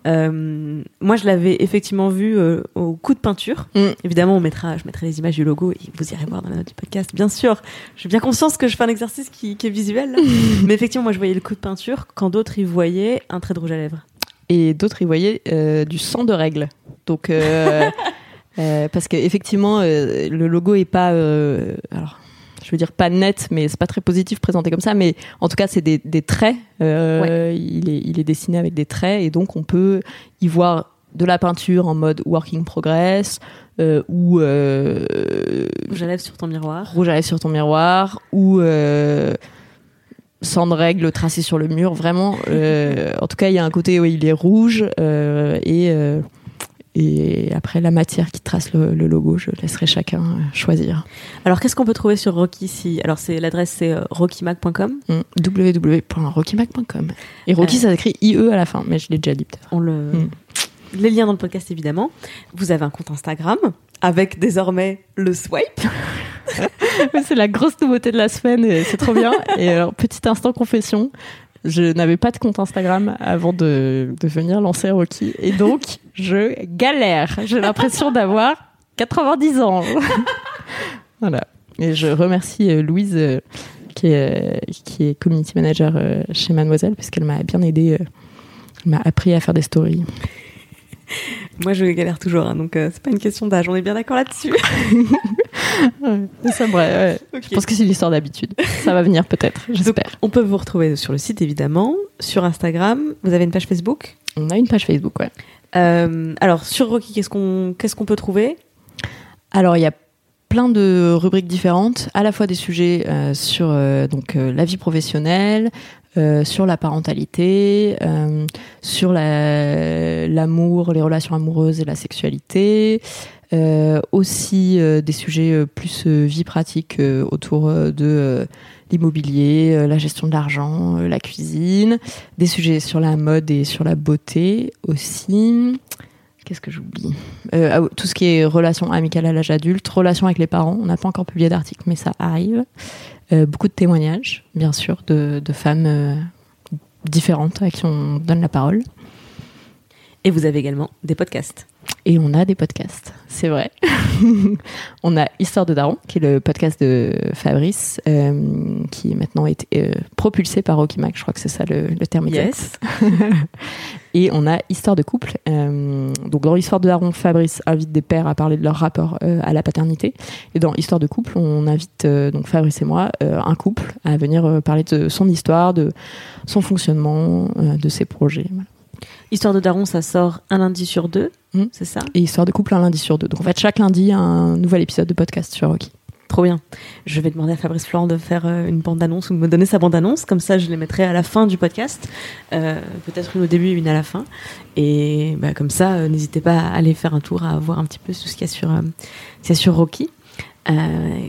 Speaker 5: Euh, moi, je l'avais effectivement vu euh, au coup de peinture.
Speaker 3: Mm.
Speaker 5: Évidemment, on mettra, je mettrai les images du logo et vous irez voir dans la note du podcast. Bien sûr, j'ai bien conscience que je fais un exercice qui, qui est visuel. Mais effectivement, moi, je voyais le coup de peinture quand d'autres y voyaient un trait de rouge à lèvres.
Speaker 3: Et d'autres y voyaient euh, du sang de règle. Donc, euh, euh, parce qu'effectivement, euh, le logo est pas, euh, alors, je veux dire pas net, mais c'est pas très positif présenté comme ça. Mais en tout cas, c'est des, des traits. Il, est, il est dessiné avec des traits, et donc on peut y voir de la peinture en mode working progress euh, ou euh,
Speaker 5: Rouge à lèvres sur ton miroir.
Speaker 3: rouge à lèvres sur ton miroir ou euh, sang de règle tracé sur le mur. Vraiment, euh, en tout cas, il y a un côté où il est rouge euh, et euh, et après la matière qui trace le, le logo, je laisserai chacun choisir.
Speaker 5: Alors, qu'est-ce qu'on peut trouver sur Rocky si Alors, c'est l'adresse c'est rockymac.com.
Speaker 3: Mm, www.rockymac.com et Rocky ça s'écrit IE à la fin, mais je l'ai déjà dit peut-être.
Speaker 5: On le
Speaker 3: Mm.
Speaker 5: les liens dans le podcast évidemment. Vous avez un compte Instagram avec désormais le swipe.
Speaker 3: c'est la grosse nouveauté de la semaine et c'est trop bien. Et alors, petit instant confession, je n'avais pas de compte Instagram avant de, de venir lancer Rocky. Et donc, je galère. J'ai l'impression d'avoir 90 ans. voilà. Et je remercie euh, Louise, euh, qui, est, euh, qui est community manager chez Mademoiselle, parce qu'elle m'a bien aidé. euh, elle m'a appris à faire des stories.
Speaker 5: Moi, je galère toujours, hein, donc euh, c'est pas une question d'âge. On est bien d'accord là-dessus.
Speaker 3: c'est vrai. Ouais. Je pense que c'est une histoire d'habitude. Ça va venir peut-être, j'espère.
Speaker 5: On peut vous retrouver sur le site évidemment, sur Instagram. Vous avez une page Facebook?
Speaker 3: On a une page Facebook, ouais.
Speaker 5: Euh, alors sur Rocky, qu'est-ce qu'on qu'est-ce qu'on peut trouver?
Speaker 3: Alors il y a plein de rubriques différentes, à la fois des sujets euh, sur euh, donc la vie professionnelle, sur la parentalité, sur l'amour, les relations amoureuses et la sexualité, aussi des sujets plus vie pratique autour de l'immobilier, la gestion de l'argent, la cuisine, des sujets sur la mode et sur la beauté aussi. Qu'est-ce que j'oublie? Euh, ah Tout ce qui est relations amicales à l'âge adulte, relations avec les parents. On n'a pas encore publié d'article, mais ça arrive. Euh, beaucoup de témoignages, bien sûr, de, femmes euh, différentes à qui on donne la parole.
Speaker 5: Et vous avez également des podcasts.
Speaker 3: Et on a des podcasts, c'est vrai. on a Histoire de Daron, qui est le podcast de Fabrice, euh, qui maintenant été euh, propulsé par Rocky Mac, je crois que c'est ça le, terme
Speaker 5: exact.
Speaker 3: et on a Histoire de couple. Euh, donc dans Histoire de Daron, Fabrice invite des pères à parler de leur rapport à la paternité. Et dans Histoire de couple, on invite donc Fabrice et moi, un couple, à venir parler de son histoire, de son fonctionnement, de ses projets.
Speaker 5: Histoire de Daron, ça sort un lundi sur deux, hmm. c'est ça?
Speaker 3: Et Histoire de couple un lundi sur deux. Donc en fait, chaque lundi, un nouvel épisode de podcast sur Rocky.
Speaker 5: Trop bien. Je vais demander à Fabrice Florent de faire euh, une bande-annonce ou de me donner sa bande-annonce. Comme ça, je les mettrai à la fin du podcast. Euh, peut-être une au début et une à la fin. Et bah, comme ça, euh, n'hésitez pas à aller faire un tour, à voir un petit peu tout ce qu'il y a sur, y a sur Rocky.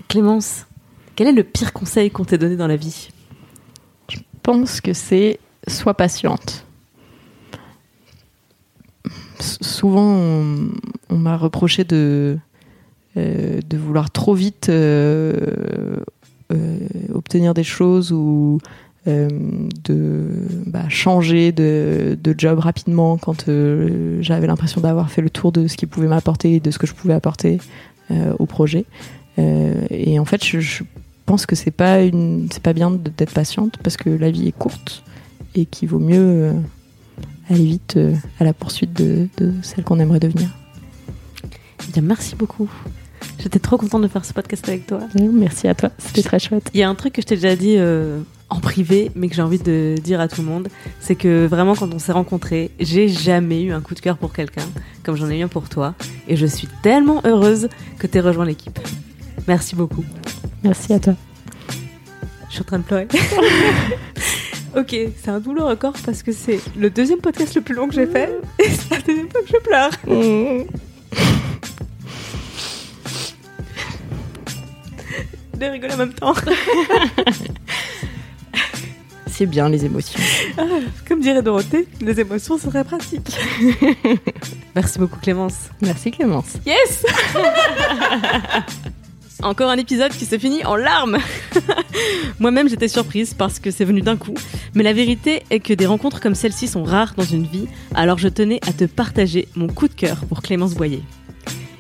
Speaker 5: Clémence, quel est le pire conseil qu'on t'ait donné dans la vie?
Speaker 3: Je pense que c'est sois patiente souvent, on, m'a reproché de, euh, vouloir trop vite euh, euh, obtenir des choses ou de bah, changer de, job rapidement quand j'avais l'impression d'avoir fait le tour de ce qui pouvait m'apporter et de ce que je pouvais apporter au projet. et en fait, je, pense que c'est pas c'est pas bien d'être patiente parce que la vie est courte et qu'il vaut mieux aller vite euh, à la poursuite de, celle qu'on aimerait devenir.
Speaker 5: Eh bien, merci beaucoup. J'étais trop contente de faire ce podcast avec toi.
Speaker 3: Merci à toi, c'était très chouette.
Speaker 5: Il y a un truc que je t'ai déjà dit euh, en privé, mais que j'ai envie de dire à tout le monde, c'est que vraiment quand on s'est rencontrés, j'ai jamais eu un coup de cœur pour quelqu'un comme j'en ai eu un pour toi, et je suis tellement heureuse que tu aies rejoint l'équipe. Merci beaucoup.
Speaker 3: Merci à toi.
Speaker 5: Je suis en train de pleurer. Ok, c'est un douloureux record parce que c'est le deuxième podcast le plus long que j'ai fait et c'est la deuxième fois que je pleure. De rigoler en même temps.
Speaker 3: c'est bien les émotions.
Speaker 5: Ah, comme dirait Dorothée, les émotions seraient pratiques. Merci beaucoup Clémence.
Speaker 3: Merci Clémence.
Speaker 5: Yes Encore un épisode qui se finit en larmes. Moi-même, j'étais surprise parce que c'est venu d'un coup. Mais la vérité est que des rencontres comme celle-ci sont rares dans une vie, alors je tenais à te partager mon coup de cœur pour Clémence Boyer.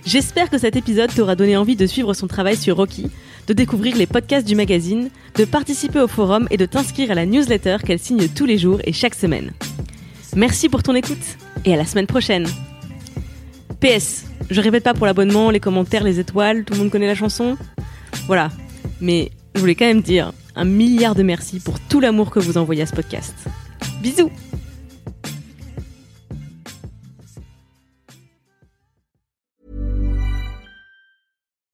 Speaker 5: J'espère que cet épisode t'aura donné envie de suivre son travail sur Rocky, de découvrir les podcasts du magazine, de participer au forum et de t'inscrire à la newsletter qu'elle signe tous les jours et chaque semaine. Merci pour ton écoute et à la semaine prochaine. PS, je répète pas pour l'abonnement, les commentaires, les étoiles, tout le monde connaît la chanson. Voilà. Mais je voulais quand même dire un milliard de merci pour tout l'amour que vous envoyez à ce podcast. Bisous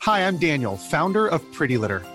Speaker 7: Hi, I'm Daniel, founder of Pretty Litter.